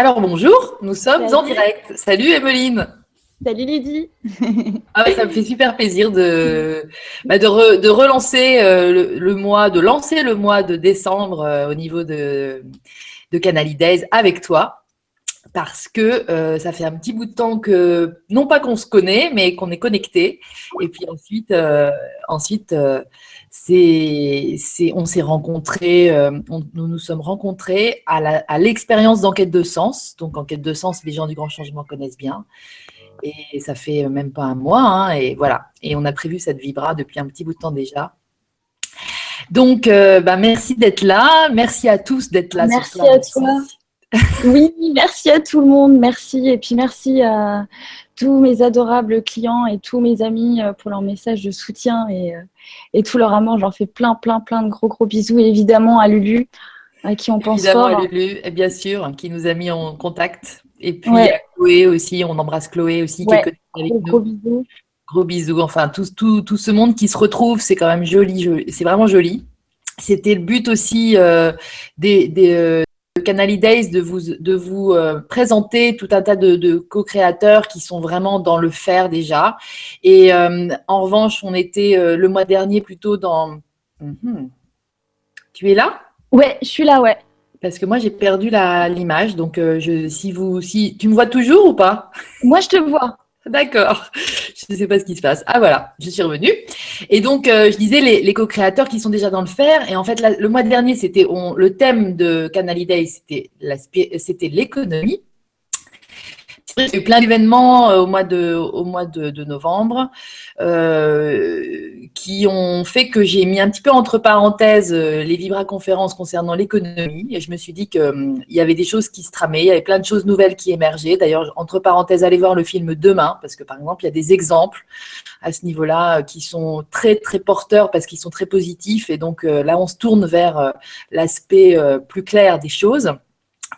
Alors bonjour, nous sommes en direct. Salut Emeline. Salut Lydie. ah ça me fait super plaisir de, bah, de, relancer euh, le, mois, de lancer le mois de décembre euh, au niveau de, de Canali Days avec toi. Parce que euh, ça fait un petit bout de temps que, non pas qu'on se connaît, mais qu'on est connecté. Et puis ensuite, ensuite c'est, on s'est rencontrés, nous nous sommes rencontrés à l'expérience d'enquête de sens. Donc, enquête de sens, les gens du grand changement connaissent bien. Et ça fait même pas un mois. Hein, et voilà. Et on a prévu cette vibra depuis un petit bout de temps déjà. Donc, euh, bah, merci d'être là. Merci à tous d'être là. Merci à toi. Oui, merci à tout le monde. Merci. Et puis merci à tous mes adorables clients et tous mes amis euh, pour leur message de soutien et, euh, et tout leur amour. J'en fais plein, plein, plein de gros, gros bisous. Et évidemment à Lulu, à qui on pense fort. Évidemment à Lulu, et bien sûr, qui nous a mis en contact. Et puis Chloé aussi, on embrasse Chloé aussi, qui est avec nous. Gros bisous. Gros bisous. Enfin, tout, tout, tout, ce monde qui se retrouve, c'est quand même joli, c'est vraiment joli. C'était le but aussi euh, des, des euh, Canali Days de vous, de vous euh, présenter tout un tas de, co-créateurs qui sont vraiment dans le faire déjà. Et en revanche, on était le mois dernier plutôt dans. Mhm. Tu es là? Ouais, je suis là, ouais. Parce que moi, j'ai perdu l'image. Donc, euh, je, si vous, si tu me vois toujours ou pas? Moi, je te vois. D'accord. Je ne sais pas ce qui se passe. Ah voilà, je suis revenue. Et donc, euh, je disais les, les co-créateurs qui sont déjà dans le fer. Et en fait, le mois dernier, c'était le thème de Canal Day, c'était l'économie. A eu plein d'événements euh, au mois de, novembre euh, qui ont fait que j'ai mis un petit peu entre parenthèses euh, les vibra-conférences concernant l'économie. Et je me suis dit qu'il y avait des choses qui se tramaient, il y avait plein de choses nouvelles qui émergeaient. D'ailleurs, entre parenthèses, allez voir le film demain, parce que par exemple, il y a des exemples à ce niveau-là qui sont très, très porteurs parce qu'ils sont très positifs. Et donc là, on se tourne vers l'aspect plus clair des choses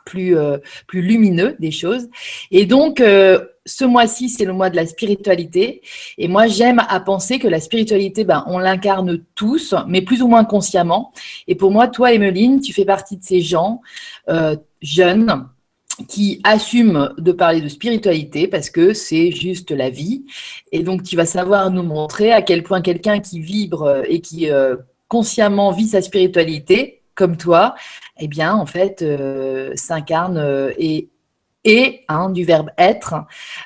plus, euh, plus lumineux des choses. Et donc, euh, ce mois-ci, c'est le mois de la spiritualité. Et moi, j'aime à penser que la spiritualité, ben, on l'incarne tous, mais plus ou moins consciemment. Et pour moi, toi, Emeline, tu fais partie de ces gens euh, jeunes qui assument de parler de spiritualité parce que c'est juste la vie. Et donc, tu vas savoir nous montrer à quel point quelqu'un qui vibre et qui consciemment vit sa spiritualité, comme toi, eh bien, en fait, euh, s'incarne euh, et, et hein, du verbe être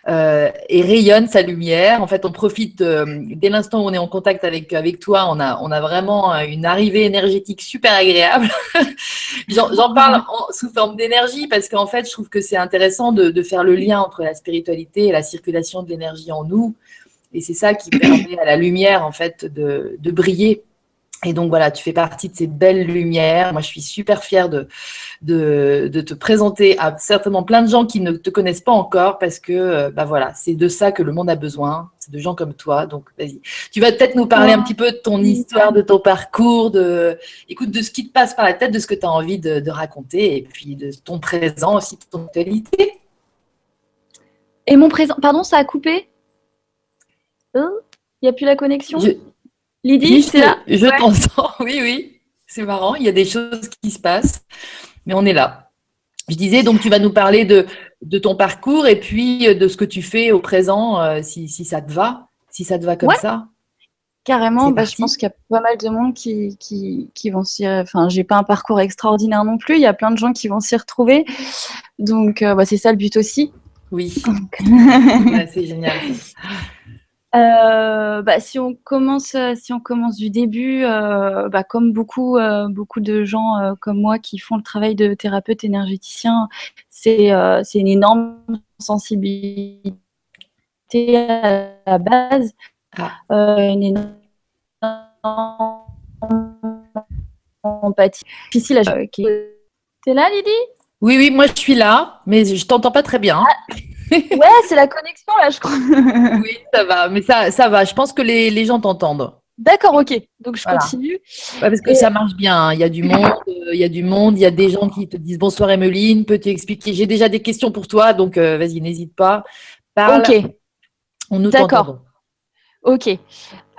euh, et rayonne sa lumière. En fait, on profite dès l'instant où on est en contact avec, toi, on a, on a vraiment une arrivée énergétique super agréable. J'en parle sous forme d'énergie parce qu'en fait, je trouve que c'est intéressant de, de, faire le lien entre la spiritualité et la circulation de l'énergie en nous. Et c'est ça qui permet à la lumière, en fait, de briller. Et donc voilà, tu fais partie de ces belles lumières. Moi, je suis super fière de, de, te présenter à certainement plein de gens qui ne te connaissent pas encore parce que euh, bah voilà, c'est de ça que le monde a besoin. C'est de gens comme toi. Donc vas-y. Tu vas peut-être nous parler un petit peu de ton histoire, de ton parcours, de écoute de ce qui te passe par la tête, de ce que tu as envie de, raconter et puis de ton présent aussi, de ton actualité. Et mon présent, pardon, ça a coupé? Il n'y a plus la connexion? Lydie, c'est là Je t'entends, oui, oui. C'est marrant, il y a des choses qui se passent, mais on est là. Je disais, donc tu vas nous parler de, de ton parcours et puis euh, de ce que tu fais au présent, euh, si, si, ça te va, si ça te va comme ça. Carrément, bah, je pense qu'il y a pas mal de monde qui, qui, qui vont s'y. Enfin, j'ai pas un parcours extraordinaire non plus. Il y a plein de gens qui vont s'y retrouver. Donc, euh, bah, c'est ça le but aussi. Oui. c'est génial. Euh, bah, si on commence, euh, si on commence du début, euh, bah, comme beaucoup, beaucoup de gens comme moi qui font le travail de thérapeute énergéticien, c'est c'est une énorme sensibilité à la base, ah. une énorme empathie. Difficile à T'es là, Lydie? Oui, oui, moi je suis là, mais je t'entends pas très bien. Ah, ouais, c'est la connexion là, je crois. oui, ça va, mais ça, ça va. Je pense que les, les gens t'entendent. D'accord, ok. Donc je continue. parce que ça marche bien. Hein. Il y a du monde, euh, il y a du monde, il y a des gens qui te disent bonsoir Emeline, peux-tu expliquer? J'ai déjà des questions pour toi, donc euh, vas-y, n'hésite pas. Parle. Ok. On nous D'accord. Ok.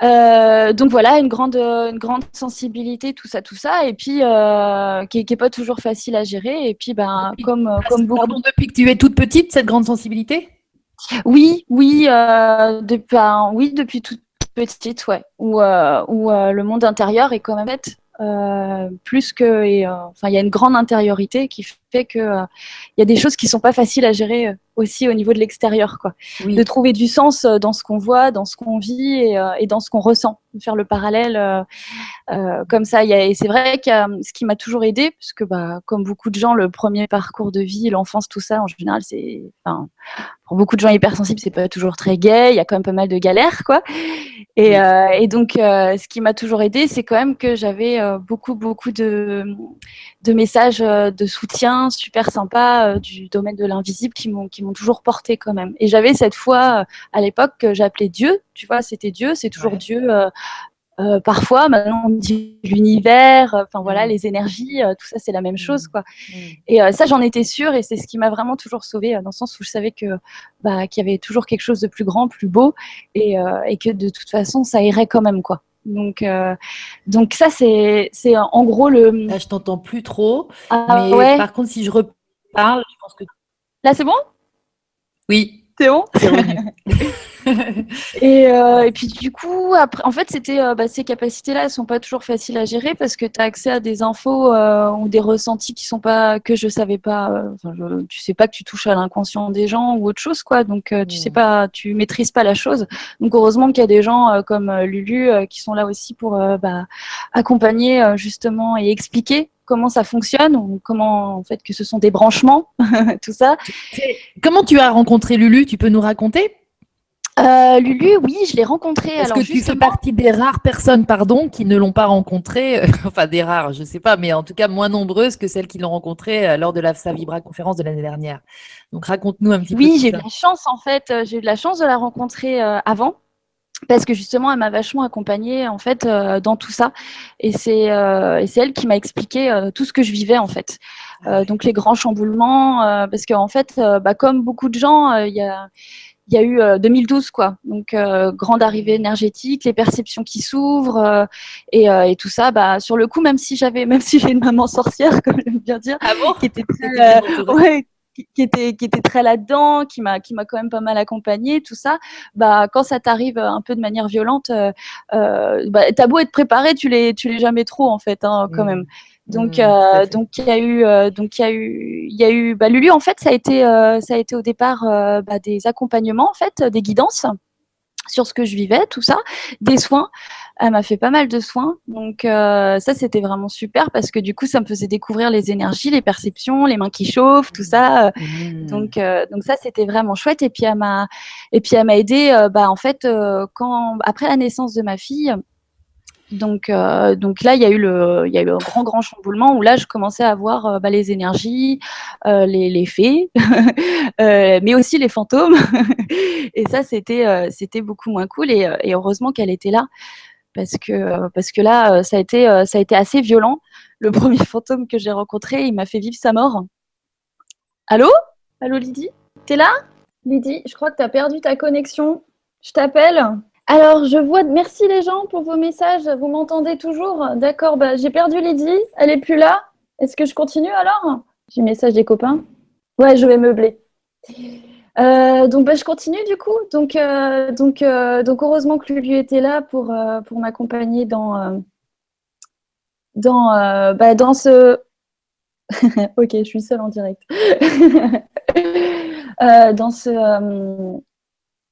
Euh, donc voilà, une grande, une grande sensibilité, tout ça, tout ça, et puis euh, qui, n'est pas toujours facile à gérer. Et puis, ben, comme, comme beaucoup. depuis que tu es toute petite, cette grande sensibilité? Oui, oui, euh, depuis, ben, oui, depuis toute petite, ouais. Où, où le monde intérieur est quand même fait. plus que, et, enfin, il y a une grande intériorité qui fait que il y a des choses qui sont pas faciles à gérer aussi au niveau de l'extérieur, quoi. De trouver du sens euh, dans ce qu'on voit, dans ce qu'on vit et, euh, et, dans ce qu'on ressent. Faire le parallèle euh, euh comme ça. Y a, et c'est vrai que ce qui m'a toujours aidé, parce que bah, comme beaucoup de gens, le premier parcours de vie, l'enfance, tout ça, en général, c'est, enfin, pour beaucoup de gens hypersensibles, c'est pas toujours très gai. Il y a quand même pas mal de galères, quoi. Et, et donc, ce qui m'a toujours aidé, c'est quand même que j'avais beaucoup, beaucoup de, de messages de soutien super sympas du domaine de l'invisible qui m'ont toujours porté quand même. Et j'avais cette foi euh, à l'époque que j'appelais Dieu, tu vois, c'était Dieu, c'est toujours Dieu. Euh, euh, parfois, maintenant on dit l'univers, enfin voilà, mm. les énergies, tout ça c'est la même chose mm. quoi. Mm. Et ça j'en étais sûre et c'est ce qui m'a vraiment toujours sauvée dans le sens où je savais que bah, qu'il y avait toujours quelque chose de plus grand, plus beau et, et, que de toute façon ça irait quand même quoi. Donc, donc ça c'est c'est en gros le. Là je t'entends plus trop, ah, mais par contre si je reparle, je pense que. Là c'est bon? Oui. C'est bon? et, euh, et, puis du coup, après, en fait, c'était euh, bah, ces capacités-là, elles sont pas toujours faciles à gérer parce que tu as accès à des infos euh, ou des ressentis qui sont pas que je savais pas. Enfin, je, tu sais pas que tu touches à l'inconscient des gens ou autre chose, quoi. Donc tu sais pas, tu maîtrises pas la chose. Donc heureusement qu'il y a des gens comme Lulu qui sont là aussi pour bah, accompagner justement et expliquer comment ça fonctionne, ou comment en fait que ce sont des branchements, tout ça. Comment tu as rencontré Lulu? Tu peux nous raconter? Euh, Lulu, oui, je l'ai rencontrée. Est-ce que tu fais partie des rares personnes, pardon, qui ne l'ont pas rencontrée Enfin, des rares, je ne sais pas, mais en tout cas moins nombreuses que celles qui l'ont rencontrée euh, lors de la Savibra conférence de l'année dernière. Donc, raconte-nous un petit peu. Oui, j'ai eu la chance, en fait, euh, j'ai eu de la chance de la rencontrer avant parce que justement elle m'a vachement accompagnée en fait euh, dans tout ça et c'est euh, elle qui m'a expliqué euh, tout ce que je vivais en fait ah donc les grands chamboulements parce qu'en en fait bah, comme beaucoup de gens il y a il y a eu 2012 quoi donc grande arrivée énergétique les perceptions qui s'ouvrent et, et, tout ça bah sur le coup même si j'avais même si j'ai une maman sorcière comme j'aime bien dire ah bon? qui était très, ouais, qui était qui était très là-dedans, qui m'a qui m'a quand même pas mal accompagnée, tout ça. Bah quand ça t'arrive un peu de manière violente, euh, euh bah, t'as beau être préparé, tu l'es tu l'es jamais trop en fait, hein, quand mmh. même. Donc, mmh, euh, donc il y a eu, euh, donc il y a eu, il y a eu, bah, Lulu en fait, ça a été, ça a été au départ bah, des accompagnements en fait, des guidances sur ce que je vivais, tout ça, des soins. Elle m'a fait pas mal de soins, donc euh, ça c'était vraiment super parce que du coup ça me faisait découvrir les énergies, les perceptions, les mains qui chauffent, tout ça. Mmh. Donc euh, donc ça c'était vraiment chouette et puis elle m'a et puis elle m'a aidé. Euh, bah en fait quand après la naissance de ma fille, donc, euh, donc là, il y a eu le, un grand, grand chamboulement où là, je commençais à voir euh, bah, les énergies, euh, les, les fées, mais aussi les fantômes. et ça, c'était, beaucoup moins cool. Et, heureusement qu'elle était là, parce que, parce que là, ça a été, ça a été assez violent. Le premier fantôme que j'ai rencontré, il m'a fait vivre sa mort. Allô, allô, Lydie, t'es là, Lydie Je crois que t'as perdu ta connexion. Je t'appelle. Alors, je vois. Merci les gens pour vos messages. Vous m'entendez toujours? D'accord. Bah, j'ai perdu Lydie. Elle est plus là. Est-ce que je continue alors? J'ai message des copains. Ouais, je vais meubler. Euh, donc, bah, je continue du coup. Donc, euh, donc, euh, donc, heureusement que Lulu était là pour, pour m'accompagner dans, dans, bah, dans ce. ok, je suis seule en direct. dans ce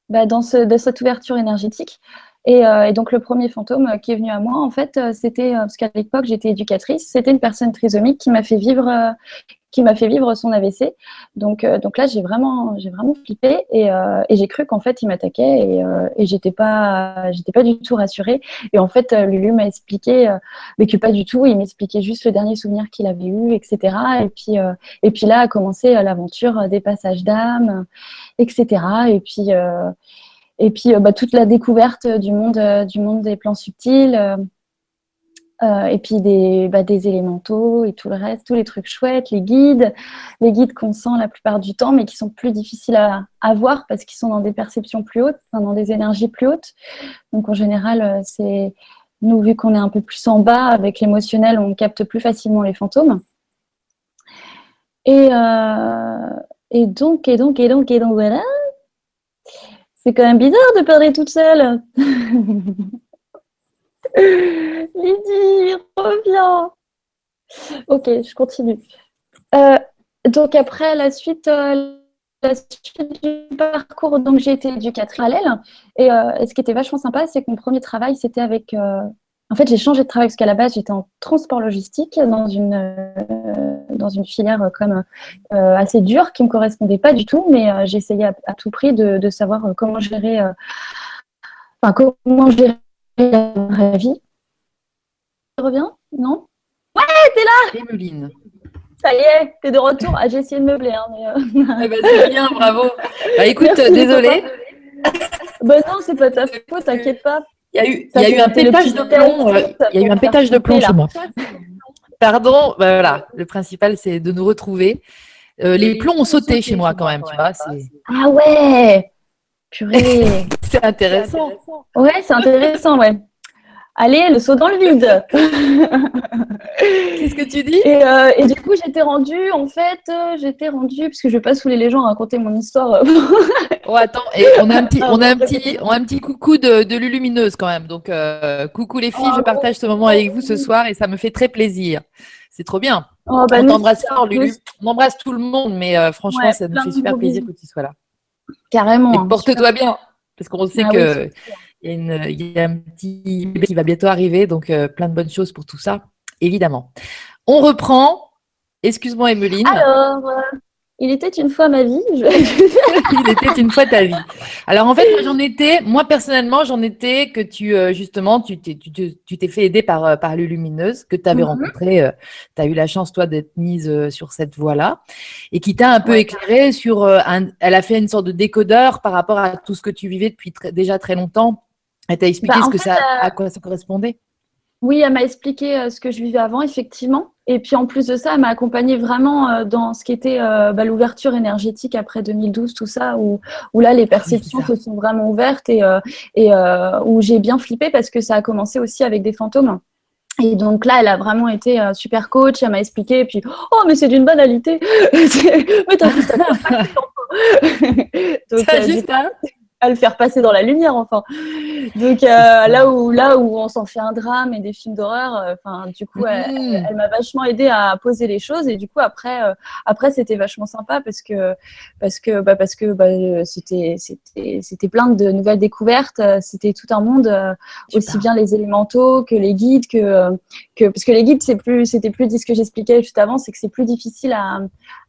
bah, dans, de cette ouverture énergétique. Et, euh, et, donc le premier fantôme qui est venu à moi, en fait, euh, c'était euh, parce qu'à l'époque j'étais éducatrice, c'était une personne trisomique qui m'a fait vivre, qui m'a fait vivre son AVC. Donc, donc là j'ai vraiment, j'ai vraiment flippé et, et j'ai cru qu'en fait il m'attaquait et, et j'étais pas, j'étais pas du tout rassurée. Et en fait Lulu m'a expliqué, mais que pas du tout. Il m'expliquait juste le dernier souvenir qu'il avait eu, etc. Et puis, et puis là a commencé l'aventure des passages d'âme etc. Et puis, euh, et puis euh, bah, toute la découverte du monde, euh, du monde des plans subtils. Euh, et puis des, bah, des élémentaux et tout le reste, tous les trucs chouettes, les guides, les guides qu'on sent la plupart du temps, mais qui sont plus difficiles à, à voir parce qu'ils sont dans des perceptions plus hautes, dans des énergies plus hautes. Donc en général, euh, c'est nous, vu qu'on est un peu plus en bas avec l'émotionnel, on capte plus facilement les fantômes. Et, euh, et donc, et donc, et donc, et donc, voilà. C'est quand même bizarre de parler toute seule. Lydie, reviens. Ok, je continue. Euh, donc après la suite, euh, la suite du parcours, donc j'ai été éducatrice parallèle. Et, euh, et, ce qui était vachement sympa, c'est que mon premier travail, c'était avec. en fait, j'ai changé de travail parce qu'à la base, j'étais en transport logistique dans une, dans une filière assez dure qui me correspondait pas du tout, mais j'essayais à, à, tout prix de, de savoir comment gérer. Enfin, comment gérer la vraie vie. Tu reviens? Non? Ouais, t'es là Emeline. Ça y est, t'es de retour. Ah, j'ai essayé de meubler. Hein, mais euh... eh ben, c'est bien, bravo. Bah écoute, désolé. bah non, c'est pas ta faute, t'inquiète pas. Il y a eu, il y a eu un pétage de plomb. Euh, il y a eu un pétage de plomb chez moi. Pardon, bah, voilà. Le principal, c'est de nous retrouver. Euh, les plombs ont sauté chez moi quand même, tu vois. Ah ouais Purée C'est intéressant. Ouais, c'est intéressant, ouais. Allez, le saut dans le vide. Qu'est-ce que tu dis? Et, euh, et, du coup, j'étais rendue, en fait, euh, j'étais rendue, parce que je vais pas saouler les gens à raconter mon histoire. oh, attends, et on a un petit, on a un petit, on a un petit coucou de, de Lulumineuse quand même. Donc, euh, coucou les filles, je partage ce moment avec vous ce soir et ça me fait très plaisir. C'est trop bien. Oh, bah, on t'embrasse fort, Lulu. On embrasse tout le monde, mais euh, franchement, ouais, ça nous fait super plaisir que tu sois là. Carrément. Et porte-toi bien, parce qu'on sait ah, que. Oui, il y, a une, il y, a un petit bébé qui va bientôt arriver, donc euh, plein de bonnes choses pour tout ça, évidemment. On reprend. Excuse-moi, Emeline. Alors, euh, il était une fois ma vie. Je... il était une fois ta vie. Alors, en fait, moi, j'en étais, moi, personnellement, j'en étais que tu, euh, justement, tu t'es, tu, tu t'es fait aider par, euh, par Lulumineuse, que tu avais mm-hmm. rencontré. Euh, tu as eu la chance, toi, d'être mise euh, sur cette voie-là et qui t'a un peu ouais, éclairé sur. Un, elle a fait une sorte de décodeur par rapport à tout ce que tu vivais depuis tr- déjà très longtemps. Elle t'a expliqué Bah, ce que fait, ça, à quoi ça correspondait? Oui, elle m'a expliqué euh, ce que je vivais avant, effectivement. Et puis en plus de ça, elle m'a accompagnée vraiment euh, dans ce qui était euh, bah, l'ouverture énergétique après 2012, tout ça, où, où là les perceptions ça. se sont vraiment ouvertes et, et où j'ai bien flippé parce que ça a commencé aussi avec des fantômes. Et donc là, elle a vraiment été super coach, elle m'a expliqué, et puis oh mais c'est d'une banalité, mais t'as juste à faire. Donc, T'as euh, juste à- le faire passer dans la lumière enfin. Donc euh, là où là où on s'en fait un drame et des films d'horreur euh, enfin du coup elle, Mhm. elle- elle m'a vachement aidé à poser les choses et du coup après euh, après c'était vachement sympa parce que parce que bah, parce que bah, c'était c'était c'était plein de nouvelles découvertes c'était tout un monde aussi bien les élémentaux que les guides que que parce que les guides c'est plus c'était plus dit ce que j'expliquais juste avant c'est que c'est plus difficile à,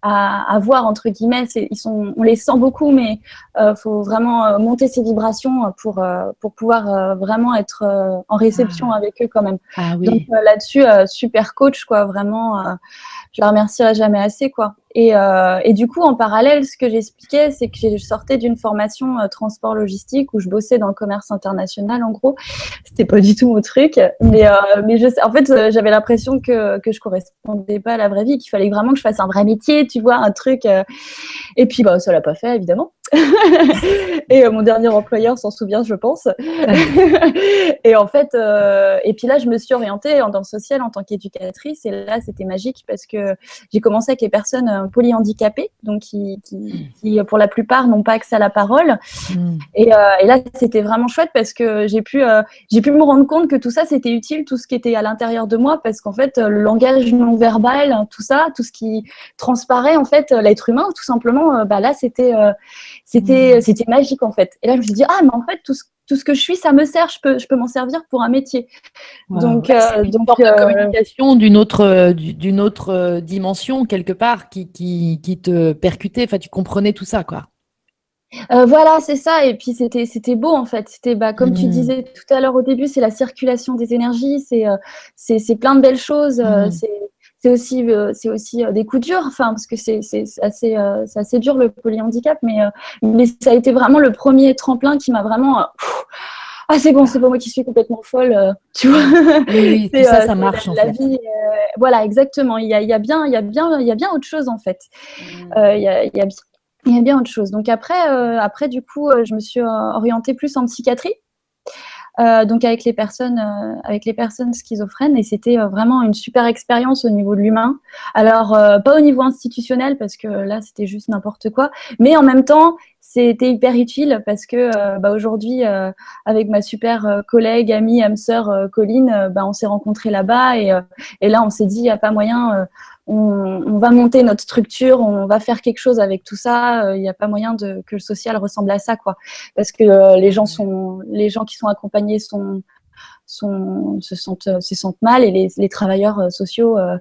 à à voir entre guillemets ils sont on les sent beaucoup mais euh, faut vraiment euh, monter ses vibrations pour euh, pour pouvoir euh, vraiment être en réception avec eux quand même. Ah oui. Donc là-dessus super coach quoi vraiment je la remercierai jamais assez quoi. Et, euh, et du coup en parallèle ce que j'expliquais c'est que je sortais d'une formation euh, transport logistique où je bossais dans le commerce international en gros. C'était pas du tout mon truc mais euh, en fait j'avais l'impression que que je correspondais pas à la vraie vie qu'il fallait vraiment que je fasse un vrai métier tu vois un truc et puis bah ça l'a pas fait évidemment. et mon dernier employeur s'en souvient, je pense. et en fait, et puis là, je me suis orientée en- dans le social en tant qu'éducatrice. Et là, c'était magique parce que j'ai commencé avec les personnes polyhandicapées, donc qui, qui, qui, pour la plupart, n'ont pas accès à la parole. Mm. Et, euh, et là, c'était vraiment chouette parce que j'ai pu, euh, j'ai pu me rendre compte que tout ça, c'était utile, tout ce qui était à l'intérieur de moi, parce qu'en fait, le langage non verbal, tout ça, tout ce qui transparaît, en fait, l'être humain, tout simplement, euh, bah là, c'était, c'était, c'était magique en fait. Et là, je me suis dit, ah, mais en fait, tout ce, tout ce que je suis, ça me sert, je peux, je peux m'en servir pour un métier. Wow. Donc, Ouais, euh, une donc, euh, communication d'une autre, euh, du- d'une autre dimension quelque part qui, qui, qui te percutait. Enfin, tu comprenais tout ça, quoi. Euh, voilà, c'est ça. Et puis c'était c'était beau en fait. C'était bah comme tu Mhm. disais tout à l'heure au début, c'est la circulation des énergies, c'est euh, c'est c'est plein de belles choses. C'est c'est aussi euh, c'est aussi euh, des coups durs. Enfin parce que c'est assez euh, c'est assez dur le polyhandicap, mais mais ça a été vraiment le premier tremplin qui m'a vraiment pff, ah c'est bon, c'est pas moi qui suis complètement folle, euh, tu vois. Oui, tout ça, ça marche la, en la fait. vie, voilà, exactement. Il y a, il y a bien, il y a bien, il y a bien autre chose en fait. Mm. il, y a, il, y a, il y a bien autre chose. Donc après, après du coup, je me suis orientée plus en psychiatrie. Euh, donc avec les personnes, euh, avec les personnes schizophrènes, et c'était euh, vraiment une super expérience au niveau de l'humain. Alors pas au niveau institutionnel parce que là c'était juste n'importe quoi, mais en même temps c'était hyper utile parce que bah, aujourd'hui avec ma super collègue, amie, âme sœur Colline, bah, on s'est rencontrés là-bas. Et, et, là on s'est dit il n'y a pas moyen on, va monter notre structure, on va faire quelque chose avec tout ça. Il n'y a pas moyen de, que le social ressemble à ça, quoi. Parce que euh, les gens sont, les gens qui sont accompagnés sont, sont, se, sentent, se sentent mal et les, les travailleurs euh, sociaux, euh,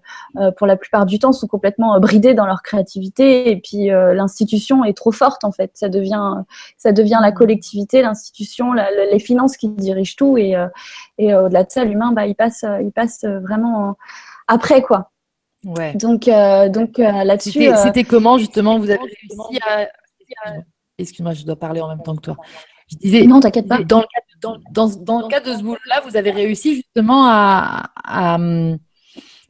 pour la plupart du temps, sont complètement bridés dans leur créativité. Et puis l'institution est trop forte en fait. Ça devient, ça devient la collectivité, l'institution, les finances qui dirigent tout. Et, et au-delà de ça, l'humain, bah, il passe, il passe vraiment après quoi. Ouais. Donc, euh, donc euh, là-dessus. C'était comment justement Vous avez réussi à. Excuse-moi, je dois parler en même temps que toi. Je disais. Non, t'inquiète pas. Dans le, cas, dans, dans, dans le cas de ce boulot-là, vous avez réussi justement à, à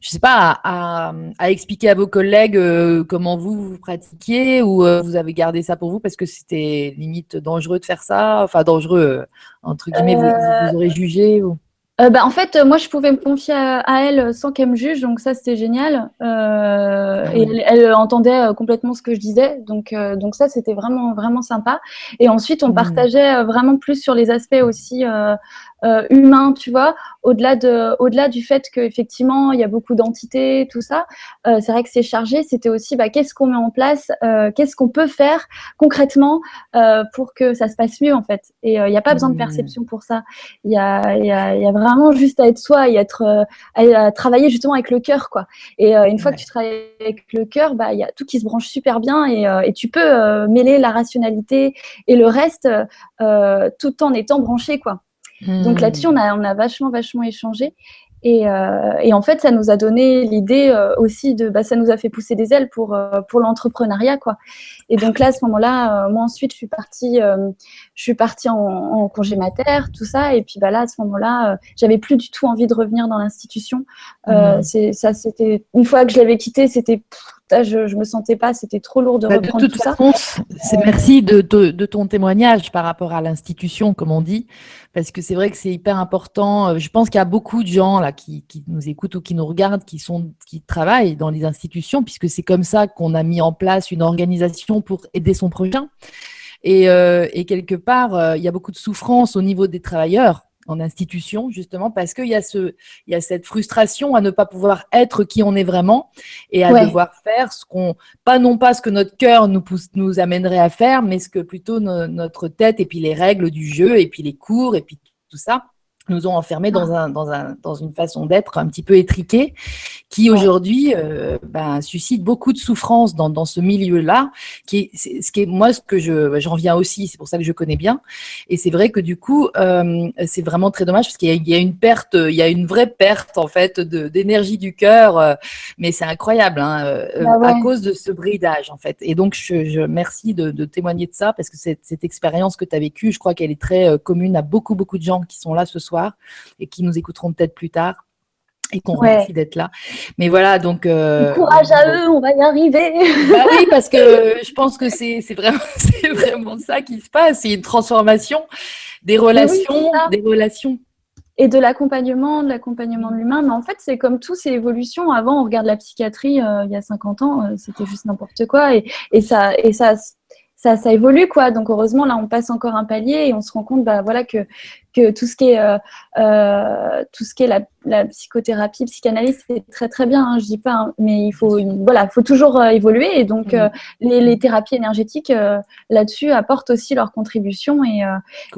je sais pas, à, à, expliquer à vos collègues euh, comment vous, vous pratiquiez ou euh, vous avez gardé ça pour vous parce que c'était limite dangereux de faire ça, enfin dangereux entre guillemets, vous, vous, aurez jugé ou euh, bah, en fait, moi, je pouvais me confier à, à elle sans qu'elle me juge, donc ça, c'était génial. Euh, ah et elle, elle, entendait euh, complètement ce que je disais, donc, euh, donc ça, c'était vraiment, vraiment sympa. Et ensuite, on mmh. partageait vraiment plus sur les aspects aussi euh, humain, tu vois, au-delà de, au-delà du fait qu'effectivement il y a beaucoup d'entités, tout ça. Euh, c'est vrai que c'est chargé. C'était aussi, bah, qu'est-ce qu'on met en place, euh, qu'est-ce qu'on peut faire concrètement euh, pour que ça se passe mieux en fait. Et euh, il n'y a pas besoin de mmh. perception pour ça. Il y a, y, a, y a, vraiment juste à être soi et être, euh, à, à, travailler justement avec le cœur, quoi. Et une fois ouais. que tu travailles avec le cœur, bah il y a tout qui se branche super bien et, et tu peux mêler la rationalité et le reste tout en étant branché, quoi. Donc là-dessus, on a, on a vachement, vachement échangé. Et, euh, et, en fait, ça nous a donné l'idée euh, aussi de, bah, ça nous a fait pousser des ailes pour euh, pour l'entrepreneuriat, quoi. Et donc là, à ce moment-là, moi ensuite, je suis partie, je suis partie en, en, congé mater, tout ça. Et puis bah là, à ce moment-là, j'avais plus du tout envie de revenir dans l'institution. Mmh. C'est ça, c'était une fois que je l'avais quitté, c'était je, je me sentais pas, c'était trop lourd de bah, reprendre de toute tout façon, ça. C'est merci de, de, de, ton témoignage par rapport à l'institution, comme on dit, parce que c'est vrai que c'est hyper important. Je pense qu'il y a beaucoup de gens là qui, qui, nous écoutent ou qui nous regardent, qui sont, qui travaillent dans les institutions, puisque c'est comme ça qu'on a mis en place une organisation pour aider son prochain. Et, euh, et quelque part, euh, il y a beaucoup de souffrance au niveau des travailleurs en institution, justement, parce qu'il y, a ce, il y a cette frustration à ne pas pouvoir être qui on est vraiment et à ouais. devoir faire ce qu'on, pas non pas ce que notre cœur nous, pousse, nous amènerait à faire, mais ce que plutôt no, notre tête et puis les règles du jeu et puis les cours et puis tout ça nous ont enfermés dans, un, dans, un, dans une façon d'être un petit peu étriquée qui aujourd'hui euh, ben, suscite beaucoup de souffrance dans, dans ce milieu-là, qui est, ce qui est moi ce que je j'en viens aussi, c'est pour ça que je connais bien. Et c'est vrai que du coup, euh, c'est vraiment très dommage parce qu'il y, y, a une perte, il y a une vraie perte en fait d'énergie du cœur, euh, mais c'est incroyable hein, bah ouais. à cause de ce bridage en fait. Et donc je, je merci de, de, témoigner de ça parce que cette, cette expérience que tu as vécue, je crois qu'elle est très commune à beaucoup beaucoup de gens qui sont là ce soir et qui nous écouteront peut-être plus tard et qu'on ouais. remercie d'être là. Mais voilà, donc... Euh, courage à eux, on va y arriver. bah oui, parce que je pense que c'est vraiment, vraiment ça qui se passe. C'est une transformation des relations, oui, des relations. Et de l'accompagnement, de l'accompagnement de l'humain. Mais en fait, c'est comme tout, c'est évolution. Avant, on regarde la psychiatrie, euh, il y a 50 ans, euh, c'était juste n'importe quoi. Et, et, ça, et ça, ça, ça évolue, quoi. Donc, heureusement, là, on passe encore un palier et on se rend compte, bah, voilà, que que tout ce qui est, euh, euh, tout ce qui est la, la, psychothérapie, psychanalyse, c'est très très bien, hein, je dis pas, hein, mais il faut, voilà, faut toujours euh, évoluer et donc mmh. les, les, thérapies énergétiques là-dessus apportent aussi leur contribution et,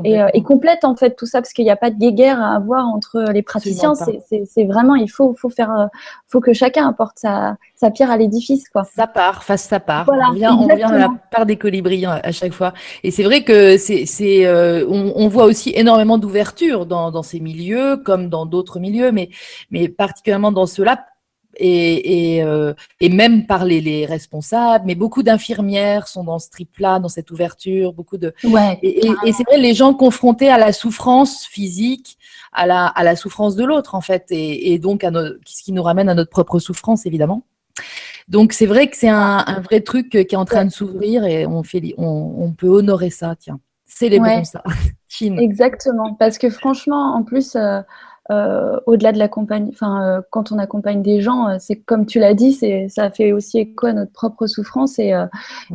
et, et, complètent en fait tout ça parce qu'il n'y a pas de guéguerre à avoir entre les praticiens. C'est vraiment, il faut, faut faire, faut que chacun apporte sa, sa pierre à l'édifice, quoi. Sa part, fasse sa part. Voilà, on, vient, on vient à la part des colibris hein, à chaque fois. Et c'est vrai que c'est, euh, on, on, voit aussi énormément d'ouverture dans, dans, ces milieux, comme dans d'autres milieux, mais, mais particulièrement dans ceux-là, et, euh, et, même par les, responsables, mais beaucoup d'infirmières sont dans ce trip-là, dans cette ouverture, beaucoup de. Ouais, et, et c'est vrai, les gens confrontés à la souffrance physique, à la, à la souffrance de l'autre, en fait, et, donc à ce qui nous ramène à notre propre souffrance, évidemment. Donc c'est vrai que c'est un, vrai truc qui est en train de s'ouvrir et on, fait, on, on peut honorer ça, tiens. Célébrons ça. Exactement, parce que franchement, en plus, euh, euh, au-delà de l'accompagnement, enfin, euh, quand on accompagne des gens, euh, c'est comme tu l'as dit, c'est, ça fait aussi écho à notre propre souffrance. Et,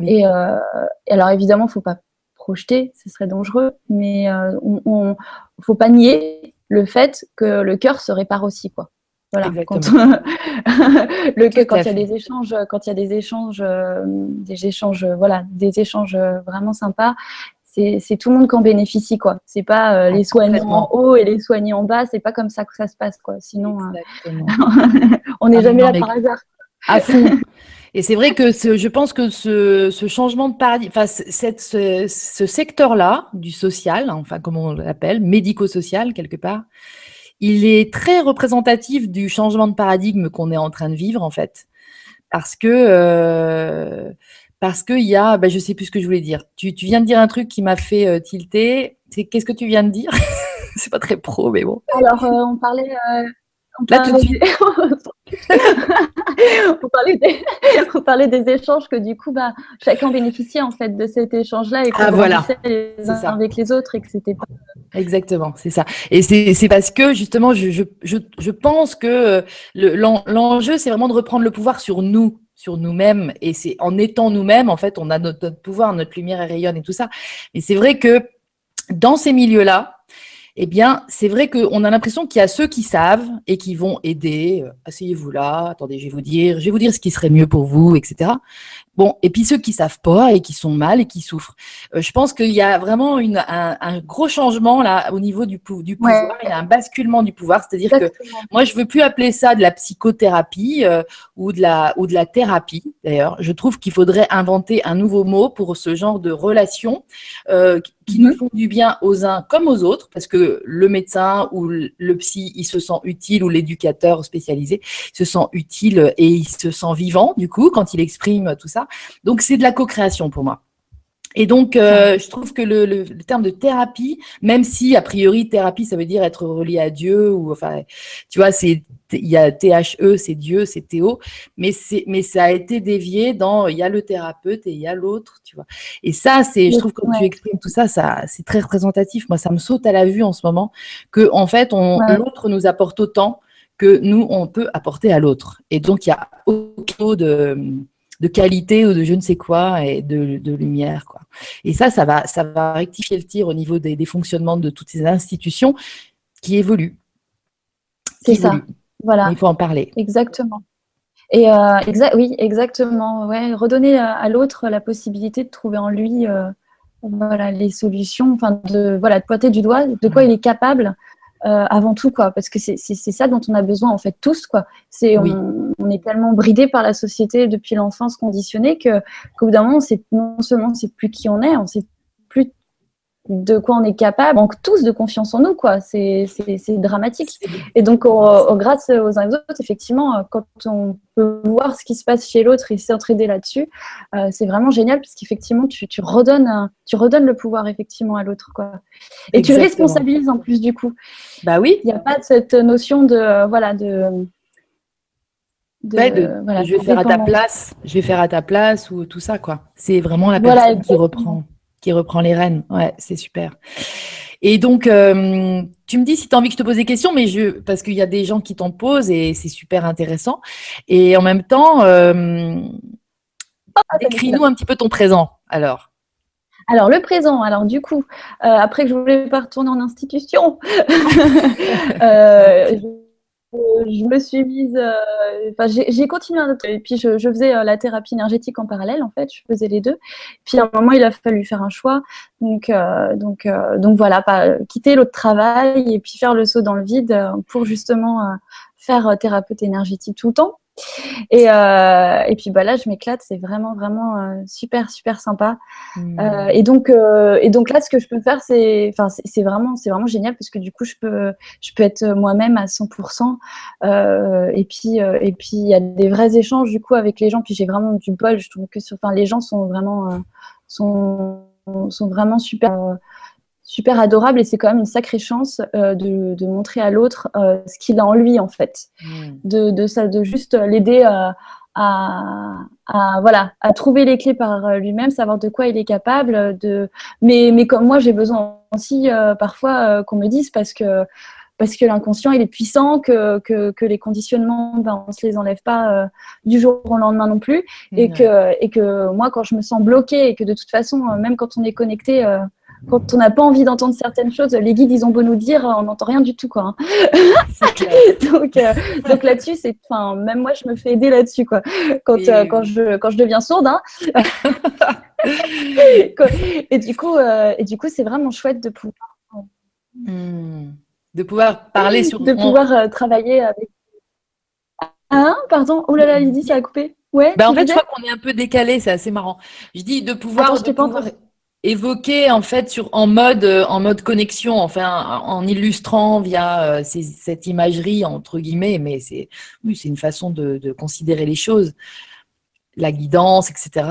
et, alors évidemment, il ne faut pas projeter, ce serait dangereux, mais on, ne faut pas nier le fait que le cœur se répare aussi, quoi. Voilà, quand, le, quand il y a des échanges, quand il y a des échanges, des échanges, voilà, des échanges vraiment sympas, c'est tout le monde qui en bénéficie quoi. C'est pas euh, les soignants en haut et les soignants en bas, c'est pas comme ça que ça se passe quoi. Sinon, euh, on n'est ah, jamais là par hasard. À fond. Et c'est vrai que je pense que ce, changement de paradigme, enfin cette, ce, secteur-là du social, enfin comme on l'appelle, médico-social quelque part, il est très représentatif du changement de paradigme qu'on est en train de vivre en fait, parce que euh, parce qu'il y a, bah, je sais plus ce que je voulais dire. Tu, viens de dire un truc qui m'a fait euh, tilter. C'est qu'est-ce que tu viens de dire? C'est pas très pro, mais bon. Alors, euh, on parlait. Euh, on Là, parlait des... échanges que du coup, bah, chacun bénéficiait en fait de cet échange-là et qu'on ah, voilà. les uns avec les autres et que c'était pas. Exactement, c'est ça. Et c'est parce que justement, je, je, je pense que l'enjeu, c'est vraiment de reprendre le pouvoir sur nous sur nous-mêmes et c'est en étant nous-mêmes, en fait, on a notre, pouvoir, notre lumière rayonne et tout ça. Et c'est vrai que dans ces milieux-là, eh bien, c'est vrai qu'on a l'impression qu'il y a ceux qui savent et qui vont aider. Euh, asseyez-vous là, attendez, je vais vous dire, je vais vous dire ce qui serait mieux pour vous, etc. Bon, et puis ceux qui savent pas et qui sont mal et qui souffrent. Euh, je pense qu'il y a vraiment une, un, gros changement là au niveau du, du pouvoir. Il y a un basculement du pouvoir, c'est-à-dire que moi je veux plus appeler ça de la psychothérapie euh, ou de la ou de la thérapie. D'ailleurs, je trouve qu'il faudrait inventer un nouveau mot pour ce genre de relations euh, qui nous mhm. font du bien aux uns comme aux autres, parce que le médecin ou le psy, il se sent utile ou l'éducateur spécialisé se sent utile et il se sent vivant du coup quand il exprime tout ça. Donc, c'est de la co-création pour moi. Et donc, euh, je trouve que le, terme de thérapie, même si a priori thérapie, ça veut dire être relié à Dieu ou enfin, tu vois, c'est il y a THE, c'est Dieu, c'est Théo, mais mais ça a été dévié dans il y a le thérapeute et il y a l'autre, tu vois. Et ça, c'est, je trouve que quand tu exprimes tout ça, ça c'est très représentatif. Moi, ça me saute à la vue en ce moment que en fait, on l'autre nous apporte autant que nous on peut apporter à l'autre. Et donc, il y a autant de de qualité ou de je ne sais quoi et de, lumière. Quoi. Et ça, ça va, ça va rectifier le tir au niveau des, fonctionnements de toutes ces institutions qui évoluent. C'est ça. Voilà. Il faut en parler. Exactement. Et euh, oui, exactement. Ouais. Redonner à, l'autre la possibilité de trouver en lui euh, voilà, les solutions, enfin de, voilà, de pointer du doigt de quoi il est capable euh, avant tout, quoi, parce que c'est ça dont on a besoin en fait tous, quoi. C'est on, est tellement bridé par la société depuis l'enfance conditionné que qu'au bout d'un moment, c'est non seulement c'est plus qui on est, on sait plus de quoi on est capable, on manque tous de confiance en nous, quoi. C'est dramatique. Et donc, grâce aux uns et aux autres, effectivement, euh, quand on peut voir ce qui se passe chez l'autre et s'entraider là-dessus, euh, c'est vraiment génial parce qu'effectivement, tu, tu, redonnes, tu redonnes le pouvoir effectivement à l'autre, quoi. Et tu responsabilises en plus du coup. Bah oui. Il n'y a pas cette notion de, euh, voilà, de de, je vais faire à ta place, je vais faire à ta place ou tout ça quoi. C'est vraiment la personne qui reprend qui reprend les rênes. Ouais, c'est super. Et donc, euh, tu me dis si tu as envie que je te pose des questions, mais je, parce qu'il y a des gens qui t'en posent et c'est super intéressant. Et en même temps, euh, ah, décris-nous un petit peu ton présent, alors. Alors, le présent, alors du coup, euh, après que je voulais pas retourner en institution, je me suis mise, euh, enfin, j'ai continué un autre, et puis je, faisais euh, la thérapie énergétique en parallèle, en fait, je faisais les deux. Puis à un moment, il a fallu faire un choix, donc, euh, donc, donc voilà, pas, quitter l'autre travail et puis faire le saut dans le vide pour justement faire thérapeute énergétique tout le temps. Et, euh, et puis bah là, je m'éclate, c'est vraiment, vraiment euh, super, super sympa. Mmh. Euh, et, donc, et donc là, ce que je peux faire, c'est, vraiment, c'est vraiment génial parce que du coup, je peux, je peux être moi-même à 100%. et puis, et puis, il y a des vrais échanges du coup avec les gens. Puis j'ai vraiment du bol. Je trouve que, enfin, les gens sont vraiment, sont, sont vraiment super super adorable et c'est quand même une sacrée chance euh, de, de, montrer à l'autre euh, ce qu'il a en lui en fait, mmh. de, de, ça, de juste l'aider à, à, à, voilà à trouver les clés par lui-même, savoir de quoi il est capable. De mais mais comme moi j'ai besoin aussi euh, parfois qu'on me dise parce que parce que l'inconscient il est puissant, que, que, que les conditionnements ben, on se les enlève pas du jour au lendemain non plus et mmh. que et que moi quand je me sens bloquée et que de toute façon même quand on est connecté quand on n'a pas envie d'entendre certaines choses, les guides, ils ont beau nous dire, on n'entend rien du tout, quoi. Hein. donc, euh, donc là-dessus, c'est, même moi, je me fais aider là-dessus, quoi. Quand, euh, quand, je, quand je deviens sourde, hein. et du coup, euh, et du coup, c'est vraiment chouette de pouvoir, hmm. de pouvoir parler sur, de pouvoir travailler avec. Ah, pardon? Oh là là, Lydie, ça a coupé. Ouais. Ben, en fait, je crois qu'on est un peu décalé, c'est assez marrant. Je dis de pouvoir, de pouvoir évoquer en fait sur en mode euh, en mode connexion enfin en illustrant via euh, cette imagerie entre guillemets mais c'est c'est une façon de, considérer les choses. La guidance etc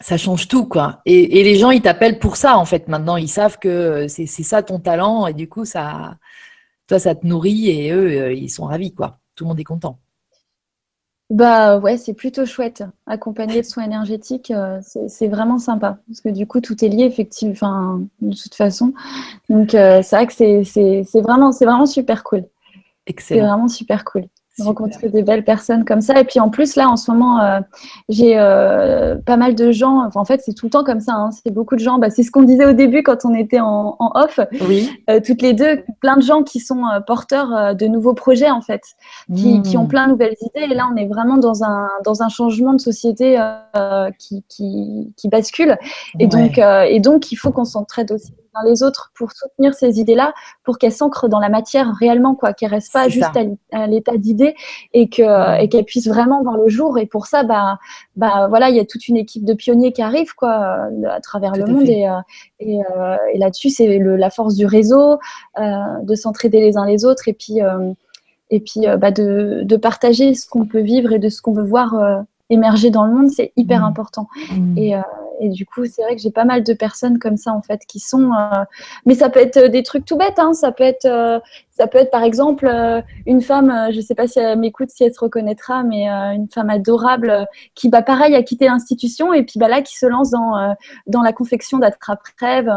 ça change tout quoi. Et, les gens ils t'appellent pour ça en fait maintenant. Ils savent que c'est ça ton talent et du coup ça toi ça te nourrit et eux euh, ils sont ravis quoi. Tout le monde est content bah ouais, c'est plutôt chouette. Accompagner de soins énergétiques, euh, c'est vraiment sympa. Parce que du coup, tout est lié, effectivement, enfin, de toute façon. Donc, euh, c'est vrai que c'est vraiment, vraiment super cool. Excellent. C'est vraiment super cool rencontrer des belles personnes comme ça. Et puis en plus, là, en ce moment, euh, j'ai euh, pas mal de gens. en fait, c'est tout le temps comme ça. Hein, c'est beaucoup de gens. Bah, c'est ce qu'on disait au début quand on était en, off. Oui. Euh, toutes les deux, plein de gens qui sont porteurs de nouveaux projets, en fait, qui, qui, ont hmm. plein de nouvelles idées. Et là, on est vraiment dans un, dans un changement de société qui, qui, qui, bascule. Et, donc, et donc, il faut qu'on s'entraide aussi dans les autres pour soutenir ces idées-là, pour qu'elles s'ancrent dans la matière réellement, quoi, qu'elles restent pas juste à l'état d'idée et que et qu'elles puissent vraiment voir le jour. Et pour ça, bah, bah voilà, il y a toute une équipe de pionniers qui arrivent, quoi, à travers le monde. Et, euh, et, euh, et là-dessus, c'est la force du réseau, euh, de s'entraider les uns les autres, et puis et puis bah, de, de, partager ce qu'on peut vivre et de ce qu'on veut voir émerger dans le monde, c'est hyper mmh. important. Mmh. Et, euh, et, du coup, c'est vrai que j'ai pas mal de personnes comme ça en fait qui sont. Euh, mais ça peut être des trucs tout bêtes. Hein. Ça peut être, euh, ça peut être par exemple une femme. je sais pas si elle m'écoute, si elle se reconnaîtra, mais une femme adorable qui, bah, pareil, a quitté l'institution et puis bah là, qui se lance dans dans la confection d'attrape-rêves.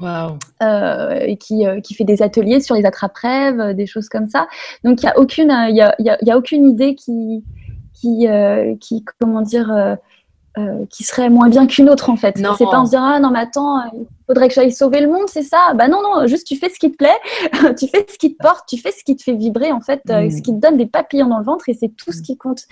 Wow. Euh, et qui, qui, fait des ateliers sur les attrape-rêves, des choses comme ça. Donc il y a aucune, y a, y a, aucune idée qui, qui, euh, qui comment dire, euh, euh, qui serait moins bien qu'une autre en fait. C'est pas en se dire ah non mais attends il faudrait que j'aille sauver le monde c'est ça? Bah non non juste tu fais ce qui te plaît, tu fais ce qui te porte, tu fais ce qui te fait vibrer en fait, mm. ce qui te donne des papillons dans le ventre et c'est tout ce mm. qui compte.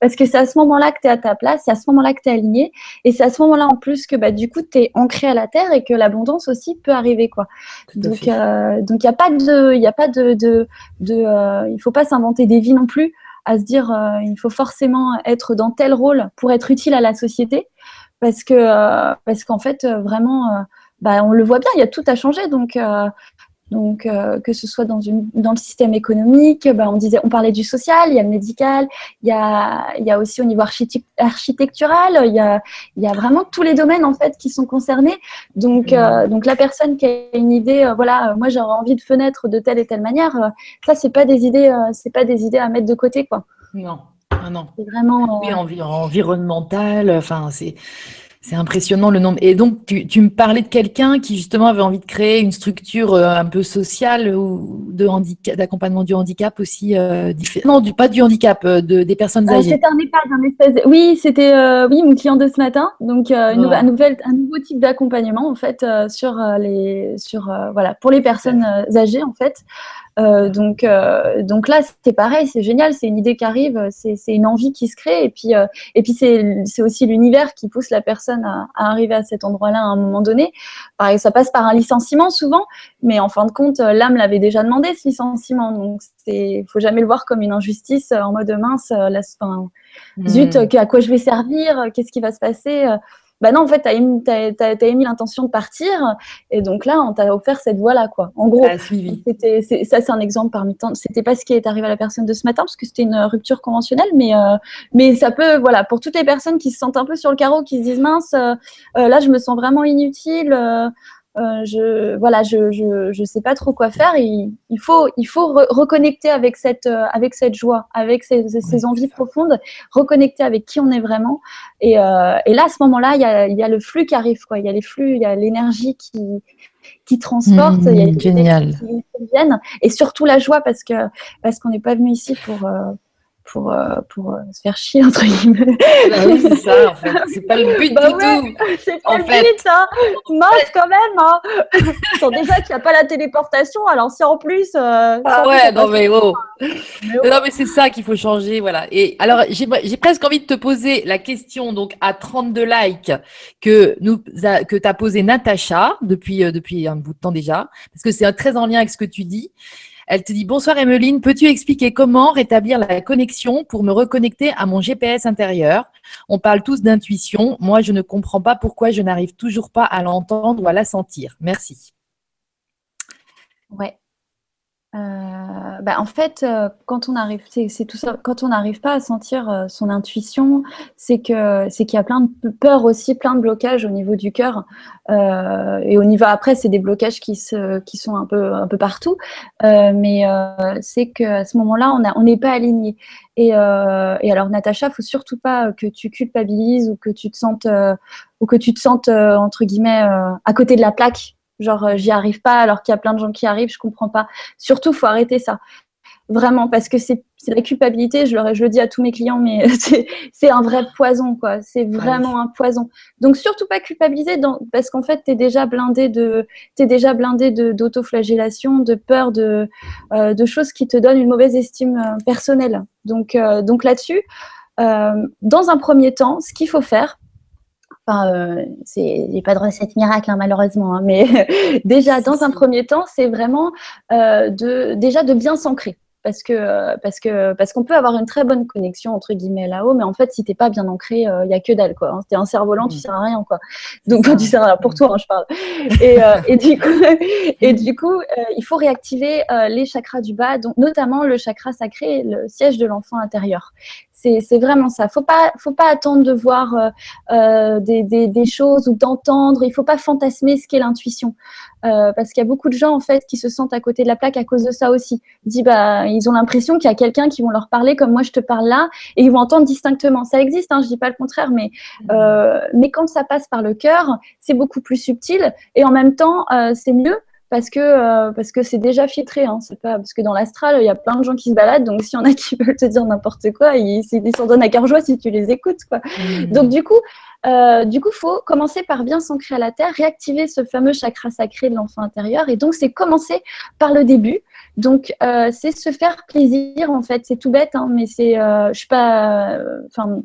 Parce que c'est à ce moment-là que tu es à ta place, c'est à ce moment-là que tu es aligné et c'est à ce moment-là en plus que bah du coup tu es ancré à la terre et que l'abondance aussi peut arriver quoi. donc donc il y a pas de il y a pas de de, de il faut pas s'inventer des vies non plus à se dire euh, il faut forcément être dans tel rôle pour être utile à la société. Parce que euh, parce qu'en fait euh, vraiment bah, on le voit bien il y a tout à changer. Donc donc, euh, que ce soit dans, une, dans le système économique, on disait, on parlait du social, il y a le médical, il y a, il y a aussi au niveau architectural, il y a, il y a vraiment tous les domaines en fait qui sont concernés. Donc, euh, donc la personne qui a une idée, euh, voilà, moi j'aurais envie de fenêtre de telle et telle manière, ça c'est pas des idées, c'est pas des idées à mettre de côté quoi. Non, ah non. C'est vraiment. Oui, environnemental, enfin c'est c'est impressionnant le nombre. Et donc, tu, me parlais de quelqu'un qui justement avait envie de créer une structure euh, un peu sociale ou de handicap, d'accompagnement du handicap aussi. Euh, non, du, pas du handicap, euh, de, des personnes âgées. c'était un EHPAD, un espèce. Oui, c'était oui mon client de ce matin. Donc, une, un, nouvel, un nouveau type d'accompagnement en fait sur les sur voilà pour les personnes âgées en fait. Donc, donc là, c'est pareil, c'est génial, c'est une idée qui arrive, c'est une envie qui se crée, et puis, et puis c'est aussi l'univers qui pousse la personne à, arriver à cet endroit-là à un moment donné. Pareil, ça passe par un licenciement souvent, mais en fin de compte, l'âme l'avait déjà demandé ce licenciement, donc il faut jamais le voir comme une injustice en mode mince, la, fin, zut, hmm. à quoi je vais servir, qu'est-ce qui va se passer bah non, en fait, tu as, émis l'intention de partir, et donc là, on t'a offert cette voie-là, quoi. En gros, c'était, ça, c'est un exemple parmi tant. C'était pas ce qui est arrivé à la personne de ce matin, parce que c'était une rupture conventionnelle, mais, euh, mais ça peut, voilà, pour toutes les personnes qui se sentent un peu sur le carreau, qui se disent mince, euh, euh, là, je me sens vraiment inutile. Euh, je voilà, je, je, je sais pas trop quoi faire. il, il faut il faut reconnecter avec cette euh, avec cette joie, avec ces, ces envies profondes, reconnecter avec qui on est vraiment. Et, euh, et là, à ce moment-là, il y a, il y a le flux qui arrive, quoi. Il y a les flux, il y a l'énergie qui qui transporte, il y a les génial. qui viennent, et surtout la joie parce que parce qu'on n'est pas venu ici pour pour, euh, pour euh, se faire chier, entre guillemets. Bah oui, c'est ça, en fait. C'est pas le but bah du tout. C'est pas le but, hein. Mince, quand même, hein. déjà qu'il n'y a pas la téléportation, alors si en plus. Euh, ah ouais, non, mais oh. Non, mais c'est ça qu'il faut changer, voilà. Et alors, j'ai presque envie de te poser la question, donc, à 32 likes, que nous, que t'as posé Natacha depuis, depuis un bout de temps déjà, parce que c'est très en lien avec ce que tu dis. Elle te dit Bonsoir Emeline, peux-tu expliquer comment rétablir la connexion pour me reconnecter à mon GPS intérieur? On parle tous d'intuition. Moi, je ne comprends pas pourquoi je n'arrive toujours pas à l'entendre ou à la sentir. Merci. Ouais. Euh, bah, en fait, euh, quand on arrive, c'est tout ça. Quand on n'arrive pas à sentir euh, son intuition, c'est que c'est qu'il y a plein de peur aussi, plein de blocages au niveau du cœur. et au niveau après, c'est des blocages qui se, qui sont un peu un peu partout. mais c'est qu'à ce moment-là, on on n'est pas aligné. Et, et alors, Natacha, faut surtout pas que tu culpabilises ou que tu te sentes ou que tu te sentes entre guillemets à côté de la plaque Genre, euh, j'y arrive pas alors qu'il y a plein de gens qui arrivent, je comprends pas. Surtout, faut arrêter ça. Vraiment, parce que c'est la culpabilité, je le, je le dis à tous mes clients, mais c'est un vrai poison, quoi. C'est vraiment un poison. Donc, surtout pas culpabiliser, dans, parce qu'en fait, tu es déjà blindé de, es déjà blindé d'autoflagellation, de, peur, de, euh, de choses qui te donnent une mauvaise estime euh, personnelle. Donc, donc là-dessus, dans un premier temps, ce qu'il faut faire, Enfin, euh, c'est, pas de recette miracle hein, malheureusement, hein, mais déjà dans un premier temps, c'est vraiment euh, de déjà de bien s'ancrer parce que parce que parce qu'on peut avoir une très bonne connexion entre guillemets là-haut, mais en fait si t'es pas bien ancré, il euh, y a que dalle quoi. Hein. T'es un cerf-volant, tu mmh. sers à rien quoi. Donc tu sers à pour toi, hein, je parle. Et, euh, et du coup et du coup euh, il faut réactiver les chakras du bas, donc notamment le chakra sacré, le siège de l'enfant intérieur. C'est vraiment ça. Faut pas, faut pas attendre de voir euh, euh, des, des, des, choses ou d'entendre. Il faut pas fantasmer ce qu'est l'intuition, euh, parce qu'il y a beaucoup de gens en fait qui se sentent à côté de la plaque à cause de ça aussi. Bah ils ont l'impression qu'il y a quelqu'un qui vont leur parler comme moi je te parle là et ils vont entendre distinctement. Ça existe, hein, je dis pas le contraire, mais euh, mais quand ça passe par le cœur, c'est beaucoup plus subtil et en même temps c'est mieux parce que euh, parce que c'est déjà filtré. Hein, c'est pas parce que dans l'astral, il y a plein de gens qui se baladent. Donc s'il y en a qui veulent te dire n'importe quoi, ils s'en donnent à cœur joie si tu les écoutes. Quoi. Mmh. Donc du coup, euh, du coup, faut commencer par bien s'ancrer à la terre, réactiver ce fameux chakra sacré de l'enfant intérieur. Et donc c'est commencer par le début. Donc euh, c'est se faire plaisir en fait. C'est tout bête, hein, mais c'est euh, je suis pas, enfin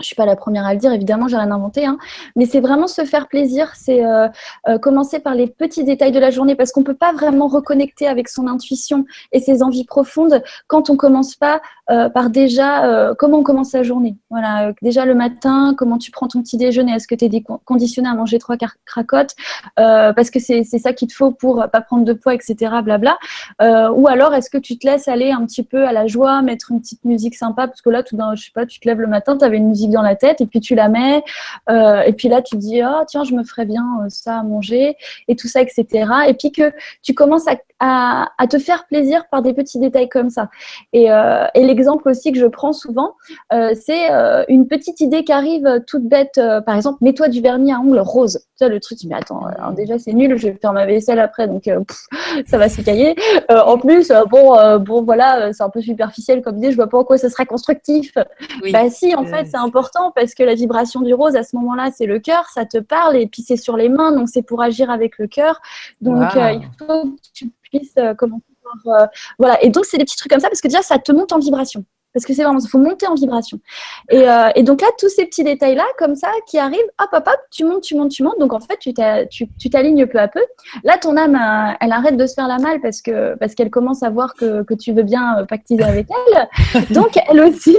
je suis pas la première à le dire, évidemment, j'ai rien inventé, hein. mais c'est vraiment se faire plaisir, c'est euh, euh, commencer par les petits détails de la journée, parce qu'on peut pas vraiment reconnecter avec son intuition et ses envies profondes quand on commence pas euh, par déjà comment on commence la journée. Voilà, déjà le matin, comment tu prends ton petit déjeuner, est-ce que tu es conditionné à manger trois cracottes, parce que c'est ça qu'il te faut pour pas prendre de poids, etc. Blabla. ou alors est-ce que tu te laisses aller un petit peu à la joie, mettre une petite musique sympa, parce que là, tout d'un, je sais pas, tu te lèves le matin, tu avais une musique dans la tête et puis tu la mets euh, et puis là tu dis oh tiens je me ferais bien euh, ça à manger et tout ça etc et puis que tu commences à, à, te faire plaisir par des petits détails comme ça. Et, euh, et l'exemple aussi que je prends souvent c'est une petite idée qui arrive toute bête par exemple mets-toi du vernis à ongles rose ça le truc mais attends déjà c'est nul je vais faire ma vaisselle après donc ça va s'écailler. En plus bon bon voilà c'est un peu superficiel comme idée je vois pas en quoi ça sera constructif. Bah si en fait c'est important parce que la vibration du rose à ce moment-là, c'est le cœur, ça te parle et puis c'est sur les mains, donc c'est pour agir avec le cœur. Donc euh, il faut que tu euh, avoir, voilà. Et donc c'est des petits trucs comme ça parce que déjà ça te monte en vibration. Parce que c'est vraiment, il faut monter en vibration. Et, euh, et, donc là, tous ces petits détails-là, comme ça, qui arrivent, hop, hop, hop, tu montes, tu montes, tu montes. Donc en fait, tu t'alignes peu à peu. Là, ton âme, euh, elle arrête de se faire la malle parce que parce qu'elle commence à voir que, que, tu veux bien euh, pactiser avec elle. Donc elle aussi,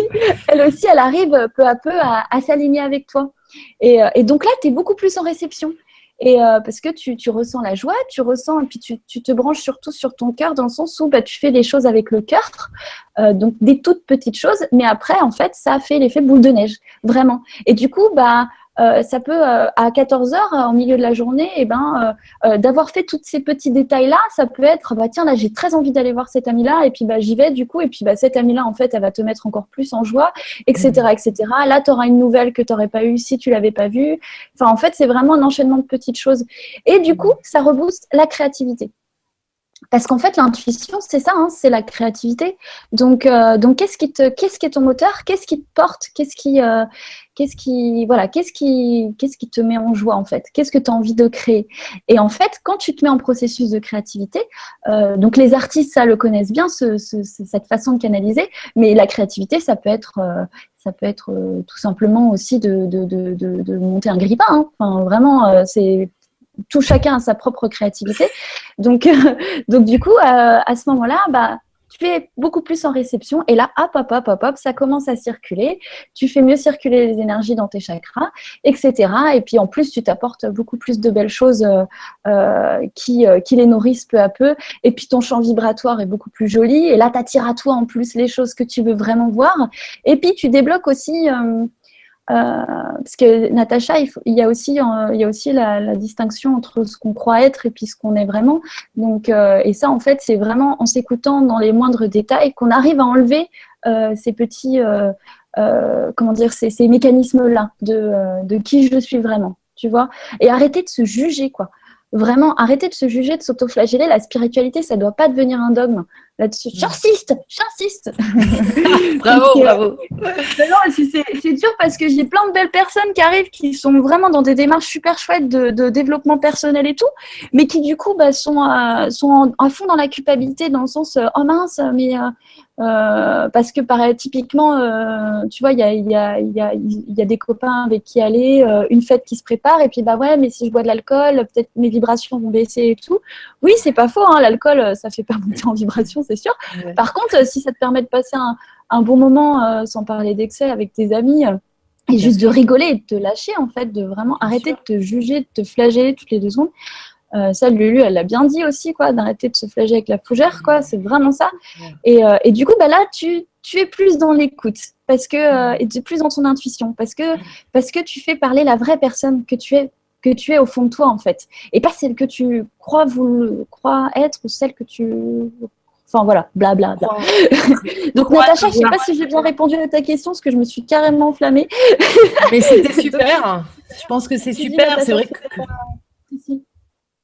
elle aussi, elle arrive peu à peu à, à s'aligner avec toi. Et, et, donc là, tu es beaucoup plus en réception. Et euh, parce que tu, ressens la joie, tu ressens, et puis tu, te branches surtout sur ton cœur dans le sens où bah, tu fais les choses avec le cœur, euh, donc des toutes petites choses, mais après, en fait, ça fait l'effet boule de neige, vraiment. Et du coup, bah, euh, ça peut euh, à 14 heures en milieu de la journée, et eh ben euh, d'avoir fait tous ces petits détails là, ça peut être bah tiens là j'ai très envie d'aller voir cet ami là et puis bah j'y vais du coup et puis bah cette amie là en fait elle va te mettre encore plus en joie, etc mmh. etc. Là tu auras une nouvelle que tu n'aurais pas eu si tu l'avais pas vue. Enfin en fait c'est vraiment un enchaînement de petites choses et du coup ça rebooste la créativité. Parce qu'en fait, l'intuition, c'est ça, hein, c'est la créativité. Donc, donc qu'est-ce qui te, qu'est-ce qui est ton moteur? Qu'est-ce qui te porte? Qu'est-ce qui, qu'est-ce qui, voilà, qu'est-ce qui, qu'est-ce qui te met en joie en fait? Qu'est-ce que tu as envie de créer? Et en fait, quand tu te mets en processus de créativité, euh, donc les artistes, ça le connaissent bien, cette façon de canaliser, mais la créativité, ça peut être, euh, ça peut être euh, tout simplement aussi de monter un grippin. Hein. Enfin, vraiment, c'est tout chacun a sa propre créativité. Donc, donc du coup, à ce moment-là, bah, tu es beaucoup plus en réception et là, hop, hop, hop, hop, hop, ça commence à circuler. Tu fais mieux circuler les énergies dans tes chakras, etc. Et puis en plus, tu t'apportes beaucoup plus de belles choses euh, euh, qui, euh, qui les nourrissent peu à peu. Et puis ton champ vibratoire est beaucoup plus joli. Et là, tu attires à toi en plus les choses que tu veux vraiment voir. Et puis tu débloques aussi euh, parce que Natacha, il, y a aussi, euh, la, distinction entre ce qu'on croit être et puis ce qu'on est vraiment. Donc, euh, et ça, en fait, c'est vraiment en s'écoutant dans les moindres détails qu'on arrive à enlever ces petits, comment dire, ces, ces mécanismes-là de, de qui je suis vraiment, tu vois, et arrêter de se juger, quoi vraiment arrêter de se juger, de s'autoflageller. La spiritualité, ça ne doit pas devenir un dogme là-dessus. J'insiste, j'insiste. bravo, bravo. c'est dur parce que j'ai plein de belles personnes qui arrivent, qui sont vraiment dans des démarches super chouettes de, développement personnel et tout, mais qui du coup bah, sont, sont à fond dans la culpabilité, dans le sens euh, oh mince, mais euh, parce que pareil, typiquement, euh, tu vois, il y a, y, a, y, a, y a, des copains avec qui aller, euh, une fête qui se prépare, et puis bah ouais, mais si je bois de l'alcool, peut-être mes vibrations vont baisser et tout. Oui, c'est pas faux, hein, l'alcool, ça fait pas monter en vibration, c'est sûr. Par contre, si ça te permet de passer un, un bon moment, sans parler d'excès, avec tes amis, et juste de rigoler et de te lâcher, en fait, de vraiment arrêter de te juger, de te flageller toutes les deux secondes. Euh, ça, Lulu, elle l'a bien dit aussi, quoi, d'arrêter de se flager avec la fougère, quoi. C'est vraiment ça. Et, euh, et, du coup, bah là, tu, tu es plus dans l'écoute parce que euh, et plus dans ton intuition, parce que parce que tu fais parler la vraie personne que tu es que tu es au fond de toi en fait, et pas celle que tu crois vous crois être ou celle que tu Enfin voilà, blabla. Bla, Donc Natacha, je sais pas si j'ai bien répondu à ta question, parce que je me suis carrément enflammée. Mais c'était super. Je pense que c'est super. C'est vrai que.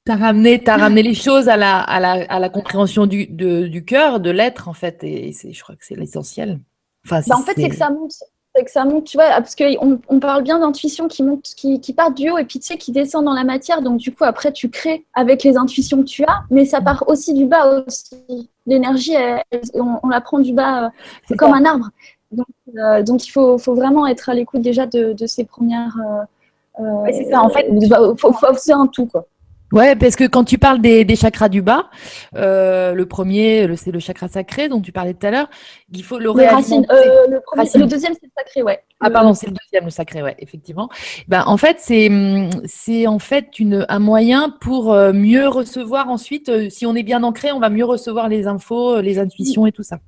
Tu as ramené, as ramené les choses à la, à la, à la compréhension du, de, du cœur, de l'être, en fait. Et c'est, je crois que c'est l'essentiel. Enfin, bah, en fait, c'est que ça monte. C'est que ça monte, tu vois, parce qu'on on parle bien d'intuition qui monte, qui, qui part du haut et puis tu sais, qui descend dans la matière. Donc, du coup, après, tu crées avec les intuitions que tu as, mais ça part aussi du bas aussi. L'énergie, on, la prend du bas, c'est comme un arbre. Donc, euh, donc il faut, faut, vraiment être à l'écoute déjà de, de ces premières. Euh, c'est ça, en fait. Il faut, faut, faut, un tout, quoi. Ouais, parce que quand tu parles des, des chakras du bas, euh, le premier, c'est le chakra sacré dont tu parlais tout à l'heure. Il faut le réalimenter. Euh, le, le, deuxième, c'est le sacré, ouais. Ah pardon, c'est le deuxième, le sacré, ouais, effectivement. Ben, en fait, c'est c'est en fait une, un moyen pour euh, mieux recevoir ensuite. Euh, si on est bien ancré, on va mieux recevoir les infos, les intuitions et tout ça.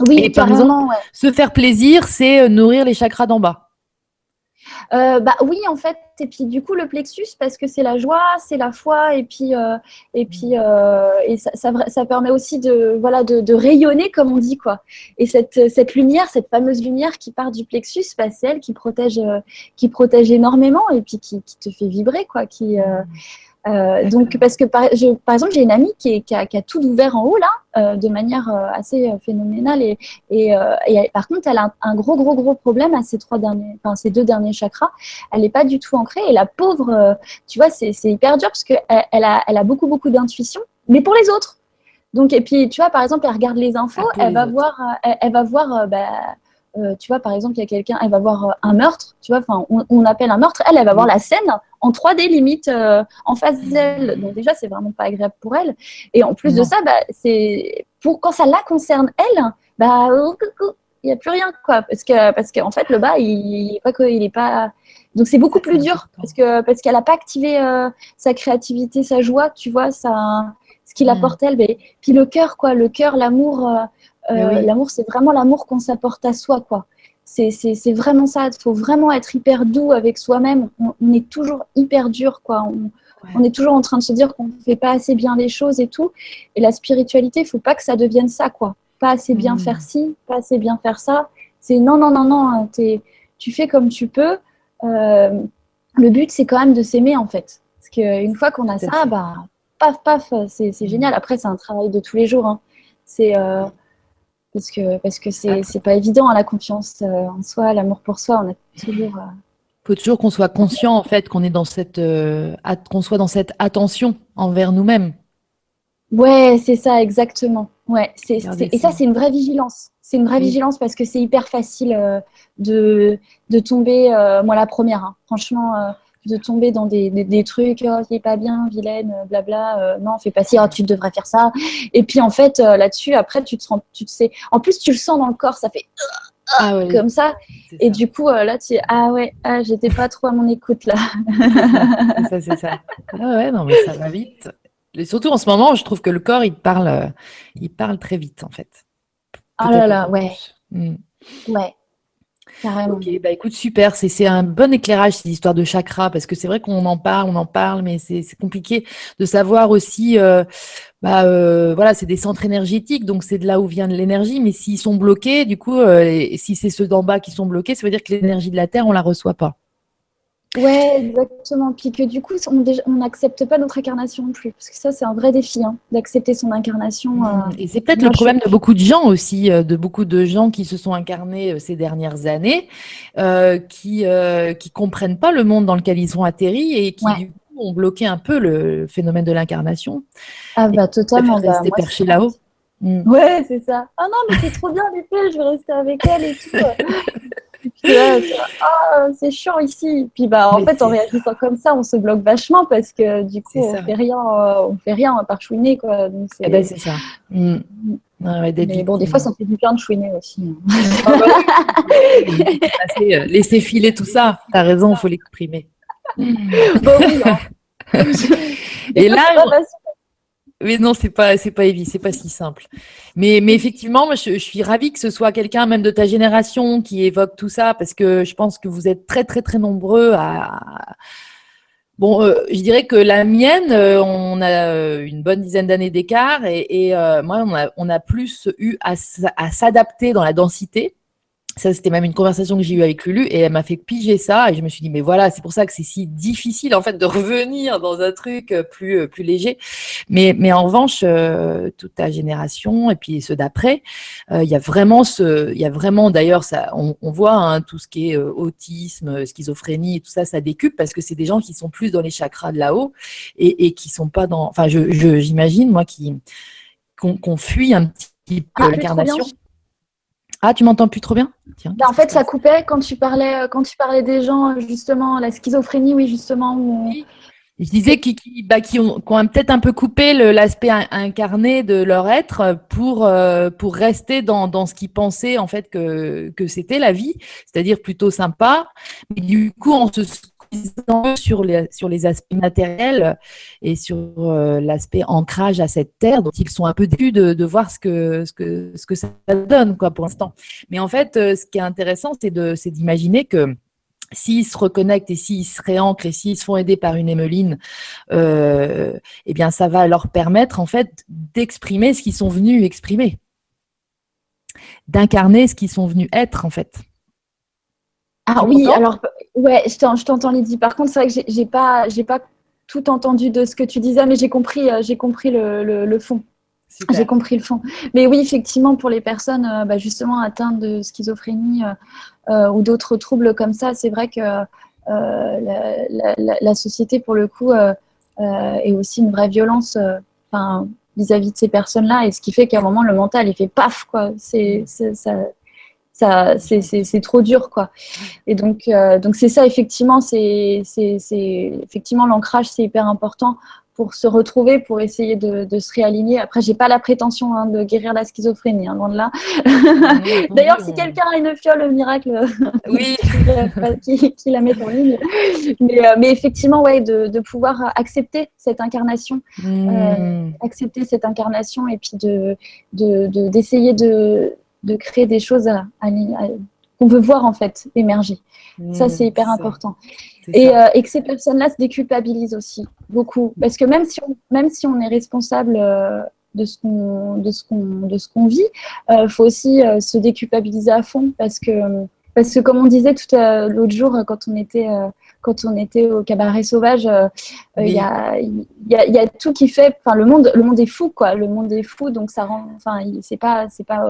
Oui, et par exemple, se faire plaisir, c'est nourrir les chakras d'en bas. Euh, bah oui, en fait, et puis du coup le plexus parce que c'est la joie, c'est la foi, et puis euh, et puis euh, et ça, permet aussi de voilà de, rayonner comme on dit quoi. Et cette cette lumière, cette fameuse lumière qui part du plexus, bah, c'est elle qui protège qui protège énormément et puis qui, qui te fait vibrer quoi, qui euh, donc, parce que par, je, par exemple, j'ai une amie qui, qui, a, qui, a, tout ouvert en haut là, euh, de manière euh, assez phénoménale, et, et, et, par contre, elle a un, gros, gros, gros problème à ces trois derniers, enfin ces deux derniers chakras. Elle n'est pas du tout ancrée, et la pauvre, tu vois, c'est hyper dur parce qu'elle elle a, elle a beaucoup, beaucoup d'intuition, mais pour les autres. Donc, et puis, tu vois, par exemple, elle regarde les infos, elle va, voir, elle, va voir, bah, tu vois, par exemple, il y a quelqu'un, elle va voir un meurtre, tu vois, enfin, on, appelle un meurtre, elle, elle va voir la scène en 3D limite en face d'elle. Donc déjà, c'est vraiment pas agréable pour elle. Et en plus de ça, bah, c'est pour quand ça la concerne elle, bah, il n'y a plus rien, quoi. Parce que, parce qu'en fait, le bas, il n'est pas, il est pas. Donc, c'est beaucoup plus dur parce que parce qu'elle n'a pas activé euh, sa créativité, sa joie, tu vois, ça, ce qu'il apporte elle. Mais, puis le cœur, quoi, le cœur, l'amour, euh, euh, l'amour, c'est vraiment l'amour qu'on s'apporte à soi, quoi. C'est vraiment ça. Il faut vraiment être hyper doux avec soi-même. On, est toujours hyper dur, quoi. On, on est toujours en train de se dire qu'on ne fait pas assez bien les choses et tout. Et la spiritualité, il faut pas que ça devienne ça, quoi pas assez bien hmm. faire ci, pas assez bien faire ça. C'est non, non, non, non, hein, tu fais comme tu peux. Euh, le but, c'est quand même de s'aimer, en fait. Parce qu'une fois qu'on a ça, bah, paf, paf, c'est hmm. génial. Après, c'est un travail de tous les jours. Hein. C'est euh, parce que parce que c'est pas évident à hein, la confiance euh, en soi, l'amour pour soi. On a toujours. faut toujours qu'on soit conscient en fait qu'on est dans cette qu'on soit dans cette attention envers nous-mêmes. Ouais, c'est ça exactement. Ouais, c'est, et ça, c'est une vraie vigilance. C'est une vraie vigilance parce que c'est hyper facile euh, de, de tomber, euh, moi la première, hein. franchement, euh, de tomber dans des, des, trucs, oh, c'est pas bien, vilaine, blabla, non, fais pas ci, oh, tu devrais faire ça. Et puis en fait, là-dessus, après, tu te, sens, tu te sais, en plus, tu le sens dans le corps, ça fait ah comme ça. Et du coup, là, tu ah ouais, ah, j'étais pas trop à mon écoute là. ça, c'est ça. Ah ouais, non, mais ça va vite. Et surtout en ce moment, je trouve que le corps, il parle, euh, il parle très vite, en fait. Ah là là, ouais. Hmm. Ouais. Carrément. Bah écoute, super. C'est un bon éclairage, cette histoire de chakra, parce que c'est vrai qu'on en parle, on en parle, mais c'est compliqué de savoir aussi. Euh, bah, euh, voilà, c'est des centres énergétiques, donc c'est de là où vient l'énergie. Mais s'ils sont bloqués, du coup, si c'est ceux d'en bas qui sont bloqués, ça veut dire que l'énergie de la Terre, on la reçoit pas. Ouais, exactement. Puis que du coup, on n'accepte pas notre incarnation non plus. Parce que ça, c'est un vrai défi, hein, d'accepter son incarnation. Euh. Et c'est peut-être le problème de beaucoup de gens aussi, euh, de beaucoup de gens qui se sont incarnés euh, ces dernières années, qui ne qui comprennent pas le monde dans lequel ils sont atterris et qui, du coup, ont bloqué un peu le phénomène de l'incarnation. Ah, bah, totalement. Bah, rester perché là-haut. Mm. Ouais, c'est ça. Ah non, mais c'est trop bien, les je vais rester avec elle et tout. Ah, c'est chiant ici. Puis bah, en fait, en réagissant comme ça, on se bloque vachement parce que du coup, on fait rien, euh, on fait rien à part chouiner quoi. c'est eh ben, ça. Mm. mais bon, des fois, ça fait du bien de chouiner aussi. Hein. Ah bah euh, laisser filer tout ça. T'as raison, il faut l'exprimer. Bon, oui, hein. Et là, mais non, c'est pas, c'est pas évident, c'est pas si simple. Mais, mais effectivement, moi, je, suis ravie que ce soit quelqu'un même de ta génération qui évoque tout ça, parce que je pense que vous êtes très, très, très nombreux à. Bon, euh, je dirais que la mienne, euh, on a euh, une bonne dizaine d'années d'écart, et, moi, on a, on a plus eu à s'adapter dans la densité. Ça, c'était même une conversation que j'ai eue avec Lulu et elle m'a fait piger ça et je me suis dit, mais voilà, c'est pour ça que c'est si difficile en fait de revenir dans un truc euh, plus, euh, plus léger. Mais, mais en revanche, euh, toute ta génération et puis ceux d'après, il y a vraiment ce, il y a vraiment d'ailleurs, ça, on, voit hein, tout ce qui est autisme, schizophrénie tout ça, ça décupe parce que c'est des gens qui sont plus dans les chakras de là-haut et, et qui sont pas dans, enfin, je, j'imagine moi qui, qu'on, fuit un petit peu ah, l'incarnation. Ah, tu m'entends plus trop bien bah, En fait, ça coupait quand tu parlais, euh, quand tu parlais des gens, justement, la schizophrénie, oui, justement. Je disais qui, qui, bah, qui ont, ont peut-être un peu coupé l'aspect incarné de leur être pour, euh, pour rester dans, dans ce qu'ils pensaient en fait que, que c'était la vie, c'est-à-dire plutôt sympa. Mais du coup, on se sur les, sur les aspects matériels et sur euh, l'aspect ancrage à cette terre, dont ils sont un peu déçus de, de voir ce que, ce, que, ce que ça donne quoi, pour l'instant. Mais en fait, euh, ce qui est intéressant, c'est d'imaginer que s'ils se reconnectent et s'ils se réancrent et s'ils se font aider par une émeline, euh, eh bien, ça va leur permettre en fait d'exprimer ce qu'ils sont venus exprimer, d'incarner ce qu'ils sont venus être en fait. Ah oui, alors ouais, je t'entends Lydie. Par contre, c'est vrai que j'ai pas, j'ai pas tout entendu de ce que tu disais, mais j'ai compris, euh, j'ai compris le, le, fond. J'ai compris le fond. Mais oui, effectivement, pour les personnes euh, bah, justement atteintes de schizophrénie euh, ou d'autres troubles comme ça, c'est vrai que la, la, société, pour le coup, est aussi une vraie violence. Vis-à-vis de ces personnes-là, et ce qui fait qu'à un moment le mental il fait paf quoi. C'est ça. Ça, c'est trop dur quoi et donc donc c'est ça effectivement c'est effectivement l'ancrage c'est hyper important pour se retrouver, pour essayer de, se réaligner. Après, j'ai pas la prétention hein, de guérir la schizophrénie, hein, loin de là. D'ailleurs, si quelqu'un a une fiole miracle, oui. qui, la met en ligne. Mais, euh, mais effectivement, ouais, de, pouvoir accepter cette incarnation, hmm. euh, accepter cette incarnation, et puis de d'essayer de, de, créer des choses qu'on veut voir en fait émerger. ça, hmm, c'est hyper important. Euh, et, que ces personnes-là se déculpabilisent aussi beaucoup. Parce que même si on, même si on est responsable euh, de ce qu'on de ce qu'on de ce qu'on vit, il euh, faut aussi se déculpabiliser à fond parce que parce que comme on disait tout l'autre jour quand on était quand on était au cabaret sauvage, il y, a, y, a, y, a, tout qui fait. Enfin, le monde, le monde est fou, quoi. Le monde est fou, donc ça rend. Enfin, c'est pas, c'est pas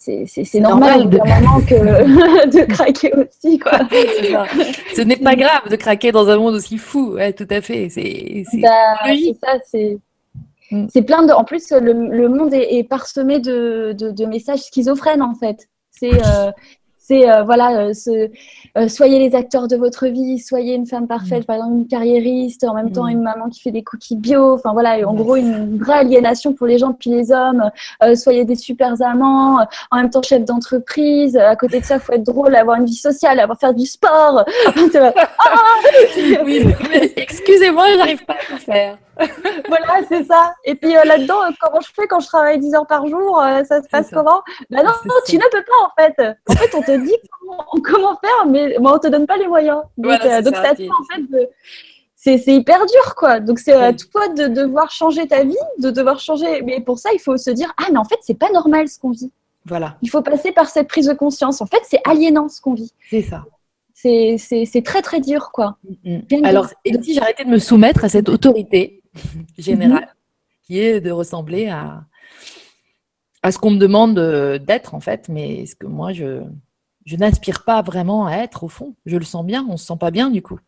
c'est normal, de... que de craquer aussi. Quoi. Ce n'est pas grave de craquer dans un monde aussi fou, ouais, tout à fait. C'est bah, ça, mm. c'est plein de. En plus, le, le monde est, parsemé de, de, de, messages schizophrènes en fait. C'est euh, c'est euh, voilà, euh, euh, soyez les acteurs de votre vie, soyez une femme parfaite, mm. par exemple une carriériste, en même temps mm. une maman qui fait des cookies bio, enfin voilà, en gros une vraie aliénation pour les gens puis les hommes, soyez des super amants, en même temps chef d'entreprise, à côté de ça, faut être drôle, avoir une vie sociale, avoir faire du sport. oui, excusez-moi, j'arrive pas à tout faire. voilà, c'est ça. Et puis là-dedans, comment je fais quand je travaille 10 heures par jour Ça se passe comment? Bah non, non tu ne peux pas en fait. En fait, on te dit comment, faire, mais on on te donne pas les moyens. Donc, euh, donc ça, en fait, c'est hyper dur, quoi. Donc, c'est à toi de devoir changer ta vie, de devoir changer. Mais pour ça, il faut se dire, ah, mais en fait, c'est pas normal ce qu'on vit. Voilà. Il faut passer par cette prise de conscience. En fait, c'est aliénant ce qu'on vit. C'est ça. C'est très, très dur, quoi. Mm, mm. Alors, et si j'arrêtais de me soumettre à cette autorité générale mm-hmm. qui est de ressembler à, à ce qu'on me demande d'être, en fait, mais ce que moi, je je n'inspire pas vraiment à être au fond. Je le sens bien, on se sent pas bien du coup.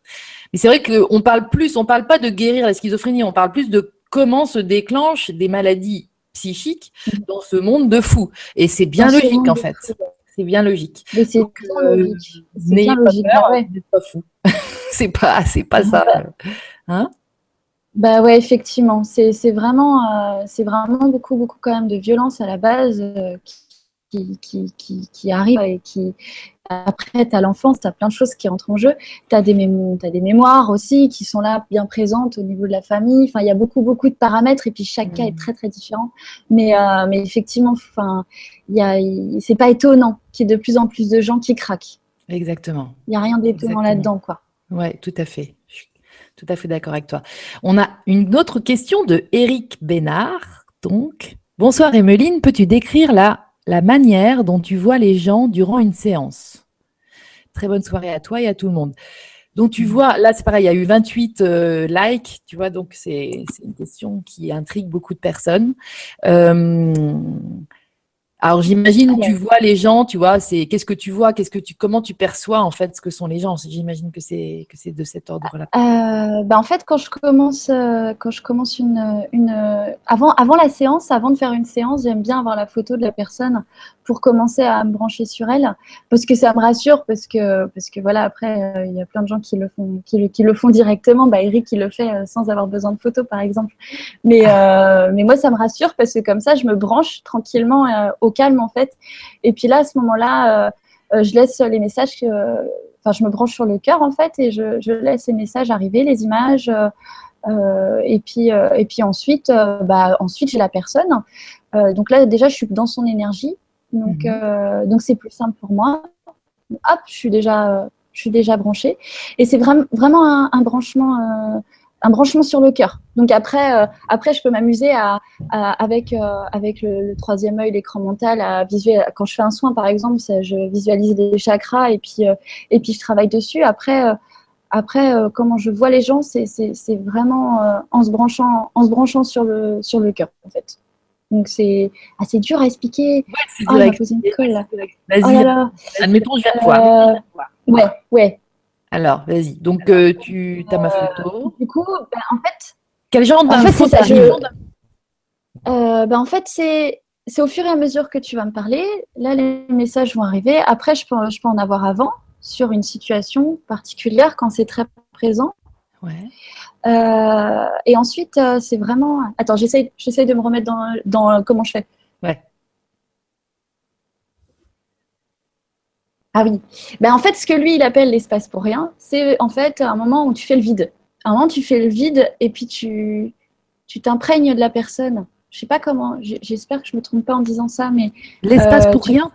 Mais c'est vrai qu'on parle plus, on parle pas de guérir la schizophrénie, on parle plus de comment se déclenchent des maladies psychiques dans ce monde de fous. Et c'est bien logique en fait. C'est bien logique. Mais c'est euh, bien logique. Pas fou. c'est pas, c'est pas ça. Hein? Bah ouais, effectivement, c'est vraiment, euh, c'est vraiment beaucoup, beaucoup quand même de violence à la base euh, qui, qui, qui, arrivent et qui, après, tu as l'enfance, tu as plein de choses qui entrent en jeu. Tu as, des mémoires aussi qui sont là, bien présentes au niveau de la famille. Enfin, il y a beaucoup, beaucoup de paramètres et puis chaque cas est mmh. très, très différent. Mais, euh, mais effectivement, enfin, c'est pas étonnant qu'il y ait de plus en plus de gens qui craquent. Exactement. Il n'y a rien d'étonnant là-dedans, quoi. Ouais, tout à fait. Je suis tout à fait d'accord avec toi. On a une autre question de Eric Bénard. Donc, bonsoir Emeline, peux-tu décrire la la manière dont tu vois les gens durant une séance. Très bonne soirée à toi et à tout le monde. Donc tu vois, là c'est pareil, il y a eu 28 euh, likes, tu vois, donc c'est une question qui intrigue beaucoup de personnes. Euh, alors j'imagine tu vois les gens, tu vois, c'est qu'est-ce que tu vois, qu'est-ce que tu, comment tu perçois en fait ce que sont les gens? J'imagine que c'est que c'est de cet ordre-là. Euh, bah, en fait, quand je commence, euh, quand je commence une, une avant avant la séance, avant de faire une séance, j'aime bien avoir la photo de la personne pour commencer à me brancher sur elle, parce que ça me rassure, parce que parce que voilà après euh, il y a plein de gens qui le font qui le, qui le font directement. Bah Eric il le fait sans avoir besoin de photo par exemple. Mais mais moi ça me rassure parce que comme ça je me branche tranquillement au calme en fait. Et puis là, à ce moment-là, euh, euh, je laisse les messages, enfin, je me branche sur le cœur en fait et je, laisse les messages arriver, les images. Euh, et puis et puis ensuite, bah, ensuite j'ai la personne. donc là, déjà, je suis dans son énergie. Donc mhm. donc c'est plus simple pour moi. Hop, je suis déjà je suis déjà branchée. Et c'est vraiment, vraiment un, un branchement, un branchement sur le cœur. Donc après, euh, après, je peux m'amuser à, avec euh, avec le, troisième œil, l'écran mental, à visualiser. Quand je fais un soin, par exemple, je visualise des chakras et puis euh, et puis je travaille dessus. Après, après, comment je vois les gens, c'est vraiment en se branchant en se branchant sur le sur le cœur, en fait. Donc c'est assez dur à expliquer. Ouais, c'est oh, une colle. Vas-y. Oh Admettons, je viens te voir. Ouais, ouais. Alors, vas-y. Donc, euh, tu as ma photo. Du coup, ben, en fait. Quel genre d'infos en fait, ben, En fait, c'est c'est au fur et à mesure que tu vas me parler. Là, les messages vont arriver. Après, je peux, je peux en avoir avant sur une situation particulière quand c'est très présent. Ouais. Euh, et ensuite, euh, c'est vraiment. Attends, j'essaye, de me remettre dans, dans comment je fais. Ouais. Ah oui. Ben, en fait, ce que lui, il appelle l'espace pour rien, c'est en fait un moment où tu fais le vide. Un moment, tu fais le vide et puis tu tu t'imprègnes de la personne. Je sais pas comment. J'espère que je me trompe pas en disant ça, mais l'espace euh, pour rien?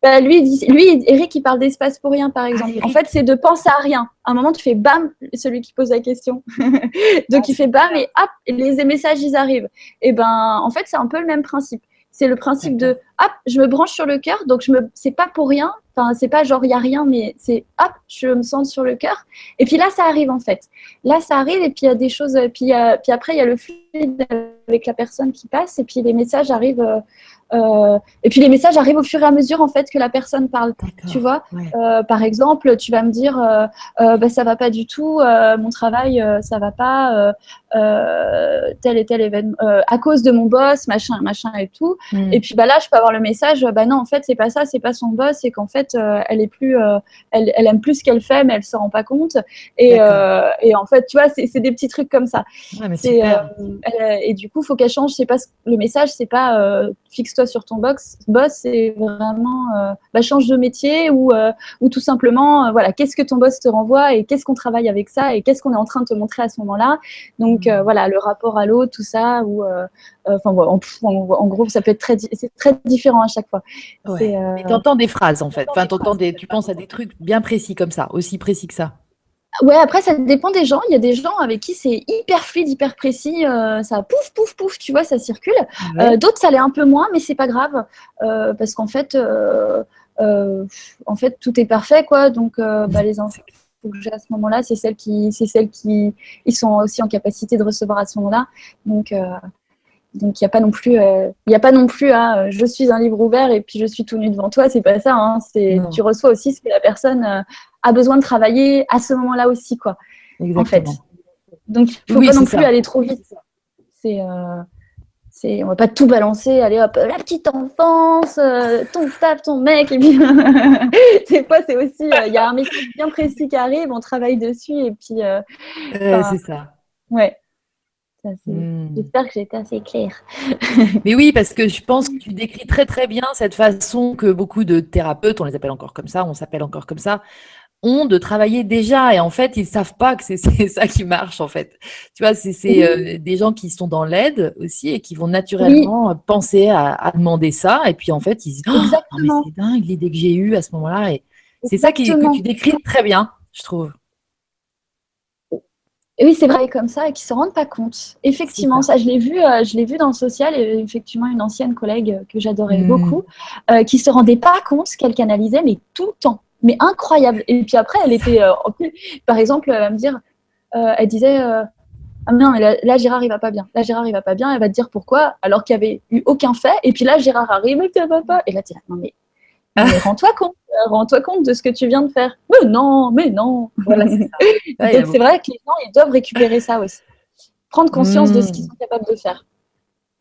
Bah, lui, lui, Eric, il parle d'espace pour rien, par ah, exemple. en fait, c'est de penser à rien. À un moment, tu fais bam, celui qui pose la question. Donc, ah, il fait bam et hop, les messages, ils arrivent. Et ben, en fait, c'est un peu le même principe. C'est le principe de hop, je me branche sur le cœur. Donc, je me, c'est pas pour rien. Enfin, c'est pas genre il y a rien, mais c'est hop, je me sens sur le cœur. Et puis là, ça arrive en fait. Là, ça arrive et puis il y a des choses. Puis, puis après, il y a le fluide avec la personne qui passe et puis les messages arrivent. Euh, et puis les messages arrivent au fur et à mesure en fait que la personne parle. Tu vois, euh, par exemple, tu vas me dire, euh, euh bah, ça va pas du tout, mon travail, ça va pas, tel et tel événement, à cause de mon boss, machin, machin et tout. Hmm. Et puis bah là, je peux avoir le message, bah non, en fait, c'est pas ça, c'est pas son boss, c'est qu'en fait, elle est plus, elle, elle, aime plus ce qu'elle fait, mais elle se rend pas compte. Et, et en fait, tu vois, c'est des petits trucs comme ça. Ouais, mais et du coup, faut qu'elle change. C'est pas le message, c'est pas fixe sur ton box, boss, c'est vraiment euh, bah, change de métier ou, euh, ou tout simplement, euh, voilà, qu'est-ce que ton boss te renvoie et qu'est-ce qu'on travaille avec ça et qu'est-ce qu'on est en train de te montrer à ce moment-là. Donc mmh. voilà, le rapport à l'autre, tout ça, ou enfin en, gros, ça peut être très, c'est très différent à chaque fois. Ouais. tu entends des phrases en fait, enfin, entends des, tu penses à des trucs bien précis comme ça, aussi précis que ça. Ouais, après, ça dépend des gens. Il y a des gens avec qui c'est hyper fluide, hyper précis. Euh, ça pouf, pouf, pouf, tu vois, ça circule. Euh, d'autres, ça l'est un peu moins, mais c'est pas grave. Euh, parce qu'en fait, en fait, tout est parfait, quoi. Donc, bah, les enfants que j'ai à ce moment-là, c'est celles qui, c'est celles qui, ils sont aussi en capacité de recevoir à ce moment-là. Donc, donc il n'y a pas non plus, il a pas non plus à, je suis un livre ouvert et puis je suis tout nu devant toi. C'est pas ça. Hein. C'est, tu reçois aussi ce que la personne a besoin de travailler à ce moment-là aussi, quoi. Exactement. En fait. Donc, il ne faut pas non plus aller trop vite. C'est, euh, c'est, on va pas tout balancer, allez hop, la petite enfance, euh, ton taf, ton mec, et puis des fois c'est aussi, euh, il y a un message bien précis qui arrive, on travaille dessus, et puis. c'est ça. Ouais. Hmm. J'espère que j'ai été assez claire. Mais oui, parce que je pense que tu décris très très bien cette façon que beaucoup de thérapeutes, on les appelle encore comme ça, on s'appelle encore comme ça, ont de travailler déjà. Et en fait ils savent pas que c'est ça qui marche en fait. Tu vois, c'est euh, des gens qui sont dans l'aide aussi et qui vont naturellement penser à, demander ça. Et puis en fait ils disent oh, mais c'est dingue l'idée que j'ai eue à ce moment-là et c'est ça qui, que tu décris très bien, je trouve. oui, c'est vrai comme ça et qui se rendent pas compte. Effectivement, ça, je l'ai vu, euh, je l'ai vu dans le social et effectivement une ancienne collègue que j'adorais mmh. beaucoup, euh, qui se rendait pas compte qu'elle canalisait mais tout le temps mais incroyable. Et puis après, elle était, euh, par exemple, elle va me dire, euh, elle disait, euh, ah non, mais là, Gérard, il va pas bien. Là, Gérard, il va pas bien. Elle va te dire pourquoi, alors qu'il n'y avait eu aucun fait. Et puis là, Gérard arrive, et ça va pas. Et là, tu dis, non, mais, rends-toi compte, rends-toi compte de ce que tu viens de faire. Mais non, mais non. Voilà, c'est vrai que les gens, ils doivent récupérer ça aussi. Prendre conscience de ce qu'ils hmm. sont capables de faire.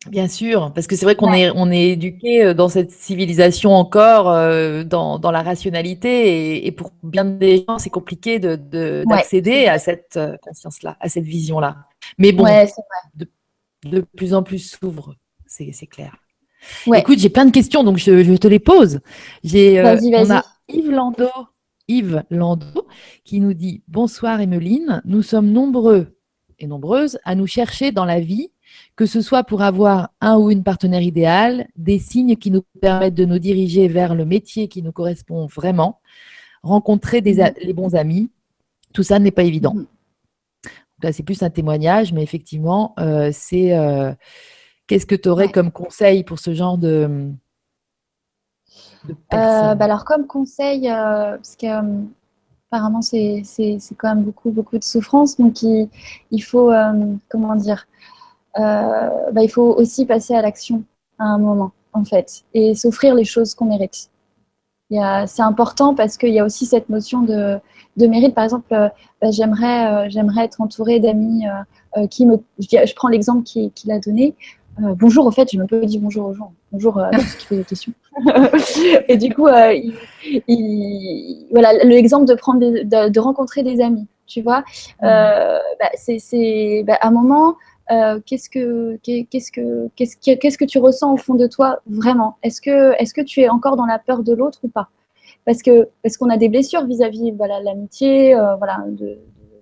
Bien sûr, parce que c'est vrai qu'on est, on est éduqué euh, dans cette civilisation encore euh, dans, dans, la rationalité et, pour bien des gens, c'est compliqué d'accéder de, d'accéder à cette euh, conscience-là, à cette vision-là. Mais bon, de, de, plus en plus s'ouvre, c'est clair. Écoute, j'ai plein de questions, donc je, je te les pose. J'ai, on a Yves Landau, Yves Landau qui nous dit Bonsoir Emeline, nous sommes nombreux et nombreuses à nous chercher dans la vie que ce soit pour avoir un ou une partenaire idéal, des signes qui nous permettent de nous diriger vers le métier qui nous correspond vraiment, rencontrer des les bons amis, tout ça n'est pas évident. Mhm. Là, c'est plus un témoignage, mais effectivement, euh, c'est euh, qu'est-ce que tu aurais comme conseil pour ce genre de, de euh, bah alors, comme conseil, parce que apparemment, c'est quand même beaucoup, beaucoup de souffrance, donc il, il faut, comment dire, bah, il faut aussi passer à l'action à un moment, en fait, et s'offrir les choses qu'on mérite. C'est important parce qu'il y a aussi cette notion de, de mérite. Par exemple, euh, bah, j'aimerais, euh, j'aimerais être entourée d'amis qui me. Je, prends l'exemple qu'il a donné. Euh, bonjour, au fait, j'ai même pas dit bonjour aux gens. Bonjour à ceux qui posent des questions. et du coup, euh, il, voilà, l'exemple de prendre, de, rencontrer des amis, tu vois, euh, bah, c'est, bah, à un moment, qu'est-ce que, qu'est-ce que, qu'est-ce que, qu'est-ce que tu ressens au fond de toi vraiment? Est-ce que, tu es encore dans la peur de l'autre ou pas? Parce que, parce qu'on a des blessures vis-à-vis, voilà, l'amitié, voilà, de,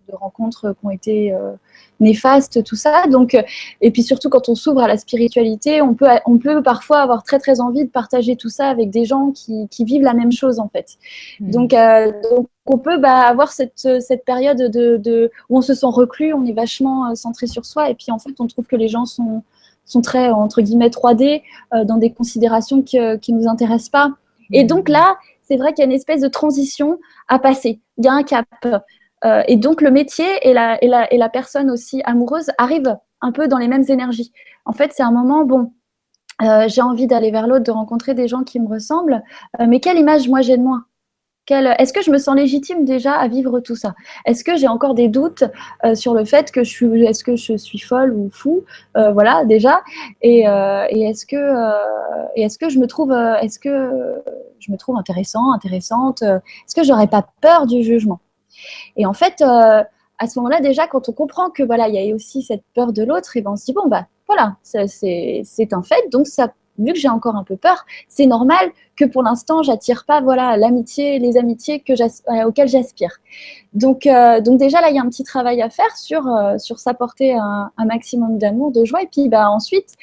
de rencontres qui ont été euh, néfastes, tout ça. Donc, euh, et puis surtout quand on s'ouvre à la spiritualité, on peut, on peut parfois avoir très très envie de partager tout ça avec des gens qui, qui vivent la même chose en fait. Hmm. Donc, euh, donc, on peut bah, avoir cette, cette période de, de, où on se sent reclus, on est vachement centré sur soi, et puis en fait on trouve que les gens sont, sont très entre guillemets 3D dans des considérations qui ne nous intéressent pas. Et hmm. donc là, c'est vrai qu'il y a une espèce de transition à passer. Il y a un cap. Euh, et donc le métier et la, personne aussi amoureuse arrivent un peu dans les mêmes énergies. En fait, c'est un moment, bon, euh, j'ai envie d'aller vers l'autre, de rencontrer des gens qui me ressemblent, euh, mais quelle image moi j'ai de moi? Est-ce que je me sens légitime déjà à vivre tout ça? Est-ce que j'ai encore des doutes sur le fait que je suis, est-ce que je suis folle ou fou? Voilà déjà. Et, est-ce que, est-ce que je me trouve, est-ce que je me trouve intéressant, intéressante? Est-ce que j'aurais pas peur du jugement? Et en fait, euh, à ce moment-là, déjà, quand on comprend que voilà, il y a aussi cette peur de l'autre, et ben on se dit bon bah voilà, c'est un fait. Donc ça, vu que j'ai encore un peu peur, c'est normal que pour l'instant, j'attire pas voilà l'amitié, les amitiés que euh, auxquelles j'aspire. Donc euh, donc déjà là, il y a un petit travail à faire sur sur s'apporter un, un, maximum d'amour, de joie, et puis bah ensuite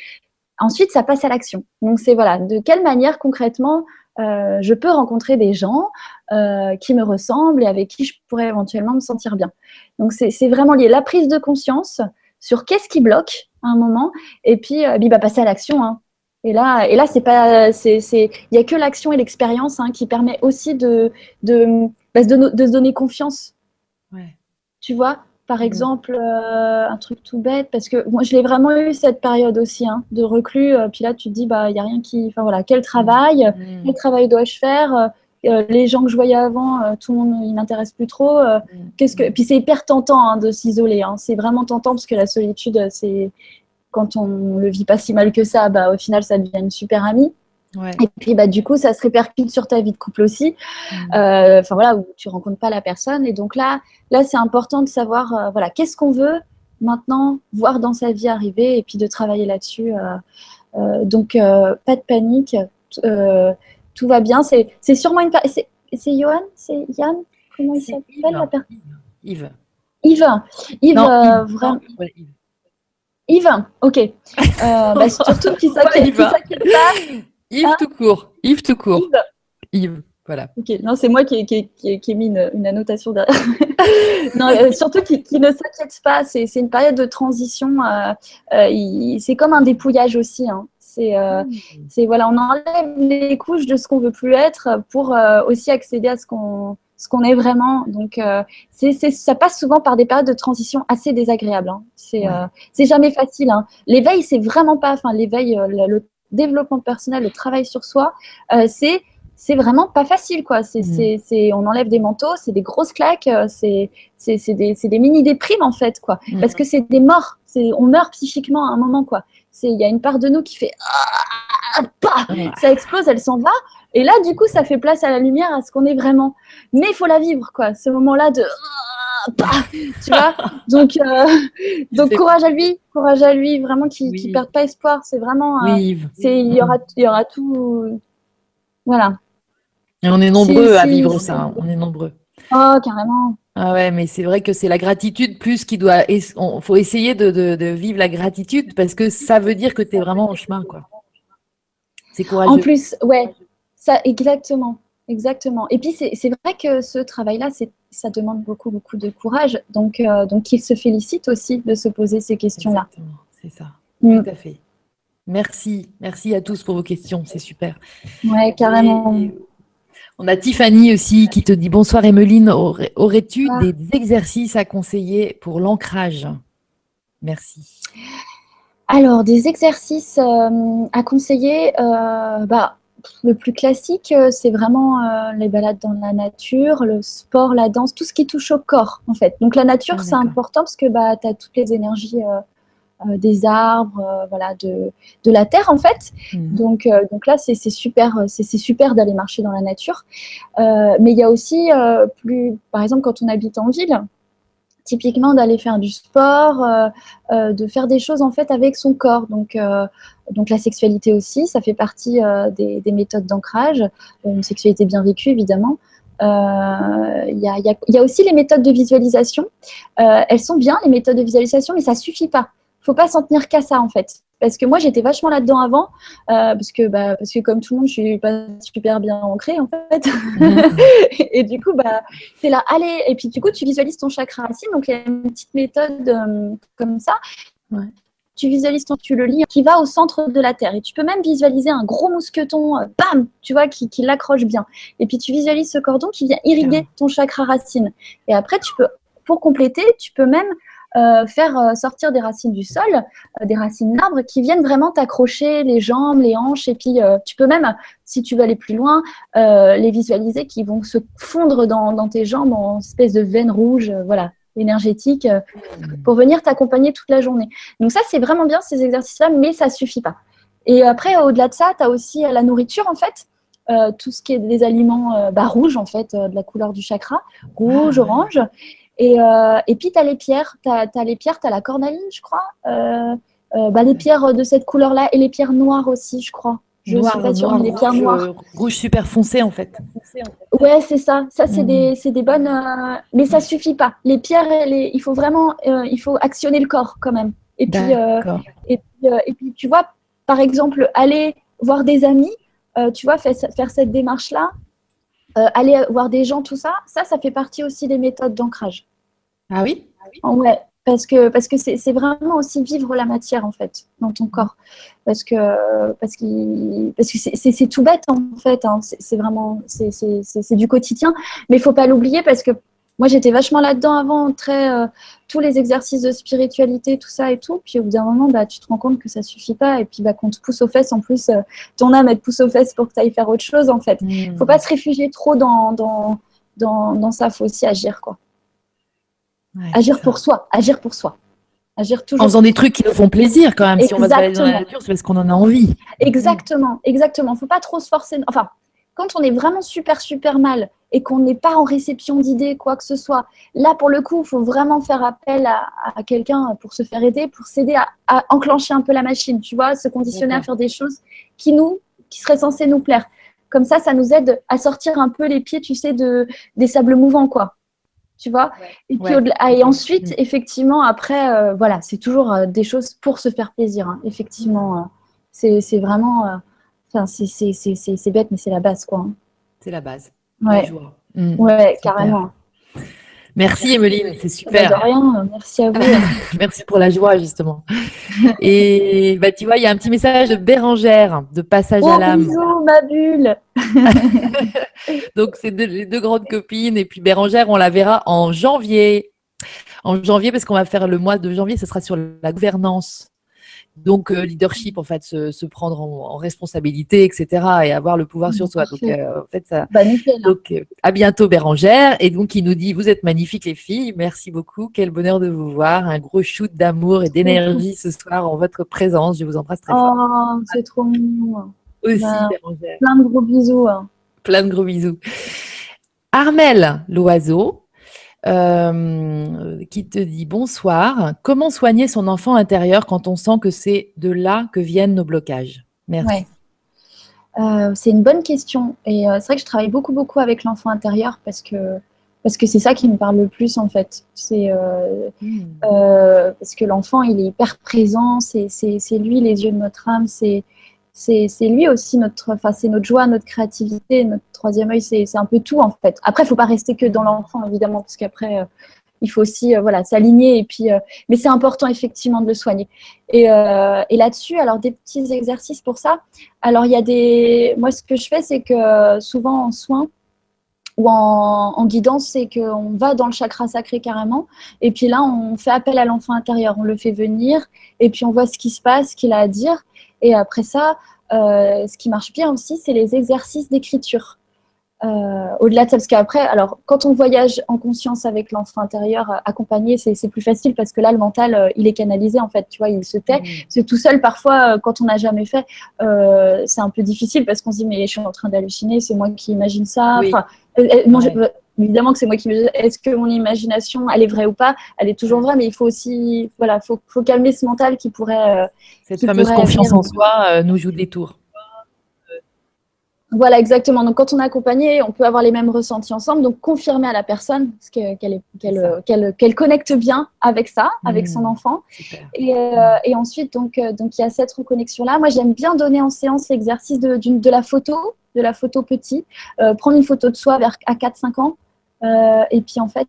ensuite ça passe à l'action. Donc c'est voilà, de quelle manière concrètement euh, je peux rencontrer des gens euh, qui me ressemblent et avec qui je pourrais éventuellement me sentir bien. Donc c'est vraiment lié. La prise de conscience sur qu'est-ce qui bloque à un moment, et puis, euh, bah, passer à l'action. Hein. Et là, et là, c'est pas, c'est, il y a que l'action et l'expérience hein, qui permet aussi de, de, bah, de, de, se donner confiance. Ouais. Tu vois, par mm. exemple, euh, un truc tout bête, parce que moi, je l'ai vraiment eu cette période aussi hein, de reclus. Euh, puis là, tu te dis, bah, il n'y a rien qui. Enfin voilà, quel travail mm. Quel travail dois-je faire euh, Les gens que je voyais avant, tout le monde, ils m'intéressent plus trop. Mm. qu'est-ce que... Puis c'est hyper tentant hein, de s'isoler. Hein. C'est vraiment tentant parce que la solitude, c'est. Quand on le vit pas si mal que ça, bah, au final, ça devient une super amie. Et puis bah, du coup, ça se répercute sur ta vie de couple aussi. Mm. Euh, enfin voilà, où tu rencontres pas la personne. Et donc là, là c'est important de savoir euh, voilà, qu'est-ce qu'on veut maintenant voir dans sa vie arriver et puis de travailler là-dessus. Euh, donc pas de panique, tout va bien. C'est sûrement une. C'est Johan? C'est Yann? Comment il s'appelle? La personne Yves. Yves. Yves, vraiment. Yves. ok. bah, surtout qu'il s'inquiète pas. Yves ah. tout court. Yves tout court. Yves. Voilà. Ok, non, c'est moi qui, qui, ai mis une, annotation derrière. non, euh, surtout qui, ne s'inquiète pas, c'est une période de transition. Euh, euh, c'est comme un dépouillage aussi. Hein. Hmm. C'est voilà, on enlève les couches de ce qu'on veut plus être pour aussi accéder à ce qu'on ce qu'on est vraiment. Donc, c'est ça passe souvent par des périodes de transition assez désagréables. Hein. C'est jamais facile. Hein. L'éveil, c'est vraiment pas, enfin l'éveil, le, développement personnel, le travail sur soi, euh, c'est c'est vraiment pas facile quoi. C'est, mmh. c'est, on enlève des manteaux, c'est des grosses claques, euh, c'est, c'est, des, des mini déprimes en fait quoi. Mmh. Parce que c'est des morts, c'est, on meurt psychiquement à un moment quoi. C'est, il y a une part de nous qui fait ah, ça explose, elle s'en va. Et là du coup ça fait place à la lumière, à ce qu'on est vraiment. Mais il faut la vivre quoi. Ce moment-là de tu vois donc euh, donc courage à lui courage à lui vraiment qui ne perde pas espoir c'est vraiment euh, c'est il y aura il y aura tout voilà et on est nombreux à vivre ça on est nombreux oh carrément ah ouais, mais c'est vrai que c'est la gratitude plus qui doit. Il faut essayer de, de, vivre la gratitude parce que ça veut dire que tu es vraiment en chemin, quoi. C'est courageux. En plus, ouais, ça, exactement. Exactement. Et puis, c'est vrai que ce travail-là, ça demande beaucoup, beaucoup de courage. Donc, euh, donc, il se félicite aussi de se poser ces questions-là. C'est ça. Mm. Tout à fait. Merci. Merci à tous pour vos questions. C'est super. Ouais, carrément. on a Tiffany aussi qui te dit Bonsoir Emeline, aurais-tu ah. des exercices à conseiller pour l'ancrage? Merci. Alors, des exercices euh, à conseiller, euh, bah, le plus classique, euh, c'est vraiment euh, les balades dans la nature, le sport, la danse, tout ce qui touche au corps, en fait. Donc la nature, ah, c'est important parce que bah, tu as toutes les énergies des arbres, voilà, de, de, la terre en fait. Mmh. Donc, donc là, c'est super, c'est super d'aller marcher dans la nature. mais il y a aussi plus, par exemple, quand on habite en ville, typiquement d'aller faire du sport, euh, euh, de faire des choses en fait avec son corps. Donc, euh, donc la sexualité aussi, ça fait partie des, des, méthodes d'ancrage, une sexualité bien vécue évidemment. Il y, a, y, a, aussi les méthodes de visualisation. elles sont bien les méthodes de visualisation, mais ça suffit pas. Il faut pas s'en tenir qu'à ça en fait. Parce que moi j'étais vachement là-dedans avant euh, parce que bah, parce que comme tout le monde je suis pas super bien ancrée en fait. Et du coup bah c'est là allez. Et puis du coup tu visualises ton chakra racine donc il y a une petite méthode euh, comme ça. Tu visualises ton tu le lis qui va au centre de la terre. Et tu peux même visualiser un gros mousqueton euh, bam tu vois qui, qui l'accroche bien. Et puis tu visualises ce cordon qui vient irriguer ton chakra racine. Et après tu peux pour compléter tu peux même euh, faire euh, sortir des racines du sol, euh, des racines d'arbres qui viennent vraiment t'accrocher les jambes, les hanches, et puis tu peux même, si tu veux aller plus loin, les visualiser qui vont se fondre dans, tes jambes en espèce de veine rouge, voilà, énergétique, pour venir t'accompagner toute la journée. Donc ça, c'est vraiment bien ces exercices-là, mais ça suffit pas. Et après, au-delà de ça, tu as aussi la nourriture, en fait. tout ce qui est des aliments bah, rouges, en fait, de la couleur du chakra, rouge, ah, orange. Et, euh, et puis, tu as les pierres. Tu as, les pierres, tu as la cornaline, je crois. Euh, euh, bah, les pierres de cette couleur-là et les pierres noires aussi, je crois. Je noir, suis pas sûre, les pierres noires. Rouge super foncé, en fait. Ouais, c'est ça. Ça, c'est des, mm. des, bonnes. mais ça suffit pas. Les pierres, les... il faut vraiment. il faut actionner le corps quand même. Et puis, et, puis et puis, tu vois, par exemple, aller voir des amis, tu vois, faire, faire cette démarche-là, euh, aller voir des gens, tout ça, ça, ça fait partie aussi des méthodes d'ancrage. Ah oui? Ouais, parce que parce que c'est vraiment aussi vivre la matière en fait dans ton corps, parce que parce parce que c'est tout bête en fait, hein. c'est vraiment c'est du quotidien, mais il faut pas l'oublier parce que moi, j'étais vachement là-dedans avant, très euh, tous les exercices de spiritualité, tout ça et tout. Puis au bout d'un moment, bah, tu te rends compte que ça suffit pas. Et puis bah, qu'on te pousse aux fesses, en plus, euh, ton âme, elle te pousse aux fesses pour que tu ailles faire autre chose, en fait. Il mmh. faut pas se réfugier trop dans, dans, dans, dans ça. Il faut aussi agir, quoi. agir pour soi, agir pour soi. Agir toujours. En faisant des trucs qui nous font plaisir quand même. Si on va se dans la nature, c'est parce qu'on en a envie. Exactement, exactement. Faut pas trop se forcer. Enfin, quand on est vraiment super, super mal et qu'on n'est pas en réception d'idées, quoi que ce soit, là, pour le coup, il faut vraiment faire appel à, quelqu'un pour se faire aider, pour s'aider à, enclencher un peu la machine, tu vois, se conditionner à faire des choses qui nous, qui seraient censées nous plaire. Comme ça, ça nous aide à sortir un peu les pieds, tu sais, de, des sables mouvants, quoi. Tu vois? Et, puis, et, ensuite, mm. effectivement, après, euh, voilà, c'est toujours euh, des choses pour se faire plaisir. Hein. Effectivement, euh, c'est vraiment Enfin, c'est bête, mais c'est la base, quoi. Hein. C'est la base. Ouais, mmh. ouais carrément. Merci Emeline, c'est super. De rien, merci à vous. merci pour la joie justement. Et bah, tu vois, il y a un petit message de Bérangère, de passage à l'âme. Bisous ma bulle. Donc c'est les deux grandes copines et puis Bérangère, on la verra en janvier. En janvier parce qu'on va faire le mois de janvier, ce sera sur la gouvernance. Donc, euh, leadership, en fait, se, prendre en, responsabilité, etc., et avoir le pouvoir sur soi. Donc, euh, en fait, ça. Bah, hein. donc, euh, à bientôt, Bérangère. Et donc, il nous dit Vous êtes magnifiques, les filles. Merci beaucoup. Quel bonheur de vous voir. Un gros shoot d'amour et d'énergie ce soir en votre présence. Je vous embrasse très fort. Oh, c'est trop mignon. Aussi, bah, Bérangère. Plein de gros bisous. Hein. Plein de gros bisous. Armel, l'oiseau, euh, qui te dit bonsoir. Comment soigner son enfant intérieur quand on sent que c'est de là que viennent nos blocages? Merci. Euh, c'est une bonne question. Et euh, c'est vrai que je travaille beaucoup, beaucoup avec l'enfant intérieur parce que parce que c'est ça qui me parle le plus en fait. C'est hmm. parce que l'enfant il est hyper présent. C'est lui les yeux de notre âme. C'est c'est lui aussi notre, enfin, c'est notre joie, notre créativité, notre troisième œil, c'est un peu tout en fait. Après, il faut pas rester que dans l'enfant évidemment, parce qu'après, euh, il faut aussi euh, voilà s'aligner et euh, mais c'est important effectivement de le soigner. Et, et là-dessus, alors des petits exercices pour ça. Alors il y a des, moi ce que je fais, c'est que souvent en soins ou en, en guidance, c'est qu'on va dans le chakra sacré carrément, et puis là on fait appel à l'enfant intérieur, on le fait venir, et puis on voit ce qui se passe, ce qu'il a à dire. Et après ça, euh, ce qui marche bien aussi, c'est les exercices d'écriture. euh, au-delà de ça, parce qu'après, alors, quand on voyage en conscience avec l'enfant intérieur euh, accompagné, c'est plus facile parce que là, le mental, euh, il est canalisé, en fait, tu vois, il se tait. Mmh. C'est tout seul, parfois, quand on n'a jamais fait, c'est un peu difficile parce qu'on se dit, mais je suis en train d'halluciner, c'est moi qui imagine ça. Enfin, évidemment que c'est moi qui Est-ce que mon imagination, elle est vraie ou pas? Elle est toujours vraie, mais il faut aussi, voilà, faut, faut calmer ce mental qui pourrait. Cette fameuse confiance en soi nous joue des tours. Voilà, exactement. Donc, quand on est accompagné, on peut avoir les mêmes ressentis ensemble. Donc, confirmer à la personne qu'elle connecte bien avec ça, avec son mmh. enfant. Euh, et, ensuite, donc, euh, donc, il y a cette reconnexion-là. Moi, j'aime bien donner en séance l'exercice de, de, la photo, de la photo petit. Euh, prendre une photo de soi vers, à 4-5 ans. et puis, en fait,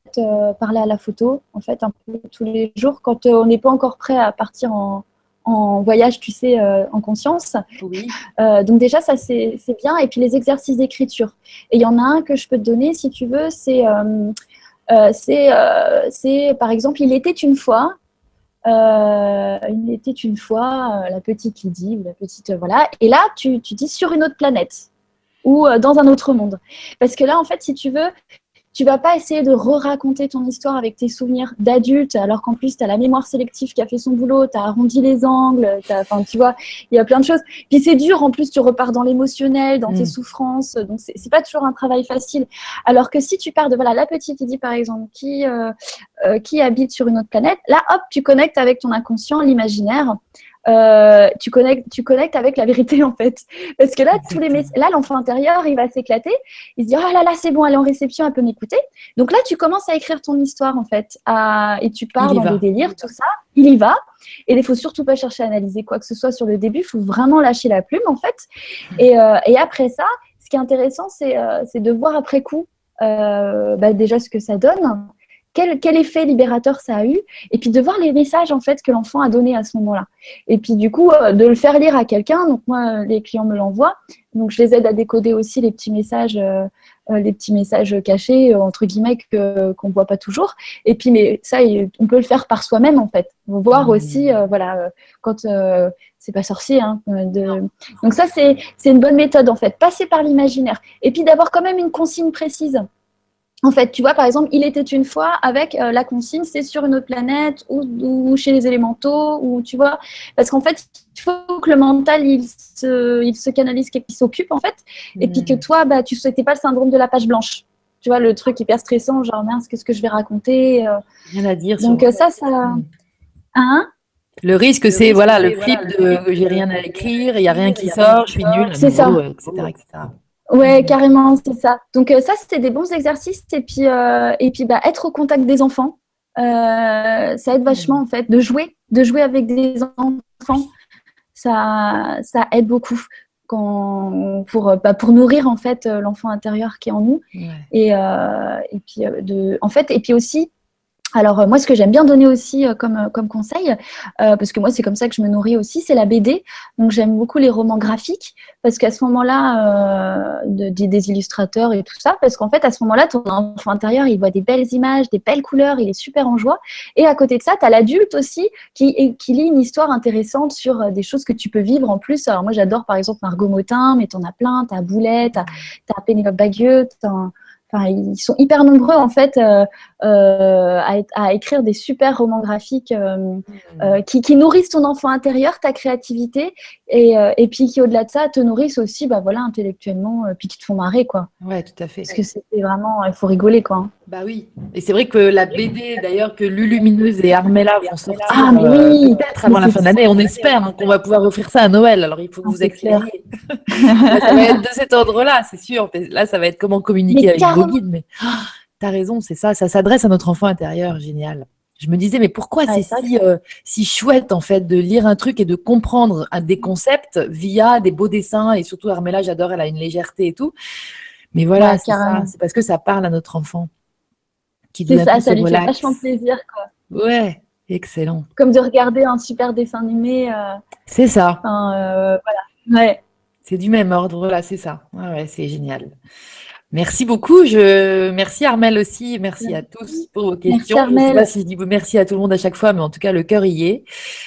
parler à la photo, en fait, un peu tous les jours, quand on n'est pas encore prêt à partir en, en voyage, tu sais, euh, en conscience. Oui. Euh, donc déjà, ça, c'est bien. Et puis les exercices d'écriture. Et il y en a un que je peux te donner, si tu veux, c'est, euh, c'est, par exemple, il était une fois. il était une fois la petite Lydie la petite voilà et là tu, tu dis sur une autre planète ou dans un autre monde parce que là en fait si tu veux tu vas pas essayer de re-raconter ton histoire avec tes souvenirs d'adulte, alors qu'en plus, tu as la mémoire sélective qui a fait son boulot, tu as arrondi les angles, enfin, tu vois, il y a plein de choses. Puis c'est dur, en plus, tu repars dans l'émotionnel, dans tes mm. souffrances, donc c'est pas toujours un travail facile. Alors que si tu pars de, voilà, la petite dit par exemple, qui, euh, euh, qui habite sur une autre planète, là, hop, tu connectes avec ton inconscient, l'imaginaire. Euh, tu connectes, tu connectes avec la vérité en fait. Parce que là, tous les là, l'enfant intérieur, il va s'éclater. Il se dit, oh là là, c'est bon, elle est en réception, elle peut m'écouter. Donc là, tu commences à écrire ton histoire en fait, et tu pars dans le délire, tout ça. Il y va. Et il faut surtout pas chercher à analyser quoi que ce soit sur le début. Il faut vraiment lâcher la plume en fait. Et, euh, et après ça, ce qui est intéressant, c'est euh, de voir après coup bah, déjà ce que ça donne quel, quel, effet libérateur ça a eu, et puis de voir les messages en fait que l'enfant a donné à ce moment-là. Et puis du coup, euh, de le faire lire à quelqu'un. Donc moi, les clients me l'envoient, donc je les aide à décoder aussi les petits messages, euh, euh, les petits messages cachés entre guillemets que qu'on voit pas toujours. Et puis mais ça, on peut le faire par soi-même en fait. Voir mmh. aussi, voilà, quand c'est pas sorcier. Hein, de... Donc ça, c'est une bonne méthode en fait. Passer par l'imaginaire, et puis d'avoir quand même une consigne précise. En fait, tu vois, par exemple, il était une fois avec euh, la consigne, c'est sur une autre planète ou, chez les élémentaux, ou tu vois, parce qu'en fait, il faut que le mental il se, il se canalise, qu'il s'occupe en fait, et puis que hmm. toi, bah, tu souhaitais pas le syndrome de la page blanche. Tu vois, le truc hyper stressant, genre mince, qu'est-ce que je vais raconter euh. Rien à dire. Donc ça, ça. Hmm. Hein? Le risque, c'est voilà le flip de j'ai rien à écrire, il y a rien qui sort, je suis nulle, c'est ça, etc., etc. Ouais, carrément, c'est ça. Donc euh, ça, c'était des bons exercices. Et puis, euh, et puis bah, être au contact des enfants, euh, ça aide vachement en fait. De jouer, de jouer avec des enfants, ça, ça aide beaucoup quand, pour, bah, pour nourrir en fait l'enfant intérieur qui est en nous. Et, et puis de, en fait, et puis aussi alors euh, moi, ce que j'aime bien donner aussi euh, comme, euh, comme conseil, parce que moi c'est comme ça que je me nourris aussi, c'est la BD. Donc j'aime beaucoup les romans graphiques, parce qu'à ce moment-là, des illustrateurs et tout ça, parce qu'en fait à ce moment-là, ton enfant intérieur, il voit des belles images, des belles couleurs, il est super en joie. Et à côté de ça, tu as l'adulte aussi qui, qui lit une histoire intéressante sur des choses que tu peux vivre en plus. Alors moi j'adore par exemple Margot Motin, mais t'en as plein, t'as Boulette, t'as as Pénélope Bagieux, t'as ils sont hyper nombreux en fait euh, à, écrire des super romans graphiques euh, mmh. qui, nourrissent ton enfant intérieur, ta créativité, et, et puis qui au-delà de ça te nourrissent aussi, bah voilà, intellectuellement, puis qui te font marrer quoi. Ouais, tout à fait. Parce que c'est vraiment, il faut rigoler quoi. Hein. Bah oui. Et c'est vrai que la BD d'ailleurs que Lulumineuse et Armella vont sortir ah, peut-être avant la fin de l'année, on espère hein, qu'on va pouvoir offrir ça à Noël. Alors il faut que vous expliquiez. ça va être de cet ordre-là, c'est sûr. Là, ça va être comment communiquer avec vos guides, mais ah, raison, c'est ça, ça s'adresse à notre enfant intérieur, génial. Je me disais, mais pourquoi c'est si, euh, si chouette en fait de lire un truc et de comprendre des concepts via des beaux dessins et surtout Armella, j'adore, elle a une légèreté et tout. Mais voilà, c'est parce que ça parle à notre enfant. C'est ça, ça lui fait vachement plaisir quoi. Ouais, excellent. Comme de regarder un super dessin animé. Euh, c'est ça. Euh, voilà. Ouais. C'est du même ordre, voilà, c'est ça. ouais, c'est génial. Merci beaucoup. Je merci Armel aussi. Merci à tous pour vos questions. Merci, je ne sais pas si je dis merci à tout le monde à chaque fois, mais en tout cas le cœur y est,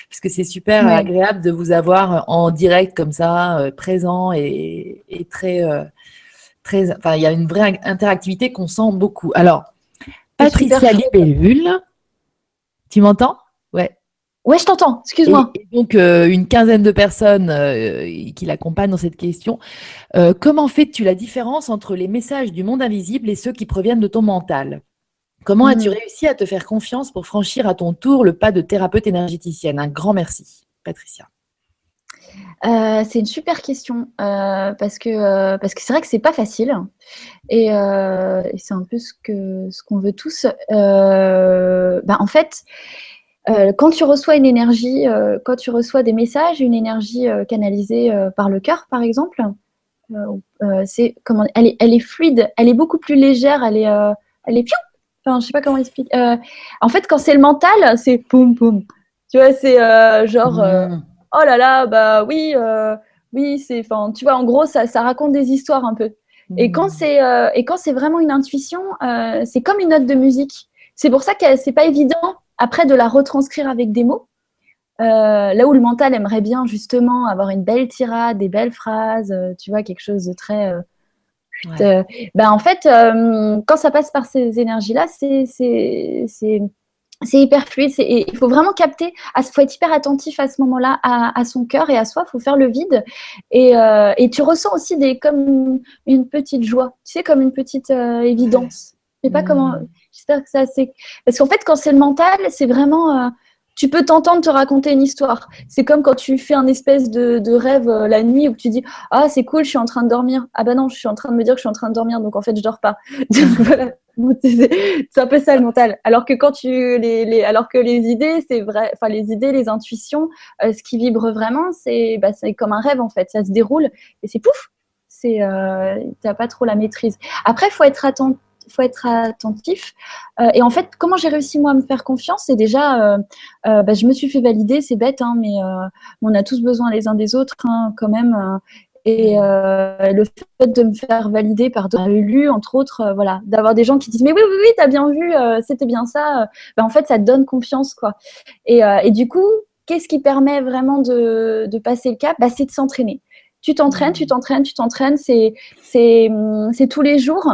parce que c'est super agréable de vous avoir en direct comme ça, euh, présent et, très euh, très, enfin, il y a une vraie interactivité qu'on sent beaucoup. Alors, Patricia Libellule, tu m'entends? Ouais. Je t'entends, excuse-moi. donc, euh, une quinzaine de personnes euh, qui l'accompagnent dans cette question. Euh, comment fais-tu la différence entre les messages du monde invisible et ceux qui proviennent de ton mental? Comment as-tu hmm. réussi à te faire confiance pour franchir à ton tour le pas de thérapeute énergéticienne? Un grand merci, Patricia. Euh, c'est une super question euh, parce que euh, parce que c'est vrai que c'est pas facile et, c'est un peu ce que ce qu'on veut tous. Bah, en fait, quand tu reçois une énergie, quand tu reçois des messages, une énergie canalisée par le cœur, par exemple, c'est comment elle est, elle est fluide, elle est beaucoup plus légère, elle est elle est piou Enfin, je sais pas comment expliquer. Euh, en fait, quand c'est le mental, c'est poum poum. Tu vois, c'est euh, genre, euh, mmh. oh là là, bah oui, oui, c'est, enfin, tu vois, en gros, ça, ça raconte des histoires un peu. Et mmh. quand c'est, et quand c'est vraiment une intuition, c'est comme une note de musique. C'est pour ça que c'est pas évident après de la retranscrire avec des mots. là où le mental aimerait bien justement avoir une belle tirade, des belles phrases, tu vois, quelque chose de très euh, ben en fait, euh, quand ça passe par ces énergies-là, c'est hyper fluide. il faut vraiment capter. Il faut être hyper attentif à ce moment-là à, son cœur et à soi. Il faut faire le vide. Et, euh, et, tu ressens aussi des, comme une petite joie. Tu sais, comme une petite évidence. Sais pas comment. Mmh. J'espère que ça c'est. Parce qu'en fait, quand c'est le mental, c'est vraiment tu peux t'entendre te raconter une histoire. C'est comme quand tu fais un espèce de, rêve euh, la nuit où tu dis Ah, c'est cool, je suis en train de dormir. Ah, bah non, je suis en train de me dire que je suis en train de dormir, donc en fait, je dors pas. c'est un peu ça le mental. Alors que quand tu les, alors que les idées, c'est vrai, enfin les idées, les intuitions, euh, ce qui vibre vraiment, c'est bah, c'est comme un rêve en fait. Ça se déroule et c'est pouf. C'est euh, t'as pas trop la maîtrise. Après, faut être attentif faut être attentif. Euh, et en fait, comment j'ai réussi moi à me faire confiance C'est déjà, euh, euh, bah, je me suis fait valider, c'est bête, hein, mais on a tous besoin les uns des autres hein, quand même. et le fait de me faire valider par d'autres élus, entre autres, voilà, d'avoir des gens qui disent mais oui oui oui, t'as bien vu, c'était bien ça. Bah, en fait, ça te donne confiance quoi. Et, et du coup, qu'est-ce qui permet vraiment de, de passer le cap? Bah, C'est de s'entraîner. Tu t'entraînes, tu t'entraînes, tu t'entraînes, c'est tous les jours.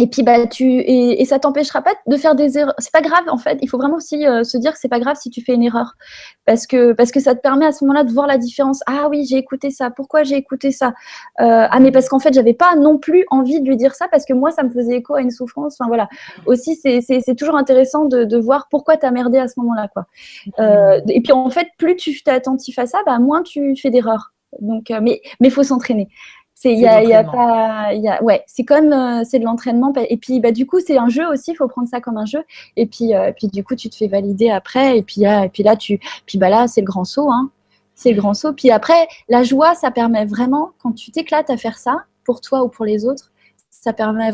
Et puis bah tu et, et ça t'empêchera pas de faire des erreurs. C'est pas grave en fait. Il faut vraiment aussi euh, se dire que c'est pas grave si tu fais une erreur, parce que parce que ça te permet à ce moment-là de voir la différence. Ah oui, j'ai écouté ça. Pourquoi j'ai écouté ça? Euh, Ah mais parce qu'en fait j'avais pas non plus envie de lui dire ça parce que moi ça me faisait écho à une souffrance. Enfin voilà. Aussi c'est toujours intéressant de, de voir pourquoi t'as merdé à ce moment-là quoi. Euh, et puis en fait plus tu es attentif à ça, bah moins tu fais d'erreurs. Donc mais mais faut s'entraîner. C'est il y a, y a pas y a, ouais, c'est comme euh, c'est de l'entraînement et puis bah du coup c'est un jeu aussi, il faut prendre ça comme un jeu et puis euh, puis du coup tu te fais valider après et puis et puis là tu puis bah là c'est le grand saut hein. C'est le grand saut. Puis après la joie ça permet vraiment quand tu t'éclates à faire ça pour toi ou pour les autres, ça permet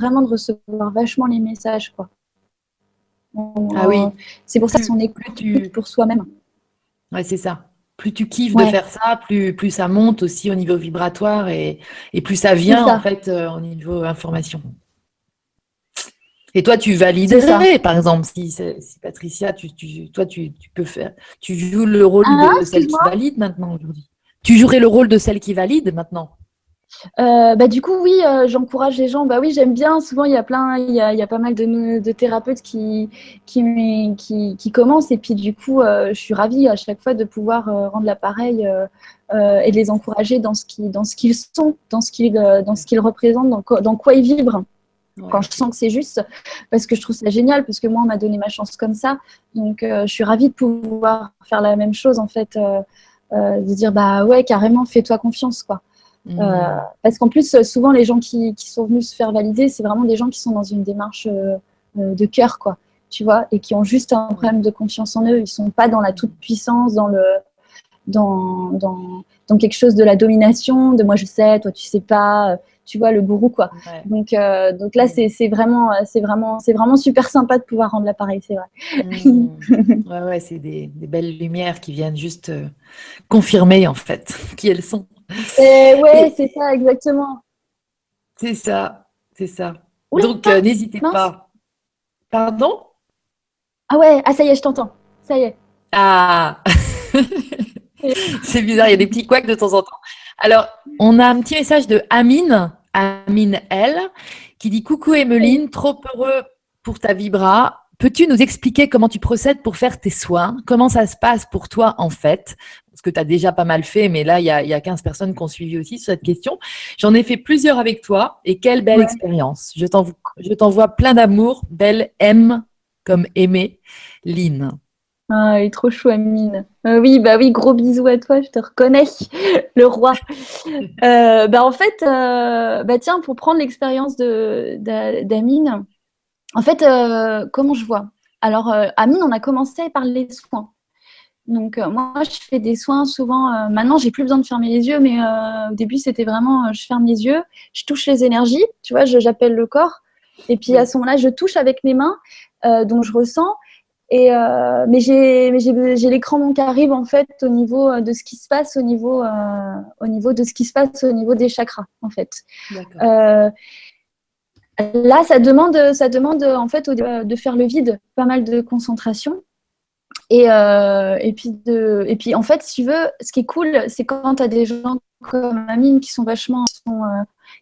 vraiment de recevoir vachement les messages quoi. ah oui. C'est pour ça qu'on écoute tu... pour soi-même. Ouais, c'est ça plus tu kiffes de faire ça, plus, plus ça monte aussi au niveau vibratoire et, plus ça vient en fait euh, au niveau information. Et toi, tu validerais, par exemple, si, Patricia, tu, toi, tu, peux faire, tu joues le rôle ah, de celle qui valide maintenant aujourd'hui. Tu jouerais le rôle de celle qui valide maintenant. Euh, bah, du coup, oui, euh, j'encourage les gens. Bah oui, j'aime bien. Souvent, il y a plein, il y a, y a pas mal de, de, thérapeutes qui, qui, qui, qui, commencent. Et puis, du coup, euh, je suis ravie à chaque fois de pouvoir rendre l'appareil et de les encourager dans ce qu'ils dans ce qu'ils sont, dans ce qu'ils dans ce qu'ils représentent, dans, dans, quoi ils vibrent. Quand je sens que c'est juste, parce que je trouve ça génial, parce que moi, on m'a donné ma chance comme ça. Donc, je suis ravie de pouvoir faire la même chose, en fait, de dire, bah ouais, carrément, fais-toi confiance, quoi. Euh, mmh. parce qu'en plus, souvent, les gens qui, qui, sont venus se faire valider, c'est vraiment des gens qui sont dans une démarche euh, euh, de cœur, quoi. Tu vois, et qui ont juste un problème de confiance en eux. Ils sont pas dans la toute puissance, dans le, dans, dans, dans, quelque chose de la domination, de moi je sais, toi tu sais pas, tu vois, le gourou quoi. Donc, euh, donc là, c'est vraiment, c'est vraiment, c'est vraiment super sympa de pouvoir rendre l'appareil, c'est vrai. Mmh. ouais, ouais, c'est des, des, belles lumières qui viennent juste confirmer en fait qui elles sont. Ouais, c'est ça, exactement. C'est ça, c'est ça. Donc, euh, n'hésitez pas. Pardon? Ah ouais, ah ça y est, je t'entends. Ça y est. Ah C'est bizarre, il y a des petits couacs de temps en temps. Alors, on a un petit message de Amine. Amine L, qui dit Coucou Emeline, trop heureux pour ta vibra. Peux-tu nous expliquer comment tu procèdes pour faire tes soins? Comment ça se passe pour toi en fait? Parce que tu as déjà pas mal fait, mais là, il y a, 15 personnes qui ont suivi aussi sur cette question. J'en ai fait plusieurs avec toi et quelle belle expérience. Je t'envoie plein d'amour. Belle M comme aimer, Lynn. Ah, il est trop chou, Amine. Euh, oui, bah oui, gros bisous à toi, je te reconnais, le roi. Euh, bah en fait, euh, bah tiens, pour prendre l'expérience d'Amine, en fait, comment je vois? Alors, Amine, on a commencé par les soins. Donc, moi, je fais des soins souvent. maintenant, j'ai plus besoin de fermer les yeux, mais au début, c'était vraiment je ferme les yeux, je touche les énergies, tu vois, j'appelle le corps. Et puis à ce moment-là, je touche avec mes mains, donc je ressens. Et euh, mais j'ai l'écran qui arrive en fait au niveau euh, de ce qui se passe au niveau euh, au niveau de ce qui se passe au niveau des chakras en fait. Là, ça demande ça demande en fait de faire le vide, pas mal de concentration. Et, et, puis de, et puis en fait, si tu veux, ce qui est cool, c'est quand tu as des gens comme Amine qui sont vachement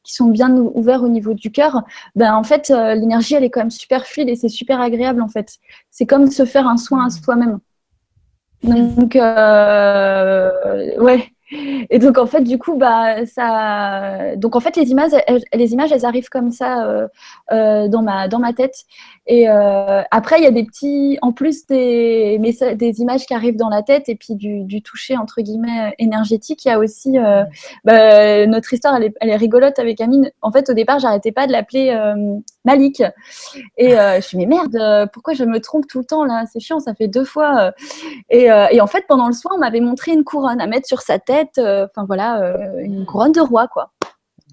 qui sont bien ouverts au niveau du cœur, ben en fait euh, l'énergie elle est quand même super fluide et c'est super agréable en fait. C'est comme se faire un soin à soi-même. Donc euh, ouais, et donc en fait, du coup, bah ça. Donc en fait, les images, elles, les images, elles arrivent comme ça euh, euh, dans ma dans ma tête. Et euh, après, il y a des petits, en plus des des images qui arrivent dans la tête et puis du, toucher entre guillemets énergétique. Il y a aussi bah, notre histoire, elle est, elle est, rigolote avec Amine. En fait, au départ, j'arrêtais pas de l'appeler Malik. Et je suis mais merde, pourquoi je me trompe tout le temps là? C'est chiant, ça fait deux fois. Et, et en fait, pendant le soin, on m'avait montré une couronne à mettre sur sa tête euh, enfin voilà, euh, une couronne de roi, quoi.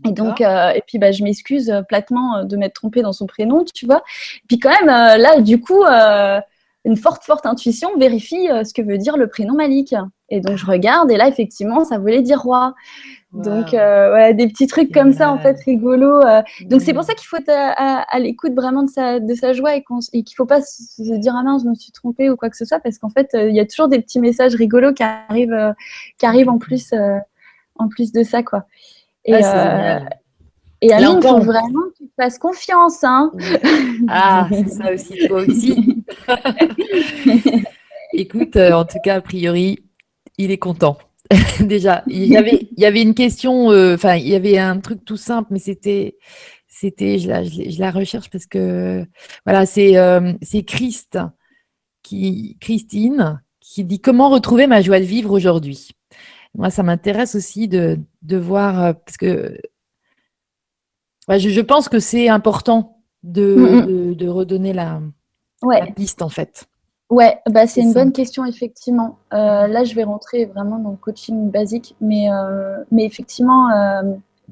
Et donc, euh, et puis bah, je m'excuse platement de m'être trompée dans son prénom, tu vois. Et puis quand même, là, du coup, une forte, forte intuition vérifie ce que veut dire le prénom Malik. Et donc je regarde, et là, effectivement, ça voulait dire roi. Donc, ouais, des petits trucs comme ça, en fait, rigolos. Donc, c'est pour ça qu'il faut être à, l'écoute vraiment de sa, de sa joie et, qu'il ne faut pas se dire Ah mince, je me suis trompée ou quoi que ce soit, parce qu'en fait, il y a toujours des petits messages rigolos qui arrivent, qui arrivent en, plus, en plus de ça, quoi. Et, ah, et il faut vraiment que tu te fasses confiance. Hein ah, c'est ça aussi, toi aussi. Écoute, euh, en tout cas, a priori, il est content. Déjà, il y avait, il y avait une question, euh, enfin, il y avait un truc tout simple, mais c'était, c'était, je la, je, la, recherche parce que, voilà, c'est, euh, c'est Christ, qui, Christine, qui dit comment retrouver ma joie de vivre aujourd'hui? Moi, ça m'intéresse aussi de, de voir, euh, parce que je, je, pense que c'est important de, mm, de, redonner la, la piste, en fait. Ouais, bah c'est une bonne question effectivement. Euh, là, je vais rentrer vraiment dans le coaching basique, mais euh, mais effectivement, euh,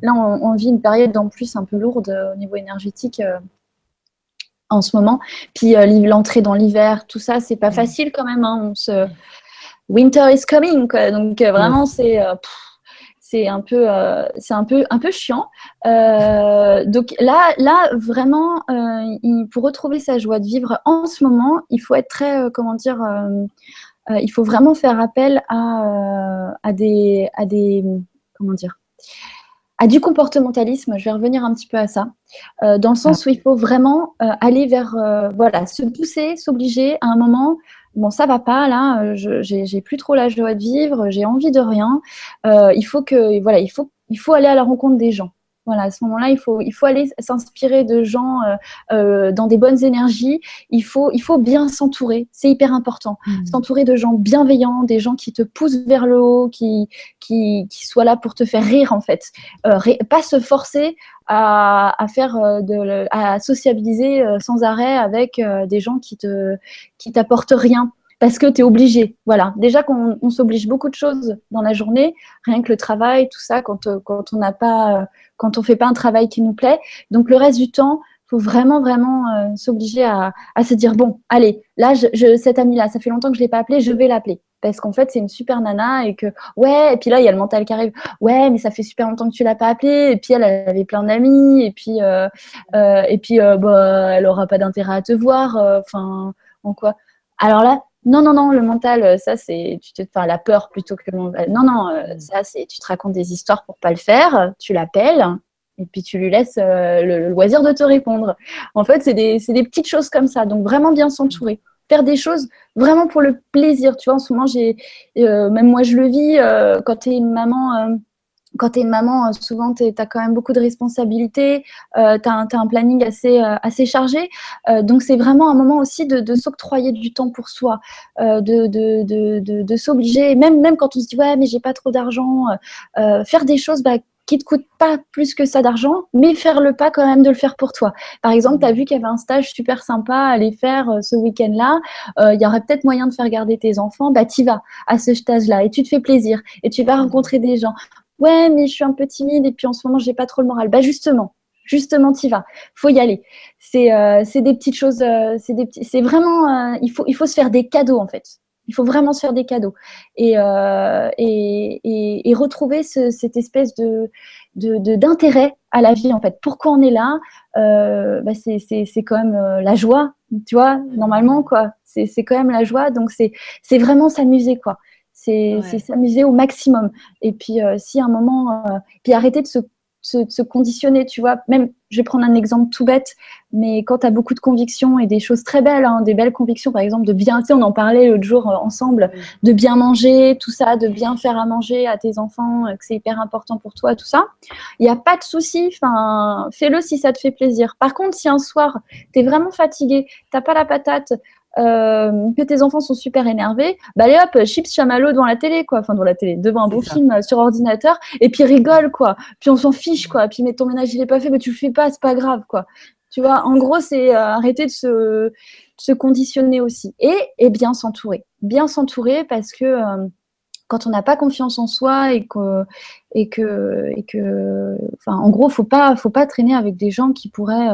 là, on, vit une période en plus un peu lourde au niveau énergétique en ce moment. Puis l'entrée dans l'hiver, tout ça, c'est pas facile quand même. Hein. On se Winter is coming, quoi. Donc vraiment, c'est c'est un peu, euh, c'est un peu, un peu chiant. Euh, donc là, là vraiment, euh, pour retrouver sa joie de vivre en ce moment, il faut être très, comment dire, il faut vraiment faire appel à, à des, à des, comment dire, à du comportementalisme. Je vais revenir un petit peu à ça, dans le sens où il faut vraiment aller vers, voilà, se pousser, s'obliger à un moment bon, ça va pas là, euh, j'ai plus trop la joie de vivre, j'ai envie de rien. Euh, il faut que, voilà, il faut, il faut aller à la rencontre des gens. Voilà, à ce moment-là, il faut, il faut aller s'inspirer de gens euh, dans des bonnes énergies. Il faut, il faut bien s'entourer. C'est hyper important. Mmh. S'entourer de gens bienveillants, des gens qui te poussent vers le haut, qui, qui, qui soient là pour te faire rire en fait. pas se forcer à, à faire de, à sociabiliser sans arrêt avec des gens qui te, qui t'apportent rien parce que tu es obligé. Voilà. Déjà qu'on on, s'oblige beaucoup de choses dans la journée, rien que le travail, tout ça, quand, quand on n'a pas, quand on fait pas un travail qui nous plaît. Donc le reste du temps, faut vraiment, vraiment euh, s'obliger à, à, se dire bon, allez, là, cette amie-là, ça fait longtemps que je l'ai pas appelée, je vais l'appeler. Parce qu'en fait, c'est une super nana et que, ouais, et puis là, il y a le mental qui arrive. Ouais, mais ça fait super longtemps que tu l'as pas appelée. Et puis, elle, avait plein d'amis. Et puis, euh, euh, et puis euh, bah, elle aura pas d'intérêt à te voir. Euh, enfin, en quoi Alors là, non, non, non, le mental, euh, ça, c'est tu te, enfin, la peur plutôt que le mental. Non, non, euh, ça, c'est tu te racontes des histoires pour pas le faire. Tu l'appelles Et puis tu lui laisses le, loisir de te répondre. En fait, c'est des, des, petites choses comme ça. Donc vraiment bien s'entourer faire des choses vraiment pour le plaisir. Tu vois, en ce moment, j'ai, même moi, je le vis quand tu es une maman quand tu es maman, euh, souvent, tu as quand même beaucoup de responsabilités, euh, tu as, un planning assez, euh, assez chargé. donc, c'est vraiment un moment aussi de, s'octroyer du temps pour soi, de, de, de s'obliger, même, même quand on se dit, ouais, mais j'ai pas trop d'argent, faire des choses bah, qui te coûtent pas plus que ça d'argent, mais faire le pas quand même de le faire pour toi. Par exemple, tu as vu qu'il y avait un stage super sympa à aller faire ce week-end-là, il y aurait peut-être moyen de faire garder tes enfants, bah y vas à ce stage-là et tu te fais plaisir et tu vas rencontrer des gens ouais, mais je suis un peu timide et puis en ce moment, j'ai pas trop le moral. Bah, justement, justement, t'y vas. Faut y aller. C'est euh, des petites choses, euh, c'est des petits, c'est vraiment, euh, il, faut, il faut se faire des cadeaux en fait. Il faut vraiment se faire des cadeaux et, euh, et, et, et, retrouver ce, cette espèce de d'intérêt à la vie en fait. Pourquoi on est là bah C'est quand même la joie, tu vois, normalement quoi. C'est quand même la joie, donc c'est vraiment s'amuser quoi c'est s'amuser au maximum. Et puis, euh, si à un moment, euh, puis arrêter de se, se, conditionner, tu vois. Même, je vais prendre un exemple tout bête, mais quand tu as beaucoup de convictions et des choses très belles, hein, des belles convictions, par exemple, de bien, tu sais, on en parlait l'autre jour euh, ensemble, de bien manger, tout ça, de bien faire à manger à tes enfants, que c'est hyper important pour toi, tout ça. Il n'y a pas de souci, fais-le si ça te fait plaisir. Par contre, si un soir, tu es vraiment fatigué, t'as pas la patate, euh, que tes enfants sont super énervés, bah allez hop, chips chamallow devant la télé, quoi. Enfin, devant la télé, devant un beau film euh, sur ordinateur, et puis rigole, quoi. Puis on s'en fiche, quoi. Puis mais ton ménage, il est pas fait, mais tu le fais pas, c'est pas grave, quoi. Tu vois, en gros, c'est euh, arrêter de se, se, conditionner aussi. Et, et bien s'entourer. Bien s'entourer parce que quand on n'a pas confiance en soi et que, et que, et que, enfin, en gros, faut pas, faut pas traîner avec des gens qui pourraient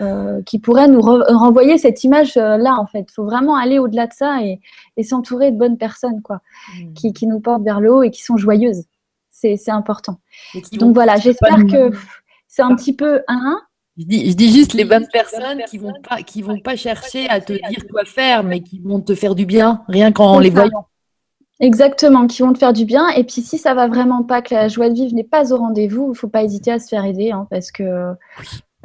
euh, qui pourrait nous renvoyer cette image-là, en fait. Il faut vraiment aller au-delà de ça et, s'entourer de bonnes personnes, quoi, mmh. qui, nous portent vers le haut et qui sont joyeuses. C'est important. Donc voilà, j'espère que c'est un petit peu un. Je dis, je dis juste les bonnes personnes qui vont pas, qui vont pas chercher à te dire quoi faire, mais qui vont te faire du bien, rien qu'en les voyant. Exactement, qui vont te faire du bien. Et puis si ça va vraiment pas, que la joie de vivre n'est pas au rendez-vous, il faut pas hésiter à se faire aider, hein, parce que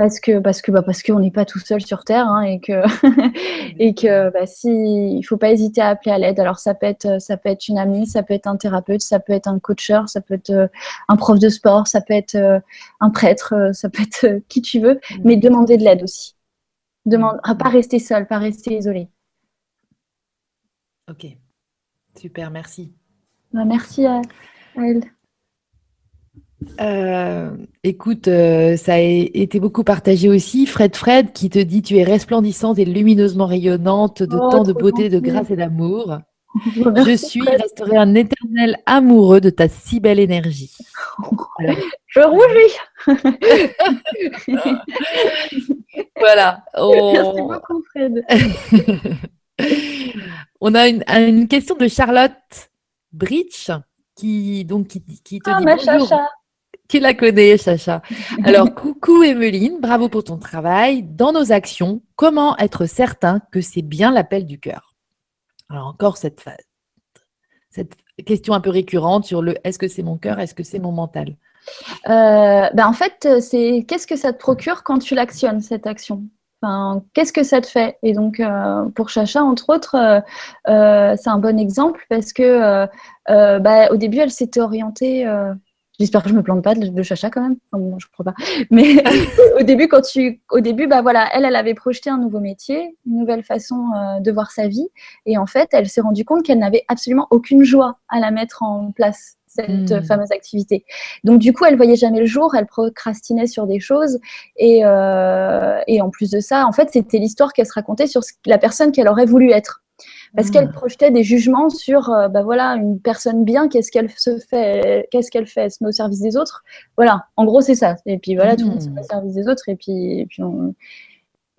parce que parce que bah parce qu'on n'est pas tout seul sur terre hein, et que et que bah, si il faut pas hésiter à appeler à l'aide. Alors ça peut être ça peut être une amie ça peut être un thérapeute ça peut être un coacheur ça peut être euh, un prof de sport ça peut être euh, un prêtre euh, ça peut être qui tu veux mais demander de l'aide aussi. Demande à pas rester seul pas rester isolé. Ok. Super merci. Bah, merci à elle euh, écoute, euh, ça a été beaucoup partagé aussi. Fred Fred qui te dit tu es resplendissante et lumineusement rayonnante de oh, tant de beauté, de grâce et d'amour. Je suis, resterai un éternel amoureux de ta si belle énergie. Je rougis. voilà. Merci beaucoup, Fred. On a une, question de Charlotte Bridge qui, donc, qui, te ah, dit ma Chacha. Tu la connais, Sacha. Alors, coucou Emeline, bravo pour ton travail. Dans nos actions, comment être certain que c'est bien l'appel du cœur? Alors, encore cette, question un peu récurrente sur le est-ce que c'est mon cœur, est-ce que c'est mon mental? Euh, ben En fait, c'est qu'est-ce que ça te procure quand tu l'actionnes, cette action? Qu'est-ce que ça te fait? Et donc, euh, pour Chacha, entre autres, euh, c'est un bon exemple parce que bah, au début, elle s'était orientée J'espère que je me plante pas de, Chacha quand même. Enfin, je crois pas. Mais au début, quand tu, au début, bah voilà, elle, elle avait projeté un nouveau métier, une nouvelle façon euh, de voir sa vie, et en fait, elle s'est rendue compte qu'elle n'avait absolument aucune joie à la mettre en place cette hmm. fameuse activité. Donc du coup, elle voyait jamais le jour, elle procrastinait sur des choses, et, euh, et en plus de ça, en fait, c'était l'histoire qu'elle se racontait sur la personne qu'elle aurait voulu être parce qu'elle hmm. projetait des jugements sur, euh, bah voilà, une personne bien, qu'est-ce qu'elle se fait, qu'est-ce qu'elle fait, elle se met au service des autres? Voilà, en gros c'est ça. Et puis voilà, tout le monde se met au hmm. service des autres, et puis, et puis on...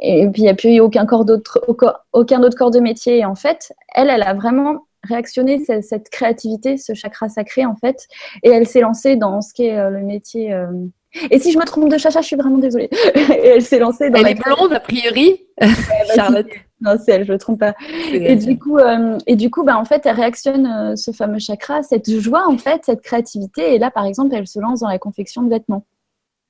Et puis, il n'y a plus aucun, corps d'autre, aucun autre corps de métier. Et en fait, elle, elle a vraiment réactionné cette, créativité, ce chakra sacré, en fait. Et elle s'est lancée dans ce qui est euh, le métier. Euh, et si je me trompe de chacha, je suis vraiment désolée. et elle s'est lancée dans. Elle est blonde, a priori, Charlotte. Non, c'est elle, je ne me trompe pas. Et du, coup, euh, et du coup, bah, en fait, elle réactionne euh, ce fameux chakra, cette joie, en fait, cette créativité. Et là, par exemple, elle se lance dans la confection de vêtements.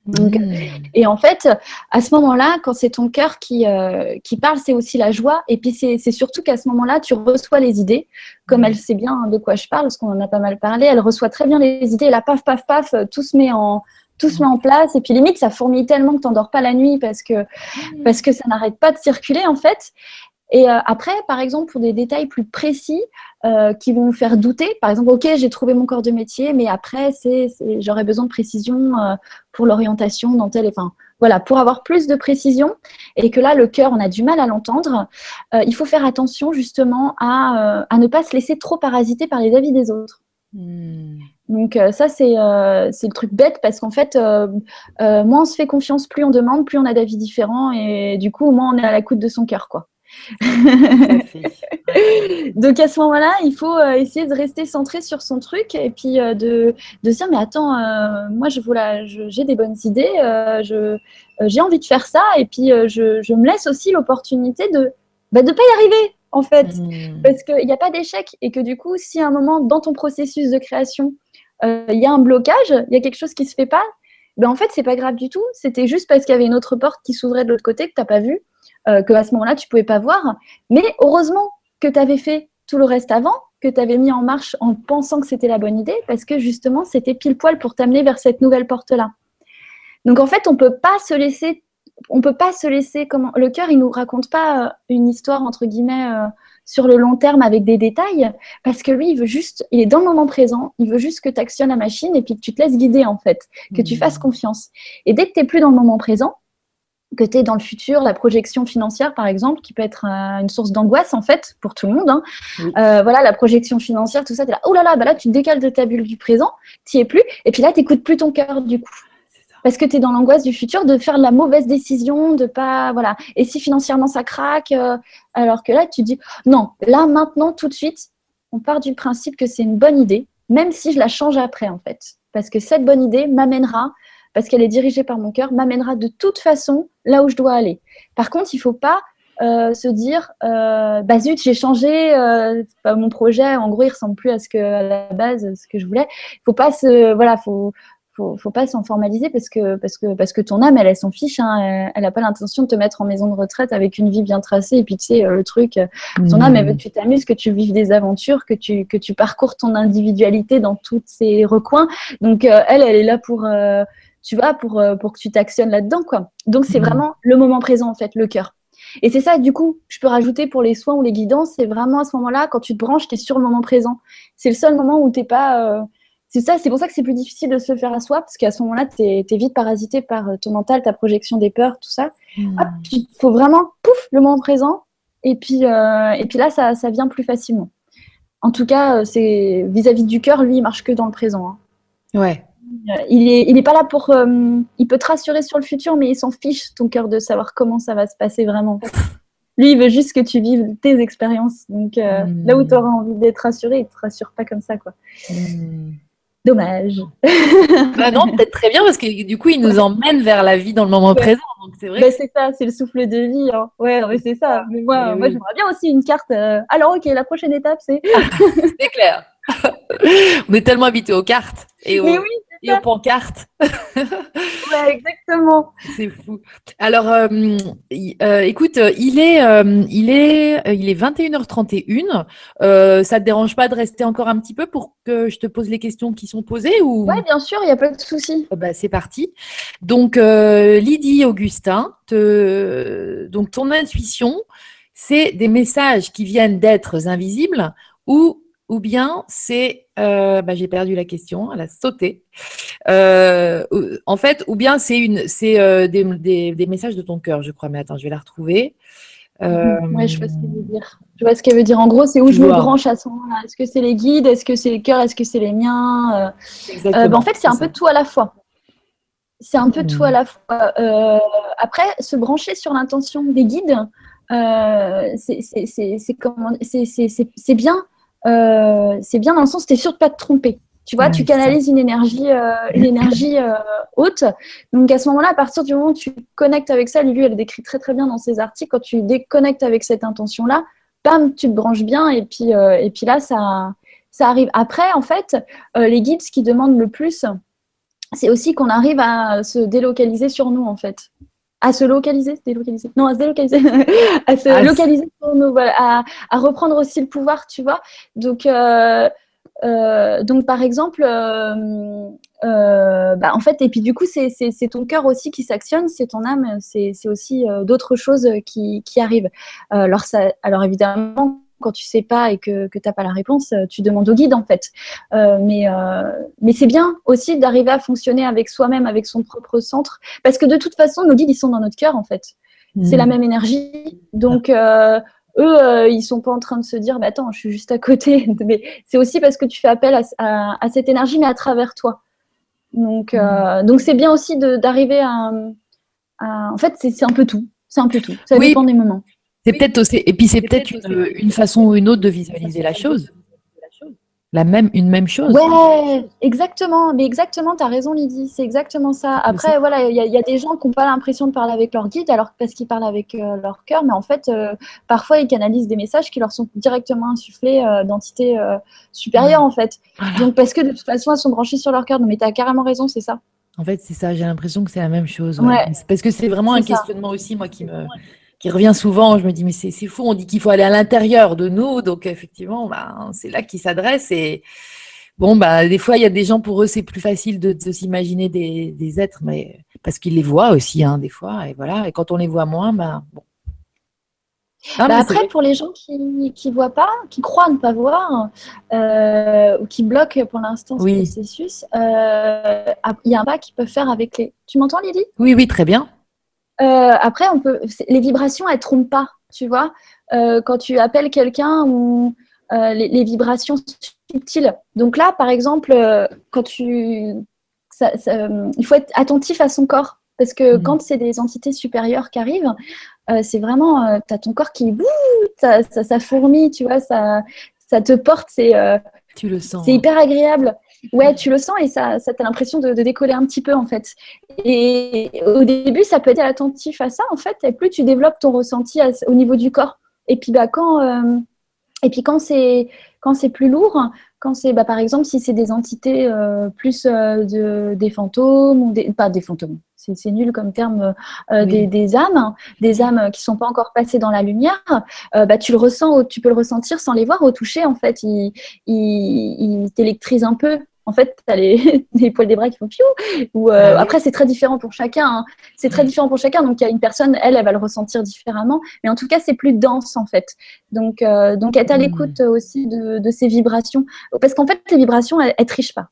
Donc, mmh. Et en fait, à ce moment-là, quand c'est ton cœur qui, euh, qui parle, c'est aussi la joie. Et puis, c'est surtout qu'à ce moment-là, tu reçois les idées, comme mmh. elle sait bien de quoi je parle, parce qu'on en a pas mal parlé. Elle reçoit très bien les idées. Et là, paf, paf, paf, tout se met en, tout se met en place. Et puis, limite, ça fourmille tellement que tu n'endors pas la nuit parce que, mmh. parce que ça n'arrête pas de circuler, en fait. Et euh, après, par exemple, pour des détails plus précis euh, qui vont vous faire douter, par exemple, ok, j'ai trouvé mon corps de métier, mais après, c'est, j'aurais besoin de précision euh, pour l'orientation dans tel, enfin, voilà, pour avoir plus de précision et que là, le cœur, on a du mal à l'entendre, il faut faire attention justement à, à, ne pas se laisser trop parasiter par les avis des autres. Hmm. Donc ça, c'est c'est le truc bête parce qu'en fait, moins on se fait confiance, plus on demande, plus on a d'avis différents et du coup, moins on est à la coute de son cœur, quoi. Donc à ce moment-là, il faut euh, essayer de rester centré sur son truc et puis euh, de, de se dire mais attends, euh, moi je j'ai des bonnes idées, je, j'ai envie de faire ça et puis je, je, me laisse aussi l'opportunité de bah, de pas y arriver en fait mmh. parce qu'il n'y a pas d'échec et que du coup si à un moment dans ton processus de création il y a un blocage, il y a quelque chose qui se fait pas, ben en fait c'est pas grave du tout, c'était juste parce qu'il y avait une autre porte qui s'ouvrait de l'autre côté que tu n'as pas vu euh, que à ce moment-là, tu pouvais pas voir. Mais heureusement que tu avais fait tout le reste avant, que tu avais mis en marche en pensant que c'était la bonne idée, parce que justement, c'était pile poil pour t'amener vers cette nouvelle porte-là. Donc en fait, on peut pas se laisser, on peut pas se laisser comment. Le cœur, il nous raconte pas euh, une histoire entre guillemets euh, sur le long terme avec des détails, parce que lui, il veut juste, il est dans le moment présent, il veut juste que tu actionnes la machine et puis que tu te laisses guider en fait, que tu mmh. fasses confiance. Et dès que tu n'es plus dans le moment présent, que tu es dans le futur, la projection financière par exemple, qui peut être euh, une source d'angoisse en fait pour tout le monde. Hein. Euh, voilà, la projection financière, tout ça, tu es là, oh là là, bah là tu te décales de ta bulle du présent, tu es plus, et puis là tu n'écoutes plus ton cœur du coup. Parce que tu es dans l'angoisse du futur de faire la mauvaise décision, de pas. Voilà. Et si financièrement ça craque, euh, alors que là tu dis, non, là maintenant, tout de suite, on part du principe que c'est une bonne idée, même si je la change après en fait. Parce que cette bonne idée m'amènera parce qu'elle est dirigée par mon cœur, m'amènera de toute façon là où je dois aller. Par contre, il ne faut pas euh, se dire euh, bah zut j'ai changé mon projet en gros il ressemble plus à ce que à la base ce que je voulais il faut pas se voilà faut faut, faut pas s'en formaliser parce que parce que parce que ton âme elle, elle s'en fiche hein, elle n'a pas l'intention de te mettre en maison de retraite avec une vie bien tracée et puis tu sais le truc ton âme elle veut que tu t'amuses que tu vives des aventures que tu que tu parcours ton individualité dans tous ces recoins donc elle elle est là pour tu vois, pour, euh, pour que tu t'actionnes là-dedans, quoi. Donc, c'est mhm. vraiment le moment présent, en fait, le cœur. Et c'est ça, du coup, je peux rajouter pour les soins ou les guidances, c'est vraiment à ce moment-là, quand tu te branches, tu es sur le moment présent. C'est le seul moment où tu pas. Euh, c'est ça, c'est pour ça que c'est plus difficile de se le faire à soi, parce qu'à ce moment-là, tu es, vite parasité par euh, ton mental, ta projection des peurs, tout ça. Il faut vraiment, pouf, le moment présent. Et puis, et puis là, ça, ça vient plus facilement. En tout cas, c'est vis-à-vis du cœur, lui, il marche que dans le présent. Hein. Ouais, il est, il est pas là pour. Euh, il peut te rassurer sur le futur, mais il s'en fiche, ton cœur, de savoir comment ça va se passer vraiment. Lui, il veut juste que tu vives tes expériences. Donc, euh, hmm. là où tu auras envie d'être rassuré, il te rassure pas comme ça, quoi. Hmm. Dommage. bah non, peut-être très bien parce que du coup, il nous emmène vers la vie dans le moment présent. c'est vrai. Bah, c'est ça, c'est le souffle de vie. Hein. Ouais, c'est ça. Mais moi, moi j'aimerais bien aussi une carte. Euh, alors, ok, la prochaine étape, c'est. c'est clair. On est tellement habitué aux cartes et aux, oui, et aux pancartes. ouais, exactement. C'est fou. Alors, euh, euh, écoute, il est, euh, il est, il est 21h31. ça te dérange pas de rester encore un petit peu pour que je te pose les questions qui sont posées ou? Ouais, bien sûr, il n'y a pas de souci. Bah, c'est parti. Donc, Lydie Augustin, te... donc ton intuition, c'est des messages qui viennent d'êtres invisibles ou ou bien c'est, euh, bah, j'ai perdu la question, elle a sauté. Euh, en fait, ou bien c'est une, c'est euh, des, messages de ton cœur, je crois. Mais attends, je vais la retrouver. Oui, je vois ce qu'elle veut dire. Je vois ce qu'elle veut dire. En gros, c'est où je me branche à ce moment-là. Est-ce que c'est les guides? Est-ce que c'est les cœurs Est-ce que c'est les miens? Bah, En fait, c'est un peu tout à la fois. C'est un peu tout à la fois. après, se brancher sur l'intention des guides, c'est bien euh, c'est bien dans le sens, tu es sûr de pas te tromper. Tu vois, tu canalises une énergie, euh, une énergie euh, haute. Donc à ce moment-là, à partir du moment où tu connectes avec ça, Lulu, elle décrit très très bien dans ses articles, quand tu déconnectes avec cette intention-là, bam, tu te branches bien et puis, et puis là, ça, ça arrive. Après, en fait, les guides, ce qui demandent le plus, c'est aussi qu'on arrive à se délocaliser sur nous, en fait. À se localiser, délocaliser. Non, à se délocaliser. à se Ah, localiser sur nous, voilà. À, à reprendre aussi le pouvoir, tu vois. Donc, euh, euh, donc par exemple, euh, bah, en fait, et puis du coup, c'est ton cœur aussi qui s'actionne, c'est ton âme, c'est c'est aussi d'autres choses qui, qui arrivent. Alors, ça, alors évidemment, quand tu sais pas et que, que tu n'as pas la réponse, euh, tu demandes au guide en fait. Euh, mais euh, mais c'est bien aussi d'arriver à fonctionner avec soi-même, avec son propre centre, parce que de toute façon, nos guides, ils sont dans notre cœur en fait. C'est Hmm. la même énergie. Donc, euh, eux, euh, ils sont pas en train de se dire, bah, attends, je suis juste à côté. Mais c'est aussi parce que tu fais appel à, à- à cette énergie, mais à travers toi. Donc, euh, donc c'est bien aussi d'arriver à, à- En fait, c'est c'est un peu tout. C'est un peu tout. Ça Oui. dépend des moments. C'est peut-être aussi, et puis c'est peut-être une, une façon ou une autre de visualiser la chose. La même, une même chose. Ouais, exactement. Mais exactement, tu as raison, Lydie. C'est exactement ça. Après, voilà, il y, a- il y a des gens qui n'ont pas l'impression de parler avec leur guide, alors parce qu'ils parlent avec euh, leur cœur, mais en fait, euh, parfois, ils canalisent des messages qui leur sont directement insufflés euh, d'entités supérieures, en fait. Voilà. Donc, parce que de toute façon, elles sont branchées sur leur cœur. Non, mais tu as carrément raison, c'est ça. En fait, c'est ça. J'ai l'impression que c'est la même chose. ouais. Ouais. C'est Parce que c'est vraiment un ça. questionnement aussi, moi, qui me qui revient souvent. Je me dis, mais c'est c'est fou. On dit qu'il faut aller à l'intérieur de nous. Donc, effectivement, bah, c'est là qu'ils s'adressent. Et bon, bah, des fois, il y a des gens, pour eux, c'est plus facile de, de s'imaginer des, des êtres, mais parce qu'ils les voient aussi, hein, des fois. Et voilà. Et quand on les voit moins, bah, bon. Ah, Bah, après, pour les gens qui ne voient pas, qui croient ne pas voir, euh, ou qui bloquent pour l'instant ce Oui. processus, euh, il y a un pas qu'ils peuvent faire avec les. Tu m'entends, Lydie oui, oui, très bien. Euh, après, on peut, les vibrations, elles trompent pas, tu vois. Euh, quand tu appelles quelqu'un euh, les, les vibrations subtiles. Donc là, par exemple, quand tu, ça- ça, il faut être attentif à son corps parce que Mhm. quand c'est des entités supérieures qui arrivent, c'est vraiment, tu as ton corps qui bouh, ça, ça, fourmille, tu vois, ça, ça te porte, c'est Tu le sens. c'est hyper agréable. Ouais, tu le sens et ça, ça t'as l'impression de, de décoller un petit peu en fait. Et au début, ça peut être attentif à ça en fait. Et plus tu développes ton ressenti à- au niveau du corps. Et puis bah quand euh, et puis quand c'est quand c'est plus lourd, quand c'est bah, par exemple si c'est des entités euh, plus euh, de, des fantômes ou des, pas des fantômes, c'est nul comme terme, euh, Oui. des, des âmes, des âmes qui sont pas encore passées dans la lumière, bah tu le ressens, tu peux le ressentir sans les voir au toucher en fait. Ils ils t'électrisent un peu. En fait, tu as les, les poils des bras qui font piou. Ou, euh, Ah. Après, c'est très différent pour chacun. hein. C'est très différent pour chacun. Donc, il y a une personne, elle, elle va le ressentir différemment. Mais en tout cas, c'est plus dense, en fait. Donc, euh, donc être à Mm. l'écoute aussi de, de ces vibrations. Parce qu'en fait, les vibrations, elles ne trichent pas.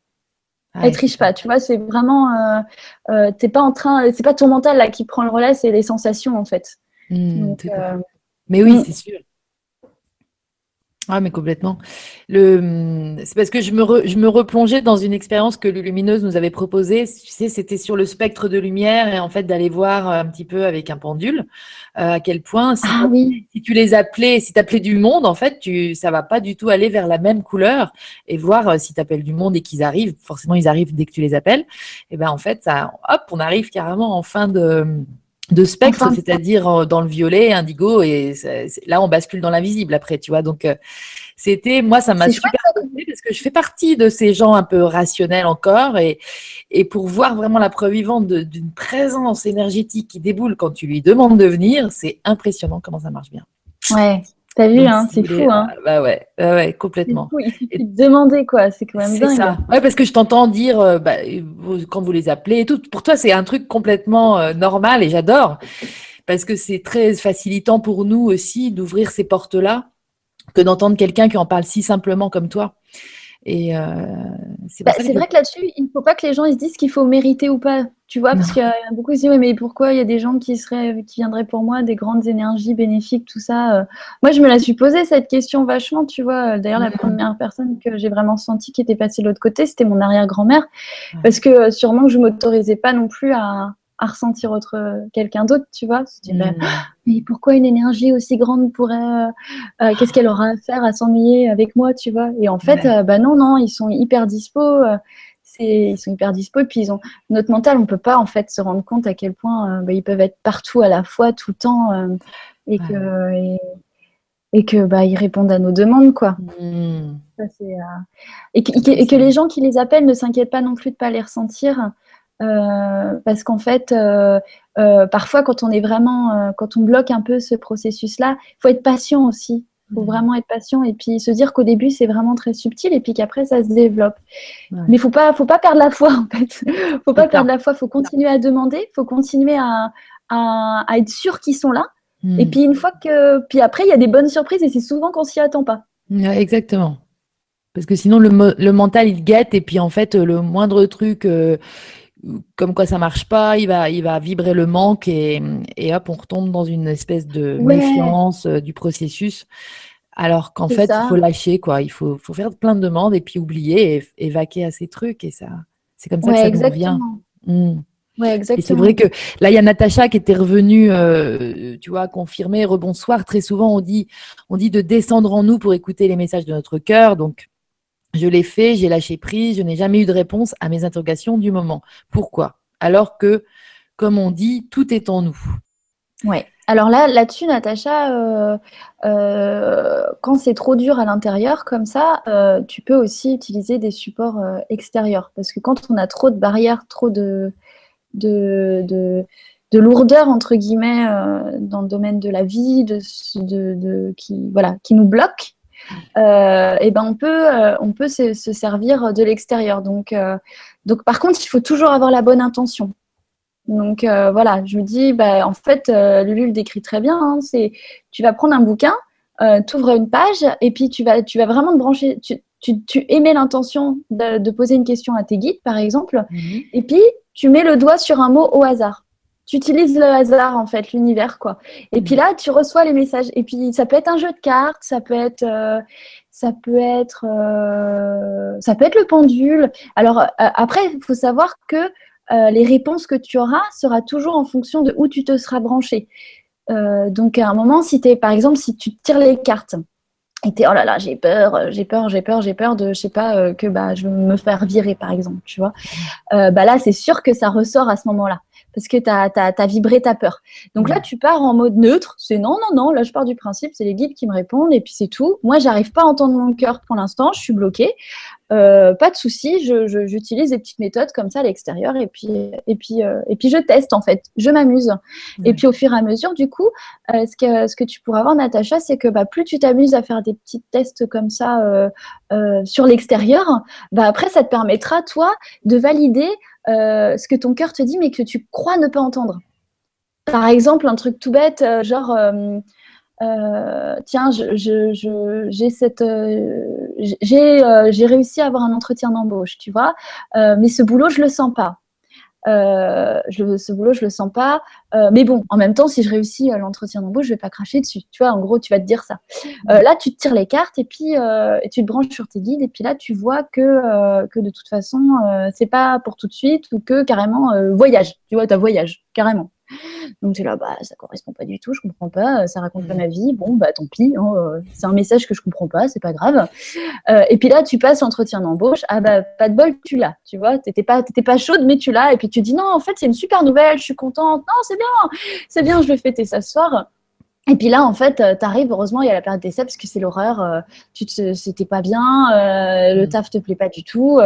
Ah, Elles trichent pas. Tu vois, c'est vraiment. Euh, euh, t'es pas en train. C'est pas ton mental là qui prend le relais, c'est les sensations, en fait. Donc, euh, Mais oui, Mm. c'est sûr. Ah, mais complètement. Le, hum, c'est parce que je me, re- je me replongeais dans une expérience que Lumineuse nous avait proposée. Tu sais, c'était sur le spectre de lumière et en fait d'aller voir un petit peu avec un pendule euh, à quel point si, Ah oui. si tu les appelais, si tu appelais du monde, en fait, tu, ça va pas du tout aller vers la même couleur et voir euh, si tu appelles du monde et qu'ils arrivent, forcément ils arrivent dès que tu les appelles. Et ben en fait, ça, hop, on arrive carrément en fin de de spectre, c'est-à-dire euh, dans le violet, indigo, et là on bascule dans l'invisible après, tu vois. Donc euh, c'était, moi ça m'a super parce que je fais partie de ces gens un peu rationnels encore, et, et pour voir vraiment la preuve vivante d'une présence énergétique qui déboule quand tu lui demandes de venir, c'est impressionnant comment ça marche bien. Ouais. T'as vu, hein, c'est fou, hein. Bah ouais, ouais, ouais, C'est complètement. fou, Il suffit de demander, quoi. C'est quand même C'est dingue. ça. Ouais, parce que je t'entends dire euh, bah, vous- quand vous les appelez et tout. Pour toi, c'est un truc complètement euh, normal et j'adore parce que c'est très facilitant pour nous aussi d'ouvrir ces portes-là que d'entendre quelqu'un qui en parle si simplement comme toi. Et euh, c'est Bah, que vrai que là-dessus, il ne faut pas que les gens ils se disent qu'il faut mériter ou pas, tu vois, parce qu'il y a beaucoup qui se disent, Ouais, mais pourquoi il y a des gens qui seraient, qui viendraient pour moi, des grandes énergies bénéfiques, tout ça. euh. Moi, je me la suis posé cette question vachement, tu vois. D'ailleurs, la première personne que j'ai vraiment senti qui était passée de l'autre côté, c'était mon arrière-grand-mère, parce que euh, sûrement que je m'autorisais pas non plus à, à ressentir autre quelqu'un d'autre, tu vois. Je me dis, bah, Mm. mais pourquoi une énergie aussi grande pourrait euh, euh, qu'est-ce qu'elle aura à faire à s'ennuyer avec moi tu vois et en fait Ouais. euh, bah non non ils sont hyper dispo euh, ils sont hyper dispo et puis ils ont notre mental on peut pas en fait se rendre compte à quel point euh, bah, ils peuvent être partout à la fois tout le temps euh, et Ouais. que et, et que bah ils répondent à nos demandes quoi Mm. Ça, c'est, euh, et, que, et que- et que les gens qui les appellent ne s'inquiètent pas non plus de pas les ressentir parce qu'en fait, parfois, quand on est vraiment, quand on bloque un peu ce processus-là, il faut être patient aussi. Il faut mmh. vraiment être patient et puis se dire qu'au début, c'est vraiment très subtil et puis qu'après, ça se développe. Mais il ne faut pas, faut pas perdre la foi, en fait. Il faut pas perdre la foi. Il faut continuer à demander. Il faut continuer à, à, être sûr qu'ils sont là. Mmh. Et puis, une fois que. Puis après, il y a des bonnes surprises et c'est souvent qu'on s'y attend pas. exactement. Parce que sinon, le, le, mental, il guette et puis en fait, le moindre truc. Euh, comme quoi ça marche pas, il va, il va vibrer le manque et, et hop, on retombe dans une espèce de méfiance euh, du processus. Alors qu'en fait, il faut lâcher, quoi. Il faut, faut, faire plein de demandes et puis oublier et, vaquer à ces trucs. Et ça, c'est comme ça que ça exactement. nous vient. Ouais, exactement. Et c'est vrai que là, il y a Natacha qui était revenue, euh, tu vois, confirmer, rebonsoir. Très souvent, on dit, on dit de descendre en nous pour écouter les messages de notre cœur. Donc, je l'ai fait, j'ai lâché prise, je n'ai jamais eu de réponse à mes interrogations du moment. Pourquoi? Alors que, comme on dit, tout est en nous. Ouais. Alors là, là-dessus, Natacha, euh, euh, quand c'est trop dur à l'intérieur comme ça, euh, tu peux aussi utiliser des supports extérieurs. Parce que quand on a trop de barrières, trop de, de, de, lourdeur, entre guillemets, dans le domaine de la vie, qui, voilà, qui nous bloque, euh, et ben on peut, euh, on peut se, servir de l'extérieur. Donc, euh, donc, par contre, il faut toujours avoir la bonne intention. Donc voilà, je me dis, bah, en fait, Lulu le décrit très bien. Hein, c'est, tu vas prendre un bouquin, tu ouvres une page, et puis tu vas, tu vas vraiment te brancher. Tu, tu, tu émets l'intention de, poser une question à tes guides, par exemple, mhm. et puis tu mets le doigt sur un mot au hasard tu utilises le hasard en fait, l'univers quoi. Et puis là, tu reçois les messages. Et puis ça peut être un jeu de cartes, ça peut être, euh, ça peut être, euh, ça peut être le pendule. Alors euh, après, il faut savoir que les réponses que tu auras sera toujours en fonction de où tu te seras branché. donc à un moment, si es, par exemple, si tu tires les cartes. Et t'es oh là là j'ai peur j'ai peur j'ai peur j'ai peur de je sais pas que bah je veux me faire virer par exemple tu vois bah là c'est sûr que ça ressort à ce moment là parce que tu as, vibré ta peur. Donc là, tu pars en mode neutre. C'est non, non, non. Là, je pars du principe, c'est les guides qui me répondent et puis c'est tout. Moi, j'arrive pas à entendre mon cœur pour l'instant. Je suis bloquée. Euh, pas de souci. J'utilise des petites méthodes comme ça à l'extérieur et puis et puis euh, et puis je teste en fait. Je m'amuse. Et puis au fur et à mesure, du coup, euh, ce que ce que tu pourras voir, Natacha, c'est que bah, plus tu t'amuses à faire des petits tests comme ça sur l'extérieur, bah après ça te permettra toi de valider ce que ton cœur te dit, mais que tu crois ne pas entendre. Par exemple, un truc tout bête, genre, euh, tiens, j'ai réussi à avoir un entretien d'embauche, tu vois, mais ce boulot, je le sens pas. Euh, ce boulot, je le sens pas. Euh, mais bon, en même temps, si je réussis l'entretien d'embauche, je vais pas cracher dessus. Tu vois, en gros, tu vas te dire ça. Euh, là, tu te tires les cartes et puis tu te branches sur tes guides et puis là, tu vois que que de toute façon, c'est pas pour tout de suite ou que carrément voyage. Tu vois, tu as voyage carrément. Donc tu là, bah ça correspond pas du tout, je comprends pas, ça raconte pas mm. ma vie. Bon bah tant pis, hein, euh, c'est un message que je comprends pas, c'est pas grave. Euh, et puis là tu passes l'entretien d'embauche, ah bah pas de bol, tu l'as, tu vois, t'étais pas t'étais pas chaude mais tu l'as. Et puis tu dis non en fait c'est une super nouvelle, je suis contente, non c'est bien, c'est bien, je vais fêter ça ce soir. Et puis là, en fait, euh, tu arrives, heureusement, il y a la période d'essai parce que c'est l'horreur, euh, tu te, c'était pas bien, euh, le mm. taf te plaît pas du tout.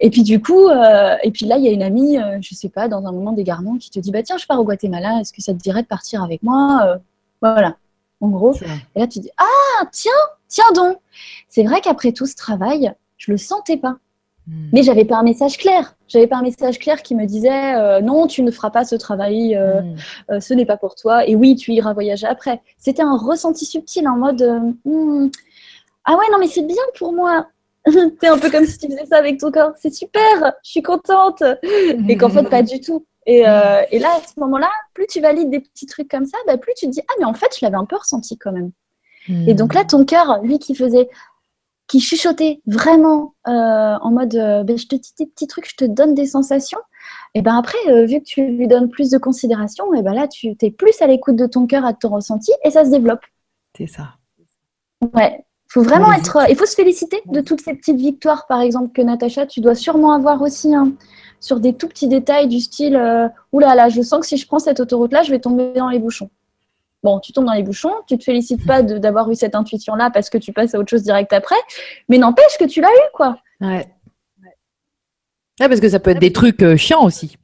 et puis du coup, et puis là, il y a une amie, je sais pas, dans un moment d'égarement qui te dit, bah tiens, je pars au Guatemala, est-ce que ça te dirait de partir avec moi Voilà, en gros. Et là, tu dis, ah, tiens, tiens donc. C'est vrai qu'après tout ce travail, je le sentais pas. Hmm. Mais j'avais pas un message clair. J'avais pas un message clair qui me disait euh, non, tu ne feras pas ce travail, euh, hmm. euh, ce n'est pas pour toi. Et oui, tu iras voyager après. C'était un ressenti subtil en mode hmm, ah ouais non mais c'est bien pour moi. c'est un peu comme si tu faisais ça avec ton corps. C'est super, je suis contente. Et qu'en fait pas du tout. Et, et là à ce moment-là, plus tu valides des petits trucs comme ça, bah, plus tu te dis ah mais en fait je l'avais un peu ressenti quand même. Et donc là ton cœur, lui qui faisait qui chuchotait vraiment euh, en mode euh, ben, je te dis des petits trucs, je te donne des sensations. Et ben après, euh, vu que tu lui donnes plus de considération, et ben là, tu es plus à l'écoute de ton cœur, à ton ressenti, et ça se développe. C'est ça. Ouais. Faut vraiment être. Il faut se féliciter de toutes ces petites victoires, par exemple, que Natacha, tu dois sûrement avoir aussi, hein, sur des tout petits détails du style oulala, là là, je sens que si je prends cette autoroute-là, je vais tomber dans les bouchons. Bon, tu tombes dans les bouchons, tu te félicites pas d'avoir eu cette intuition-là parce que tu passes à autre chose direct après, mais n'empêche que tu l'as eu, quoi. Ouais. Ah, parce que ça peut être des trucs chiants aussi.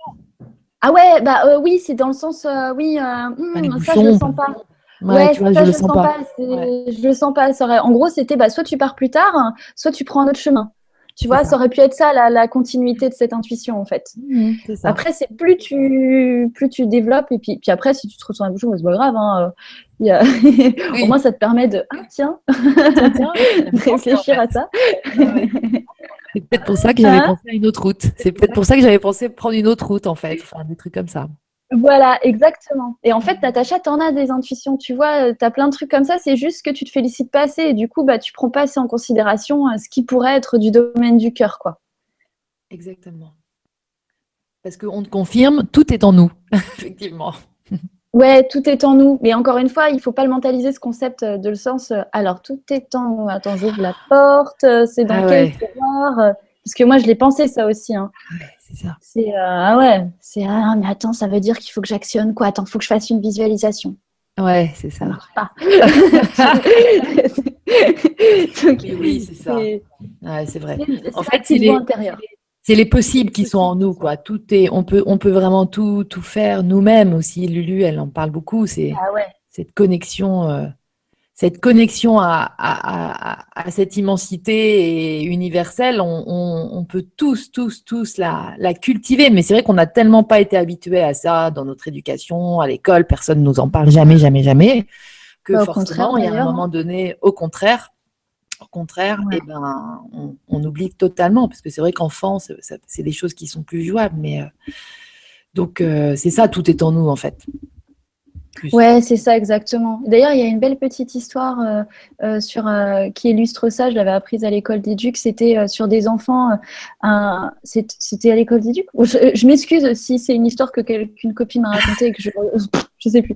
Ah ouais, bah oui, c'est dans le sens, oui, hmm, ça je le sens pas. Ouais, tu vois, je, le sens pas. Je le sens pas. En gros, c'était bah, soit tu pars plus tard, soit tu prends un autre chemin. Tu vois, ça aurait pu être ça, la, continuité de cette intuition, en fait. Mmh, après, c'est plus tu, plus tu développes, et puis, puis après, si tu te retrouves un bouchon, c'est pas grave. Hein, Au moins, ça te permet de, ah, tiens, réfléchir à ça. c'est peut-être pour ça que j'avais hein pensé à une autre route. C'est peut-être pour ça que j'avais pensé prendre une autre route, en fait, enfin, des trucs comme ça. Voilà, exactement. Et en fait, Natacha, t'en as des intuitions, tu vois, euh, t'as plein de trucs comme ça, c'est juste que tu te félicites pas assez et du coup, bah, tu prends pas assez en considération euh, ce qui pourrait être du domaine du cœur, quoi. Exactement. Parce qu'on te confirme, tout est en nous, effectivement. Ouais, tout est en nous. Mais encore une fois, il faut pas le mentaliser ce concept euh, de le sens. Alors, tout est en nous. Attends, j'ouvre la porte. C'est dans ah quel Parce que moi, je l'ai pensé ça aussi. Hein c'est ça. C'est euh, ah ouais, c'est ah mais attends, ça veut dire qu'il faut que j'actionne quoi? Attends, il faut que je fasse une visualisation. Ouais, c'est ça. marche pas. oui, c'est ça. Ouais, c'est vrai. En fait, c'est les, c'est les possibles qui sont en nous, quoi. Tout est, on peut, on peut vraiment tout, tout faire nous-mêmes aussi. Lulu, elle en parle beaucoup. C'est ah ouais. cette connexion. Euh, cette connexion à, cette immensité universelle, on, peut tous, tous, tous la, cultiver. Mais c'est vrai qu'on n'a tellement pas été habitués à ça dans notre éducation, à l'école, personne ne nous en parle jamais, jamais, jamais, que bah, forcément, il y a un moment donné, au contraire, au contraire, eh ben, on, oublie totalement, parce que c'est vrai qu'enfant, c'est des choses qui sont plus jouables. Mais euh, donc, euh, c'est ça, tout est en nous, en fait. Ouais, c'est ça exactement. D'ailleurs, il y a une belle petite histoire euh, euh, sur euh, qui illustre ça. Je l'avais apprise à l'école d'Éduc. C'était sur des enfants. C'était à l'école d'Éduc. Je, je m'excuse si c'est une histoire que qu'une copine m'a racontée et que je je sais plus.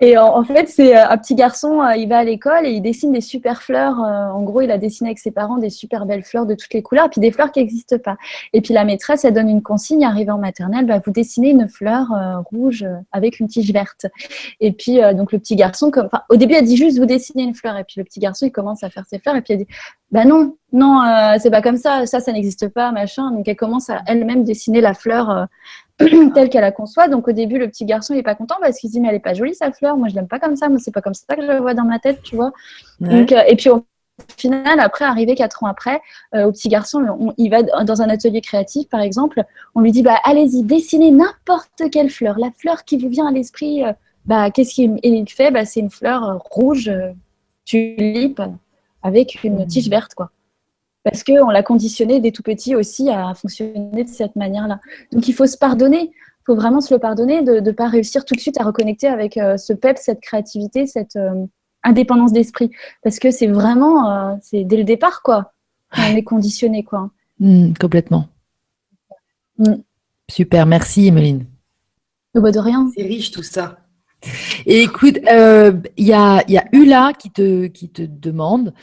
Et en, fait, c'est un petit garçon. il va à l'école et il dessine des super fleurs. en gros, il a dessiné avec ses parents des super belles fleurs de toutes les couleurs, puis des fleurs qui n'existent pas. Et puis la maîtresse, elle donne une consigne. Arrivé en maternelle, bah, vous dessinez une fleur rouge avec une tige verte. Et puis, euh, donc, le petit garçon, au début, elle dit juste, vous dessinez une fleur. Et puis, le petit garçon, il commence à faire ses fleurs. Et puis, elle dit, bah non, non, euh, c'est pas comme ça. Ça, ça n'existe pas, machin. Donc, elle commence à elle-même dessiner la fleur euh, telle qu'elle la conçoit. Donc, au début, le petit garçon, il est pas content parce qu'il se dit, mais elle est pas jolie, sa fleur. Moi, je l'aime pas comme ça. Moi, c'est pas comme ça que je la vois dans ma tête, tu vois. Donc, et puis, au final, après, arrivé quatre ans après, au petit garçon, il va dans un atelier créatif, par exemple, on lui dit, bah, allez-y, dessinez n'importe quelle fleur, la fleur qui vous vient à l'esprit, bah, qu'est-ce qu'il fait bah, C'est une fleur rouge, euh, tulipe, avec une mmh. tige verte. quoi. Parce qu'on l'a conditionné dès tout petit aussi à fonctionner de cette manière-là. Donc il faut se pardonner, il faut vraiment se le pardonner de ne pas réussir tout de suite à reconnecter avec euh, ce pep, cette créativité, cette euh, indépendance d'esprit. Parce que c'est vraiment, c'est dès le départ, quoi. On est conditionné, quoi. Mmh, complètement. Mmh. Super, merci Emeline. de rien. C'est riche tout ça. Et écoute, il euh, y, a, y, a, Ula qui te, qui te demande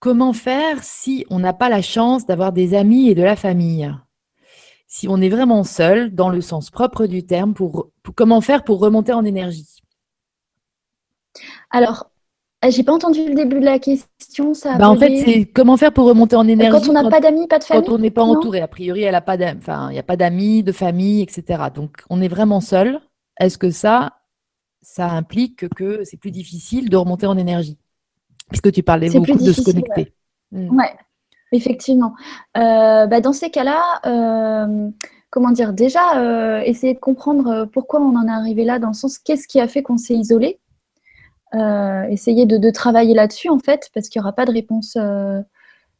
comment faire si on n'a pas la chance d'avoir des amis et de la famille? Si on est vraiment seul, dans le sens propre du terme, pour, comment faire pour remonter en énergie? Alors, ah, j'ai pas entendu le début de la question. Ça bah en fait, c'est comment faire pour remonter en énergie quand on n'a pas d'amis, pas de famille? Quand on n'est pas entouré, a priori, elle a pas enfin, il n'y a pas d'amis, de famille, etc. Donc, on est vraiment seul. Est-ce que ça, ça implique que c'est plus difficile de remonter en énergie? Puisque tu parlais beaucoup de se connecter. Oui, ouais, effectivement. Euh, bah, dans ces cas-là, euh, comment dire, déjà, euh, essayer de comprendre pourquoi on en est arrivé là, dans le sens qu'est-ce qui a fait qu'on s'est isolé? essayer de, travailler là-dessus, en fait, parce qu'il n'y aura pas de réponse. il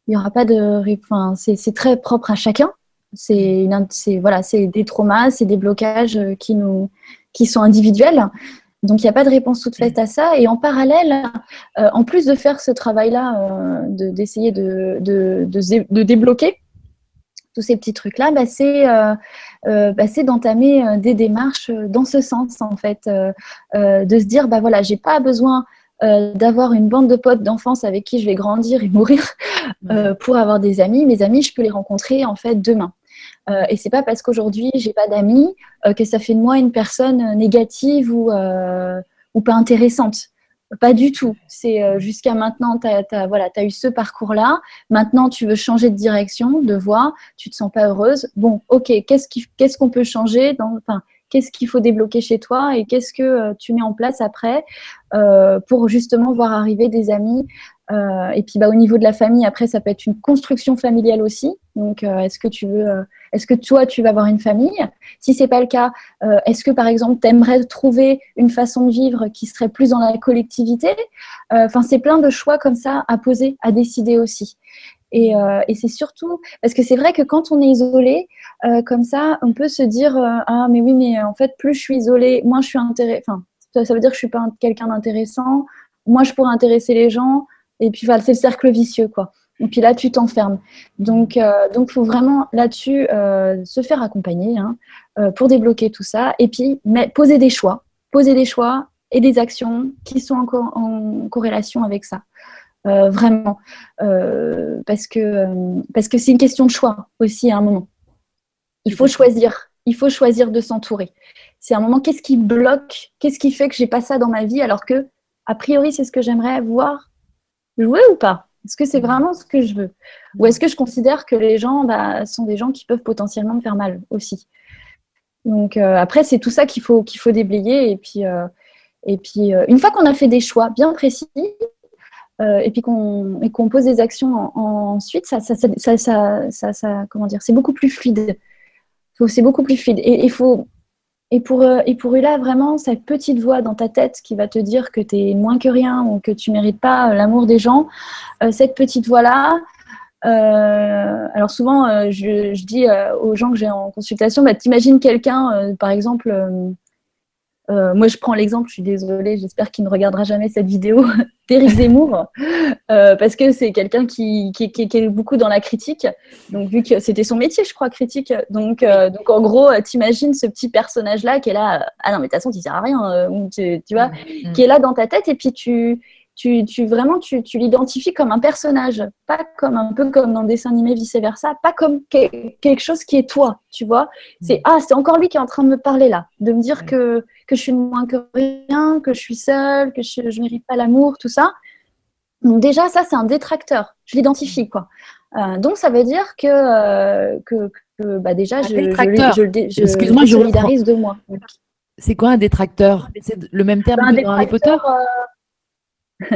n'y aura pas de enfin, c'est très propre à chacun. C'est voilà, c'est des traumas, c'est des blocages qui nous qui sont individuels. Donc, il n'y a pas de réponse toute faite à ça. Et en parallèle, euh, en plus de faire ce travail-là, euh, d'essayer de, de, débloquer tous ces petits trucs-là, bah, euh, bah, c'est d'entamer des démarches dans ce sens, en fait. de se dire, bah voilà, j'ai pas besoin d'avoir une bande de potes d'enfance avec qui je vais grandir et mourir pour avoir des amis. Mes amis, je peux les rencontrer, en fait, demain. Euh, et c'est pas parce qu'aujourd'hui j'ai pas d'amis euh, que ça fait de moi une personne négative ou, euh, ou pas intéressante. Pas du tout. C'est euh, jusqu'à maintenant, tu as, voilà, eu ce parcours-là. Maintenant, tu veux changer de direction, de voie. Tu te sens pas heureuse. Bon, ok, qu'est-ce qu'on peut changer Qu'est-ce qu'il faut débloquer chez toi et qu'est-ce que euh, tu mets en place après euh, pour justement voir arriver des amis et puis bah, au niveau de la famille, après, ça peut être une construction familiale aussi. Donc, est-ce que tu veux, est-ce que toi, tu vas avoir une famille? Si c'est pas le cas, euh, est-ce que par exemple, tu aimerais trouver une façon de vivre qui serait plus dans la collectivité? Euh, Enfin, c'est plein de choix comme ça à poser, à décider aussi. Et, euh, c'est surtout parce que c'est vrai que quand on est isolé, comme ça, on peut se dire ah mais oui mais en fait plus je suis isolée, moins je suis intéressée. Enfin, ça, veut dire que je suis pas quelqu'un d'intéressant. Moi, je pourrais intéresser les gens. Et puis voilà, c'est le cercle vicieux quoi. Et puis là, tu t'enfermes. Donc, il euh, donc, faut vraiment là-dessus euh, se faire accompagner hein, euh, pour débloquer tout ça. Et puis, mais, poser des choix, poser des choix et des actions qui sont encore en corrélation avec ça. vraiment, parce que que c'est une question de choix aussi à un moment. Il faut choisir. Il faut choisir de s'entourer. C'est un moment. Qu'est-ce qui bloque? Qu'est-ce qui fait que j'ai pas ça dans ma vie alors que a priori c'est ce que j'aimerais voir jouer ou pas? Est-ce que c'est vraiment ce que je veux? Ou est-ce que je considère que les gens bah, sont des gens qui peuvent potentiellement me faire mal aussi? Donc euh, après, c'est tout ça qu'il faut, qu'il faut déblayer. Et puis, euh, et puis euh, une fois qu'on a fait des choix bien précis, et puis qu'on pose des actions ensuite, ça, ça, ça, ça, comment dire, c'est beaucoup plus fluide. C'est beaucoup plus fluide. Et il faut et pour, euh, et pour vraiment, cette petite voix dans ta tête qui va te dire que tu es moins que rien ou que tu mérites pas euh, l'amour des gens, euh, cette petite voix-là, alors souvent, je, je, dis aux gens que j'ai en consultation, bah, t'imagines quelqu'un, par exemple, euh, moi, je prends l'exemple, je suis désolée, j'espère qu'il ne regardera jamais cette vidéo d'Éric Zemmour, euh, parce que c'est quelqu'un qui, qui, qui, est beaucoup dans la critique. Donc, vu que c'était son métier, je crois, critique. Donc, euh, donc en gros, t'imagines ce petit personnage-là qui est là, ah non, mais de toute façon, tu sert à rien, tu, tu, vois, mm, mm. qui est là dans ta tête, et puis tu, tu, tu, vraiment tu, tu l'identifies comme un personnage, pas comme un peu comme dans le dessin animé vice versa, pas comme quelque chose qui est toi, tu vois. C'est mm. ah c'est encore lui qui est en train de me parler là, de me dire que que je suis moins que rien, que je suis seule, que je, ne mérite pas l'amour, tout ça. Donc déjà ça c'est un détracteur, je l'identifie quoi. Euh, donc ça veut dire que euh, que, que bah, déjà je, je, je, solidarise de moi. C'est quoi un détracteur? C'est le même terme que dans Harry Potter? euh,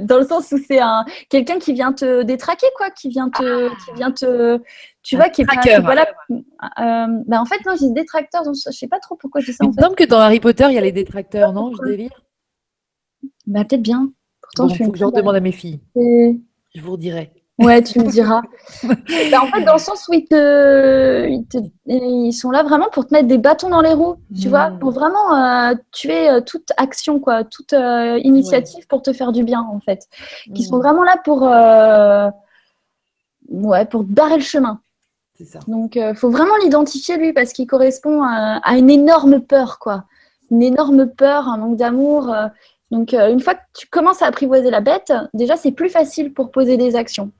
dans le sens où c'est un quelqu'un qui vient te détraquer quoi, qui vient te, qui vient te, tu vois, qui est pas, voilà. Euh, bah en fait non, j'ai détracteur, donc je sais pas trop pourquoi je dis ça. Il me semble que dans Harry Potter il y a les détracteurs, non Je délire. Bah peut-être bien. Pourtant je faut que je redemande à mes filles. Je vous redirai. Ouais, tu me diras. Bah, en fait, dans le sens où ils, te, ils, sont là vraiment pour te mettre des bâtons dans les roues, tu vois, hmm. pour vraiment euh, tuer euh, toute action, quoi, toute euh, initiative pour te faire du bien, en fait. Qui sont hmm. vraiment là pour, ouais, pour barrer le chemin. Ça. Donc, il faut vraiment l'identifier, lui, parce qu'il correspond à, à, une énorme peur, quoi. Une énorme peur, un manque d'amour. donc, une fois que tu commences à apprivoiser la bête, déjà, c'est plus facile pour poser des actions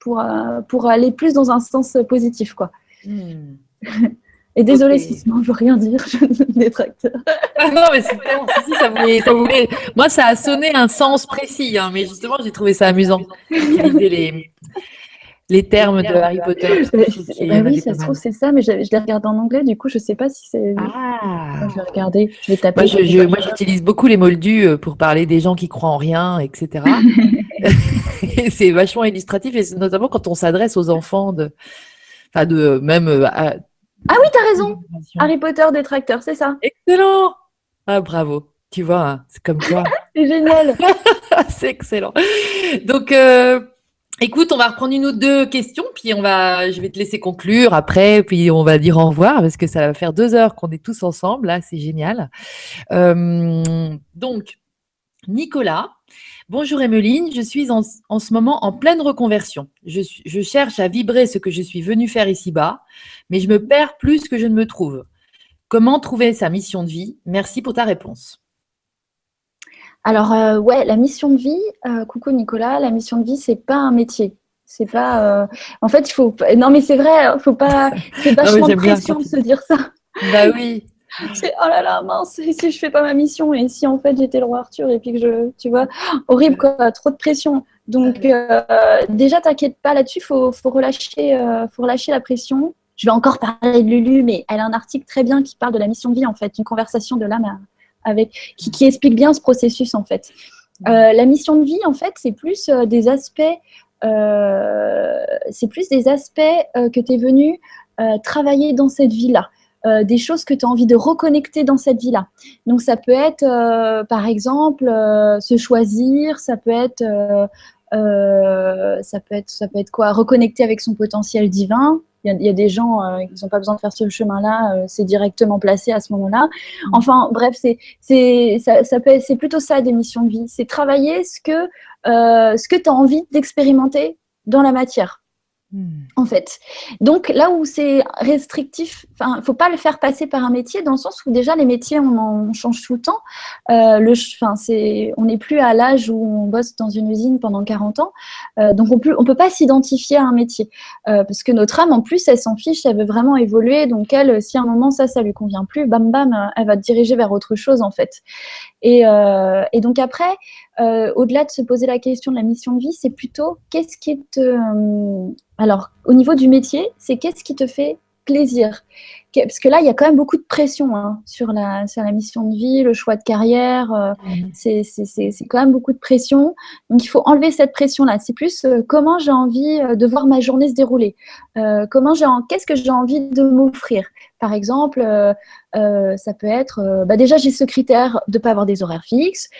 pour, euh, pour aller plus dans un sens positif. Quoi. Hmm. Et désolé si sinon je veux rien dire, je suis détracteur. Ah non, mais super, si, ça, voulait, ça voulait... Moi, ça a sonné un sens précis, hein, mais justement, j'ai trouvé ça amusant d'utiliser les, les termes de Harry Potter. Bah oui, ça se trouve, c'est ça, mais je, je l'ai regardé en anglais, du coup, je ne sais pas si c'est. Ah. Je vais regarder, je vais taper. Moi, j'utilise beaucoup les moldus euh, pour parler des gens qui croient en rien, etc. c'est vachement illustratif, et notamment quand on s'adresse aux enfants de. Enfin, de même. Euh, ah oui, tu as raison. Harry Potter détracteur, c'est ça. Excellent. Ah, bravo. Tu vois, hein, c'est comme toi. c'est génial. c'est excellent. Donc, euh, Écoute, on va reprendre une ou deux questions, puis on va, je vais te laisser conclure après, puis on va dire au revoir parce que ça va faire deux heures qu'on est tous ensemble. Là, c'est génial. Euh, donc, Nicolas, bonjour Emeline, je suis en, ce moment en pleine reconversion. Je, je cherche à vibrer ce que je suis venue faire ici-bas, mais je me perds plus que je ne me trouve. Comment trouver sa mission de vie? Merci pour ta réponse. Alors, euh, ouais, la mission de vie, euh, coucou Nicolas, la mission de vie, c'est pas un métier. C'est pas. Euh, en fait, il faut. Non, mais c'est vrai, hein, faut pas. C'est vachement de pression de se dire ça. Bah oui. c'est oh là là, mince, et si je fais pas ma mission, et si en fait j'étais le roi Arthur, et puis que je, tu vois, horrible quoi, trop de pression. Donc euh, déjà, t'inquiète pas là-dessus, faut, faut relâcher, euh, faut relâcher la pression. Je vais encore parler de Lulu, mais elle a un article très bien qui parle de la mission de vie en fait, une conversation de l'âme avec qui, qui, explique bien ce processus en fait. Euh, la mission de vie en fait, c'est plus des aspects, c'est plus des aspects que tu es venu travailler dans cette vie-là. Euh, des choses que tu as envie de reconnecter dans cette vie-là. Donc ça peut être, euh, par exemple, euh, se choisir, ça peut être, ça peut être, ça peut être quoi? Reconnecter avec son potentiel divin. Il y, a, des gens qui n'ont pas besoin de faire ce chemin-là, c'est directement placé à ce moment-là. Mmh. Enfin, bref, c'est, c'est, ça, ça peut, c'est plutôt ça des missions de vie. C'est travailler ce que, ce que tu as envie d'expérimenter dans la matière. En fait. Donc là où c'est restrictif, il faut pas le faire passer par un métier dans le sens où déjà les métiers on en change tout le temps. Euh, le, c'est, on n'est plus à l'âge où on bosse dans une usine pendant 40 ans. Euh, donc on on peut pas s'identifier à un métier. Euh, parce que notre âme en plus elle s'en fiche, elle veut vraiment évoluer. Donc elle, si à un moment ça, ça lui convient plus, bam bam, elle va te diriger vers autre chose en fait. Et, et donc après, au-delà de se poser la question de la mission de vie, c'est plutôt qu'est-ce qui te alors, au niveau du métier, c'est qu'est-ce qui te fait plaisir Parce que là, il y a quand même beaucoup de pression hein, sur, la, la mission de vie, le choix de carrière. Euh, mhm. C'est quand même beaucoup de pression. Donc, il faut enlever cette pression-là. C'est plus euh, comment j'ai envie euh, de voir ma journée se dérouler. comment j'ai Qu'est-ce que j'ai envie de m'offrir? Par exemple, ça peut être, bah déjà j'ai ce critère de ne pas avoir des horaires fixes,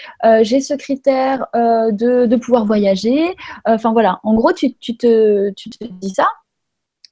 j'ai ce critère de, de, pouvoir voyager. Enfin voilà, en gros, tu, tu, te, tu te dis ça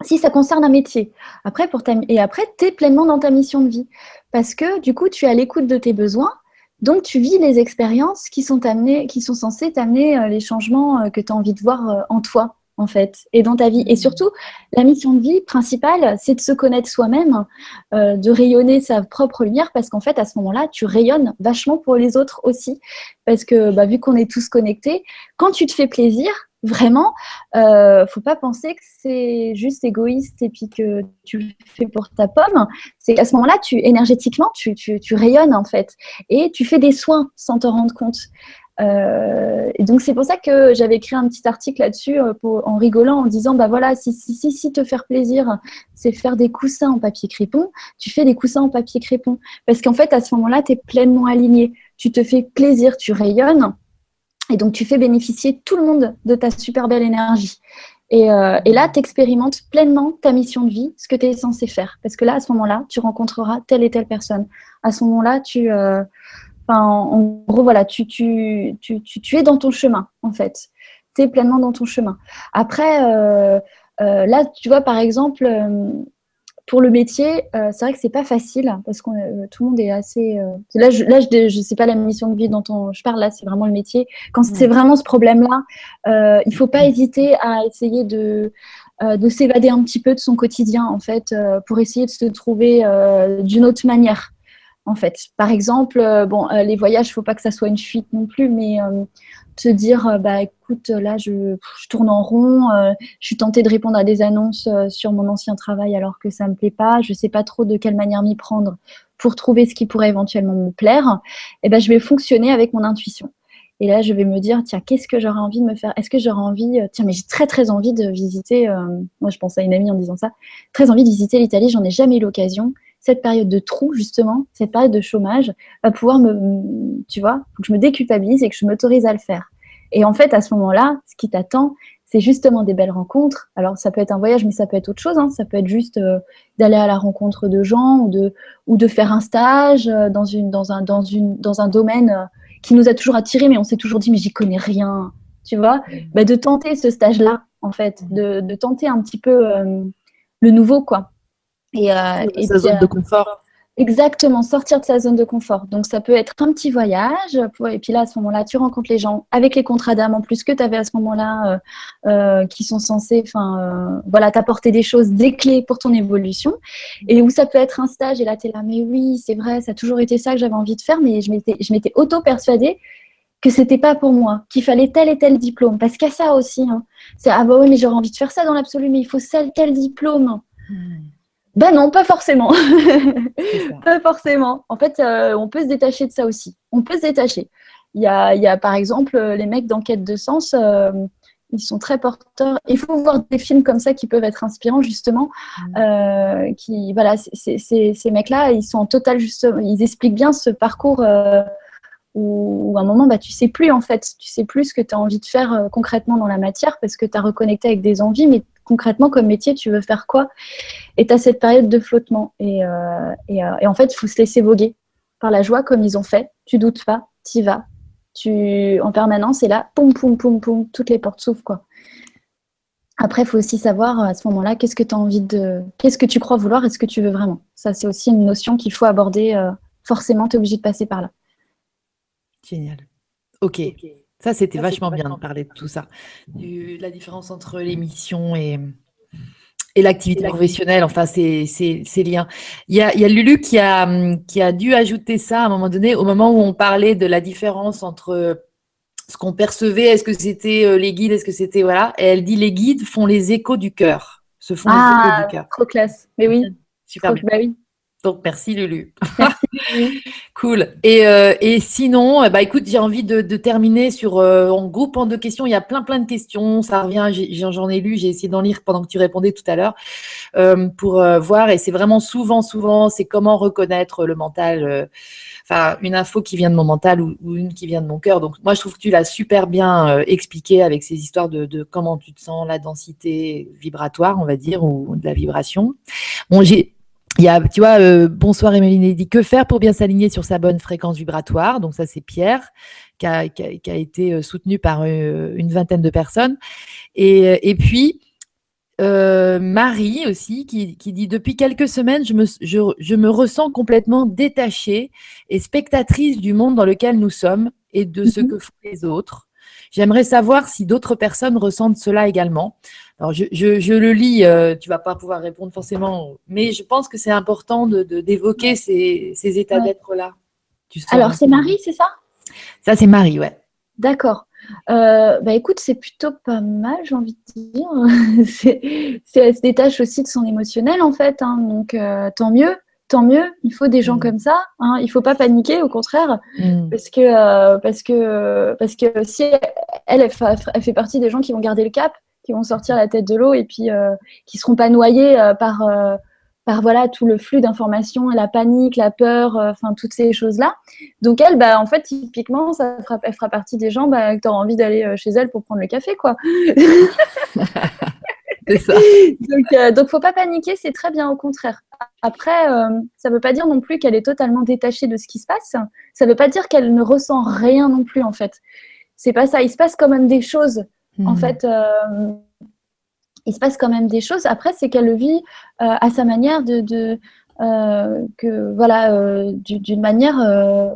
si ça concerne un métier. Après, pour et après, tu es pleinement dans ta mission de vie. Parce que du coup, tu es à l'écoute de tes besoins. Donc, tu vis les expériences qui sont, amenées, qui sont censées t'amener euh, les changements euh, que tu as envie de voir euh, en toi, en fait, et dans ta vie. Et surtout, la mission de vie principale, c'est de se connaître soi-même, de rayonner sa propre lumière, parce qu'en fait, à ce moment-là, tu rayonnes vachement pour les autres aussi. Parce que, bah, vu qu'on est tous connectés, quand tu te fais plaisir, Vraiment, euh, faut pas penser que c'est juste égoïste et puis que tu le fais pour ta pomme. C'est à ce moment-là, tu énergétiquement, tu, rayonnes en fait et tu fais des soins sans te rendre compte. Euh, donc c'est pour ça que j'avais écrit un petit article là-dessus euh, en rigolant en disant bah voilà si te faire plaisir c'est faire des coussins en papier crépon tu fais des coussins en papier crépon parce qu'en fait à ce moment-là tu es pleinement aligné tu te fais plaisir tu rayonnes et donc, tu fais bénéficier tout le monde de ta super belle énergie. Et, euh, là, tu expérimentes pleinement ta mission de vie, ce que tu es censé faire. Parce que là, à ce moment-là, tu rencontreras telle et telle personne. À ce moment-là, tu. Euh, en gros, voilà, tu, es dans ton chemin, en fait. Tu es pleinement dans ton chemin. Après, euh, là, tu vois, par exemple, pour le métier, euh, c'est vrai que c'est pas facile parce que euh, tout le monde est assez. Euh, là, je, là, je, sais pas la mission de vie dont on, je parle. Là, c'est vraiment le métier. Quand c'est vraiment ce problème-là, il faut pas hésiter à essayer de de s'évader un petit peu de son quotidien en fait pour essayer de se trouver d'une autre manière en fait. Par exemple, bon, les voyages, faut pas que ça soit une fuite non plus, mais se dire euh, bah écoute là je, tourne en rond euh, je suis tentée de répondre à des annonces euh, sur mon ancien travail alors que ça me plaît pas je sais pas trop de quelle manière m'y prendre pour trouver ce qui pourrait éventuellement me plaire et eh ben je vais fonctionner avec mon intuition. Et là je vais me dire tiens qu'est-ce que j'aurais envie de me faire? Est-ce que j'aurais envie tiens mais j'ai très très envie de visiter moi je pense à une amie en disant ça très envie de visiter l'Italie j'en ai jamais eu l'occasion cette période de trou, justement, cette période de chômage, va pouvoir me, tu vois, que je me déculpabilise et que je m'autorise à le faire. Et en fait, à ce moment-là, ce qui t'attend, c'est justement des belles rencontres. Alors, ça peut être un voyage, mais ça peut être autre chose. Hein. Ça peut être juste euh, d'aller à la rencontre de gens ou de, ou de faire un stage euh, dans, une, dans, un, dans, une, dans un domaine euh, qui nous a toujours attirés, mais on s'est toujours dit, mais j'y connais rien. Tu vois bah, De tenter ce stage-là, en fait, de, de, tenter un petit peu le nouveau, quoi. Et, euh, et sa zone de confort. Exactement, sortir de sa zone de confort. Donc, ça peut être un petit voyage. et puis là, à ce moment-là, tu rencontres les gens avec les contrats d'âme en plus que tu avais à ce moment-là, euh, euh, qui sont censés euh, voilà, t'apporter des choses, des clés pour ton évolution. Et où ça peut être un stage. Et là, tu es là, mais oui, c'est vrai, ça a toujours été ça que j'avais envie de faire, mais je m'étais auto-persuadée que c'était pas pour moi, qu'il fallait tel et tel diplôme. Parce qu'il y a ça aussi. Hein. C'est, ah bah oui, mais j'aurais envie de faire ça dans l'absolu, mais il faut tel, tel diplôme. Hmm. Ben non, pas forcément. pas forcément. En fait, euh, on peut se détacher de ça aussi. On peut se détacher. Il y a, il y a par exemple les mecs d'enquête de sens, euh, ils sont très porteurs. Il faut voir des films comme ça qui peuvent être inspirants justement. Mm. Euh, qui, voilà, ces mecs-là, ils sont en total justement, ils expliquent bien ce parcours où, à un moment, bah, tu sais plus en fait, tu sais plus ce que tu as envie de faire concrètement dans la matière parce que tu as reconnecté avec des envies, mais concrètement, comme métier, tu veux faire quoi? Et tu as cette période de flottement. Et, euh, euh, et, en fait, il faut se laisser voguer par la joie comme ils ont fait. Tu doutes pas, tu y vas. Tu, en permanence, et là, poum, poum, poum, poum, toutes les portes s'ouvrent. Quoi. Après, il faut aussi savoir à ce moment-là, qu'est-ce que tu as envie de. Qu'est-ce que tu crois vouloir et ce que tu veux vraiment. Ça, c'est aussi une notion qu'il faut aborder. Euh, forcément, tu es obligé de passer par là. Génial. Ok. Ça, c'était vachement bien de parler de tout ça. la différence entre l'émission et, et l'activité professionnelle, enfin, ces, liens. Il y, a, Lulu qui a, qui a dû ajouter ça à un moment donné, au moment où on parlait de la différence entre ce qu'on percevait, est-ce que c'était euh, les guides, est-ce que c'était. Voilà. Et elle dit les guides font les échos du cœur. Se font les échos du ah, cœur. Trop classe. Mais oui. Super bien. Bah oui. Donc, merci Lulu. cool. Et, euh, et, sinon, euh, bah, écoute, j'ai envie de, terminer sur, euh, en groupant deux questions. Il y a plein, plein de questions. Ça revient, j'en ai, lu, j'ai essayé d'en lire pendant que tu répondais tout à l'heure pour voir. Et c'est vraiment souvent, souvent, c'est comment reconnaître le mental. Enfin, une info qui vient de mon mental ou, une qui vient de mon cœur. Donc, moi, je trouve que tu l'as super bien expliqué avec ces histoires de, de, comment tu te sens, la densité vibratoire, on va dire, ou de la vibration. Bon, j'ai il y a, tu vois, euh, bonsoir Emeline dit que faire pour bien s'aligner sur sa bonne fréquence vibratoire? Donc ça, c'est Pierre qui a, été euh, soutenu par euh, une vingtaine de personnes. Et, puis, Marie aussi qui, dit depuis quelques semaines, je me, je me ressens complètement détachée et spectatrice du monde dans lequel nous sommes et de ce mhm. que font les autres. J'aimerais savoir si d'autres personnes ressentent cela également. Alors, je, le lis, euh, tu vas pas pouvoir répondre forcément, mais je pense que c'est important d'évoquer de, ces, états d'être-là. Alors, c'est Marie, c'est ça? Ça, c'est Marie, ouais. D'accord. Euh, bah écoute, c'est plutôt pas mal, j'ai envie de dire. c'est, elle se détache aussi de son émotionnel, en fait. Hein. donc, euh, tant mieux tant mieux. Il faut des gens mm. comme ça. Hein. Il faut pas paniquer, au contraire, mm. parce que euh, parce que parce que si elle, elle, fait, partie des gens qui vont garder le cap, qui vont sortir la tête de l'eau et puis euh, qui seront pas noyés euh, par par voilà tout le flux d'informations, la panique, la peur, enfin toutes ces choses là. Donc elle, bah en fait typiquement, ça fera, elle fera partie des gens bah, que tu auras envie d'aller chez elle pour prendre le café, quoi. ça. donc, euh, donc, faut pas paniquer, c'est très bien, au contraire. Après, euh, ça veut pas dire non plus qu'elle est totalement détachée de ce qui se passe. Ça veut pas dire qu'elle ne ressent rien non plus, en fait. C'est pas ça. Il se passe quand même des choses. En hmm. fait, euh, il se passe quand même des choses. Après, c'est qu'elle le vit euh, à sa manière de, de que voilà, d'une manière,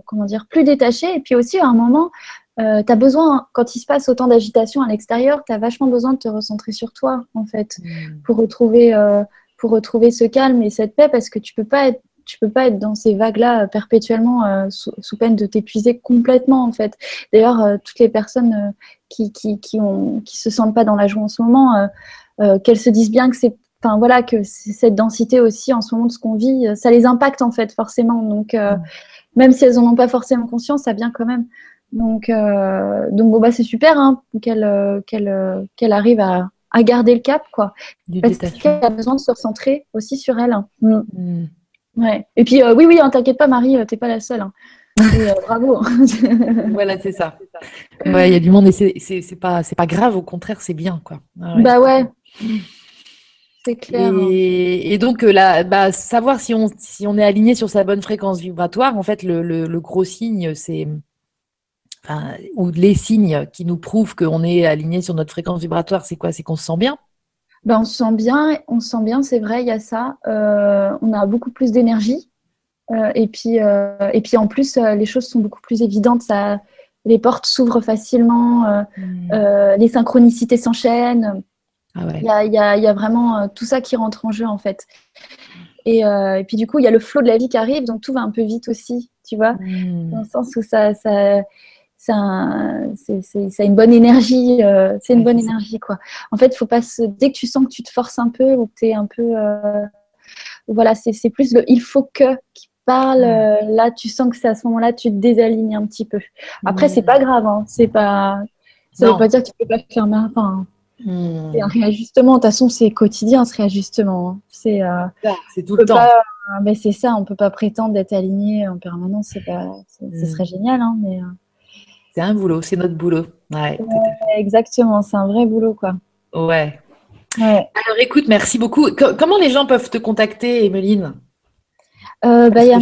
comment dire, plus détachée. Et puis aussi, à un moment, euh, tu as besoin, quand il se passe autant d'agitation à l'extérieur, tu as vachement besoin de te recentrer sur toi, en fait, hmm. pour, retrouver, euh, pour retrouver ce calme et cette paix, parce que tu peux pas être tu peux pas être dans ces vagues-là euh, perpétuellement euh, sous, peine de t'épuiser complètement en fait. D'ailleurs, toutes les personnes qui, qui, qui, ont, qui se sentent pas dans la joie en ce moment, qu'elles se disent bien que c'est enfin voilà que cette densité aussi en ce moment de ce qu'on vit, ça les impacte en fait forcément. Donc hmm. même si elles en ont pas forcément conscience, ça vient quand même. Donc, euh, donc bon, bah, c'est super hein, qu'elle euh, qu'elle euh, qu'elle arrive à, à, garder le cap, quoi. Parce qu'elle a besoin de se recentrer aussi sur elle. Hein. Mm. Ouais. Et puis, oui, oui, hein, t'inquiète pas, Marie, t'es pas la seule. Hein. bravo. voilà, c'est ça. Ouais, il y a du monde et c'est pas, pas grave, au contraire, c'est bien, quoi. Ah bah ouais. C'est clair. Et, donc, là, bah, savoir si on, si on est aligné sur sa bonne fréquence vibratoire, en fait, le, le gros signe, c'est ou les signes qui nous prouvent qu'on est aligné sur notre fréquence vibratoire, c'est quoi? C'est qu'on se sent bien? Ben, On se sent bien, on se sent bien, c'est vrai, il y a ça. Euh, on a beaucoup plus d'énergie. Euh, et, puis, euh, et puis en plus, les choses sont beaucoup plus évidentes. Ça, les portes s'ouvrent facilement, hmm. les synchronicités s'enchaînent. Ah il y, a, y, a, vraiment tout ça qui rentre en jeu en fait. Et, et puis du coup, il y a le flot de la vie qui arrive, donc tout va un peu vite aussi, tu vois, hmm. dans le sens où ça, ça, c'est une bonne énergie, euh, c'est une bonne énergie quoi. En fait, faut pas se, dès que tu sens que tu te forces un peu ou que tu es un peu, euh, voilà, c'est plus le il faut que qui parle. là, tu sens que c'est à ce moment-là, tu te désalignes un petit peu. Après, c'est pas grave, hein, c'est pas. Ça ne veut pas dire que tu peux pas faire enfin, c'est un réajustement. De toute façon, c'est quotidien ce réajustement. Hein. C'est c'est tout le temps. mais c'est ça, on peut pas prétendre d'être aligné en permanence. C'est pas, ce mm. serait génial, hein, mais. C'est un boulot, c'est notre boulot. Ouais, exactement, c'est un vrai boulot, quoi. Ouais. Alors écoute, merci beaucoup. comment les gens peuvent te contacter, Emeline? Euh, bah, Il y a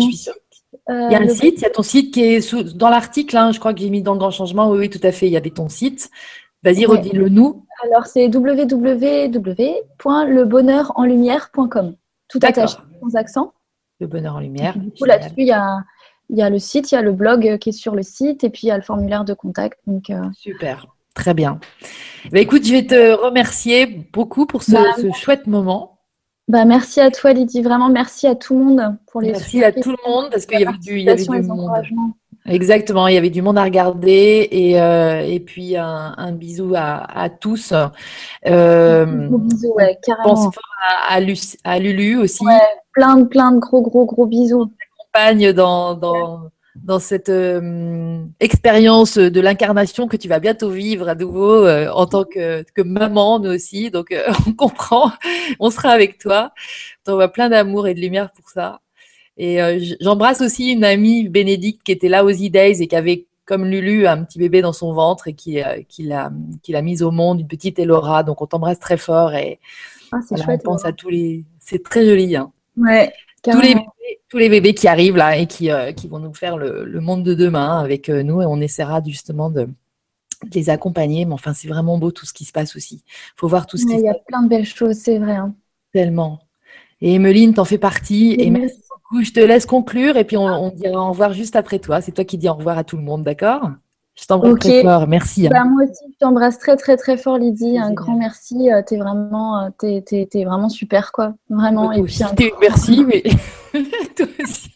il y a un site, il y a ton site qui est dans l'article, hein, je crois que j'ai mis dans le grand changement. Oui, oui, tout à fait, il y avait ton site. Vas-y, redis-le nous. Alors, c'est www.lebonheurenlumière.com. Tout attaché, sans accent. Le bonheur en lumière. Du coup, là-dessus, il y a, il y a le site, il y a le blog qui est sur le site et puis il y a le formulaire de contact. Donc, euh, Super, très bien. Bah, écoute, je vais te remercier beaucoup pour ce, bah, chouette moment. Bah, merci à toi, Lydie. Vraiment, merci à tout le monde pour les. Merci à tout le monde parce qu'il y avait du, il y avait du monde. Exactement, il y avait du monde à regarder et, euh, et puis un, bisou à, tous. Euh, un bisou, ouais, carrément. Pense à, à, Lulu aussi. plein de plein de gros gros gros bisous dans, dans, dans cette euh, expérience de l'incarnation que tu vas bientôt vivre à nouveau euh, en tant que, que, maman, nous aussi. Donc, euh, on comprend, on sera avec toi. On voit plein d'amour et de lumière pour ça. Et j'embrasse aussi une amie, Bénédicte, qui était là aux E-Days et qui avait, comme Lulu, un petit bébé dans son ventre et qui, qui l'a mise au monde, une petite Elora. Donc, on t'embrasse très fort et ah, on pense à tous les. C'est très joli. Hein. Ouais, tous les, bébés, tous les bébés qui arrivent là et qui, euh, qui vont nous faire le, monde de demain avec euh, nous et on essaiera justement de, les accompagner. Mais enfin, c'est vraiment beau tout ce qui se passe aussi. Il faut voir tout ce qui Il y a plein de belles choses, c'est vrai. Hein. Tellement. Et Emeline, t'en fais partie. Et, merci beaucoup. Je te laisse conclure et puis on, on dira au revoir juste après toi. C'est toi qui dis au revoir à tout le monde, d'accord? Je t'embrasse très fort, merci. Hein. Bah, moi aussi, je t'embrasse très très très fort, Lydie. Un grand merci. Euh, t'es vraiment, euh, es, vraiment super, quoi. Vraiment. et puis, Merci, mais toi aussi.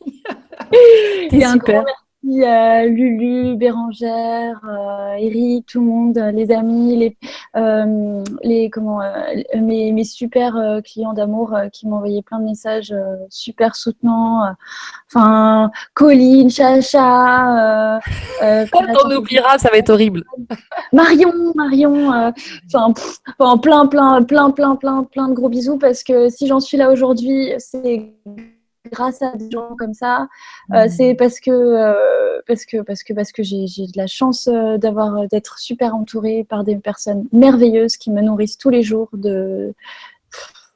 T'es super. Lulu, Bérangère, euh, Eric, tout le monde, les amis, les, euh, les comment, euh, mes, mes, super clients d'amour qui m'ont envoyé plein de messages super soutenants. Enfin, Colline, Chacha. Quand on oubliera, ça va être horrible. Marion, Marion. Enfin, plein, plein, plein, plein, plein, plein de gros bisous parce que si j'en suis là aujourd'hui, c'est grâce à des gens comme ça. Euh, mm. c'est parce que, euh, parce que, parce que, parce que j'ai, de la chance euh, d'avoir, d'être super entourée par des personnes merveilleuses qui me nourrissent tous les jours de,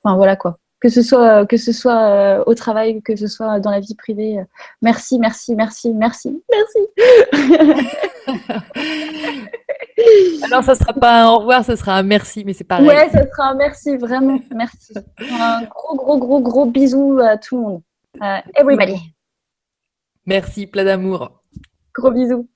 enfin voilà quoi. Que ce soit, que ce soit au travail, que ce soit dans la vie privée. merci, merci, merci, merci, merci. Alors, ça sera pas un au revoir, ça sera un merci, mais c'est pareil. Ouais, ça sera un merci, vraiment, merci. Un gros, gros, gros, gros bisou à tout le monde. Uh, everybody. Merci, plein d'amour. Gros bisous.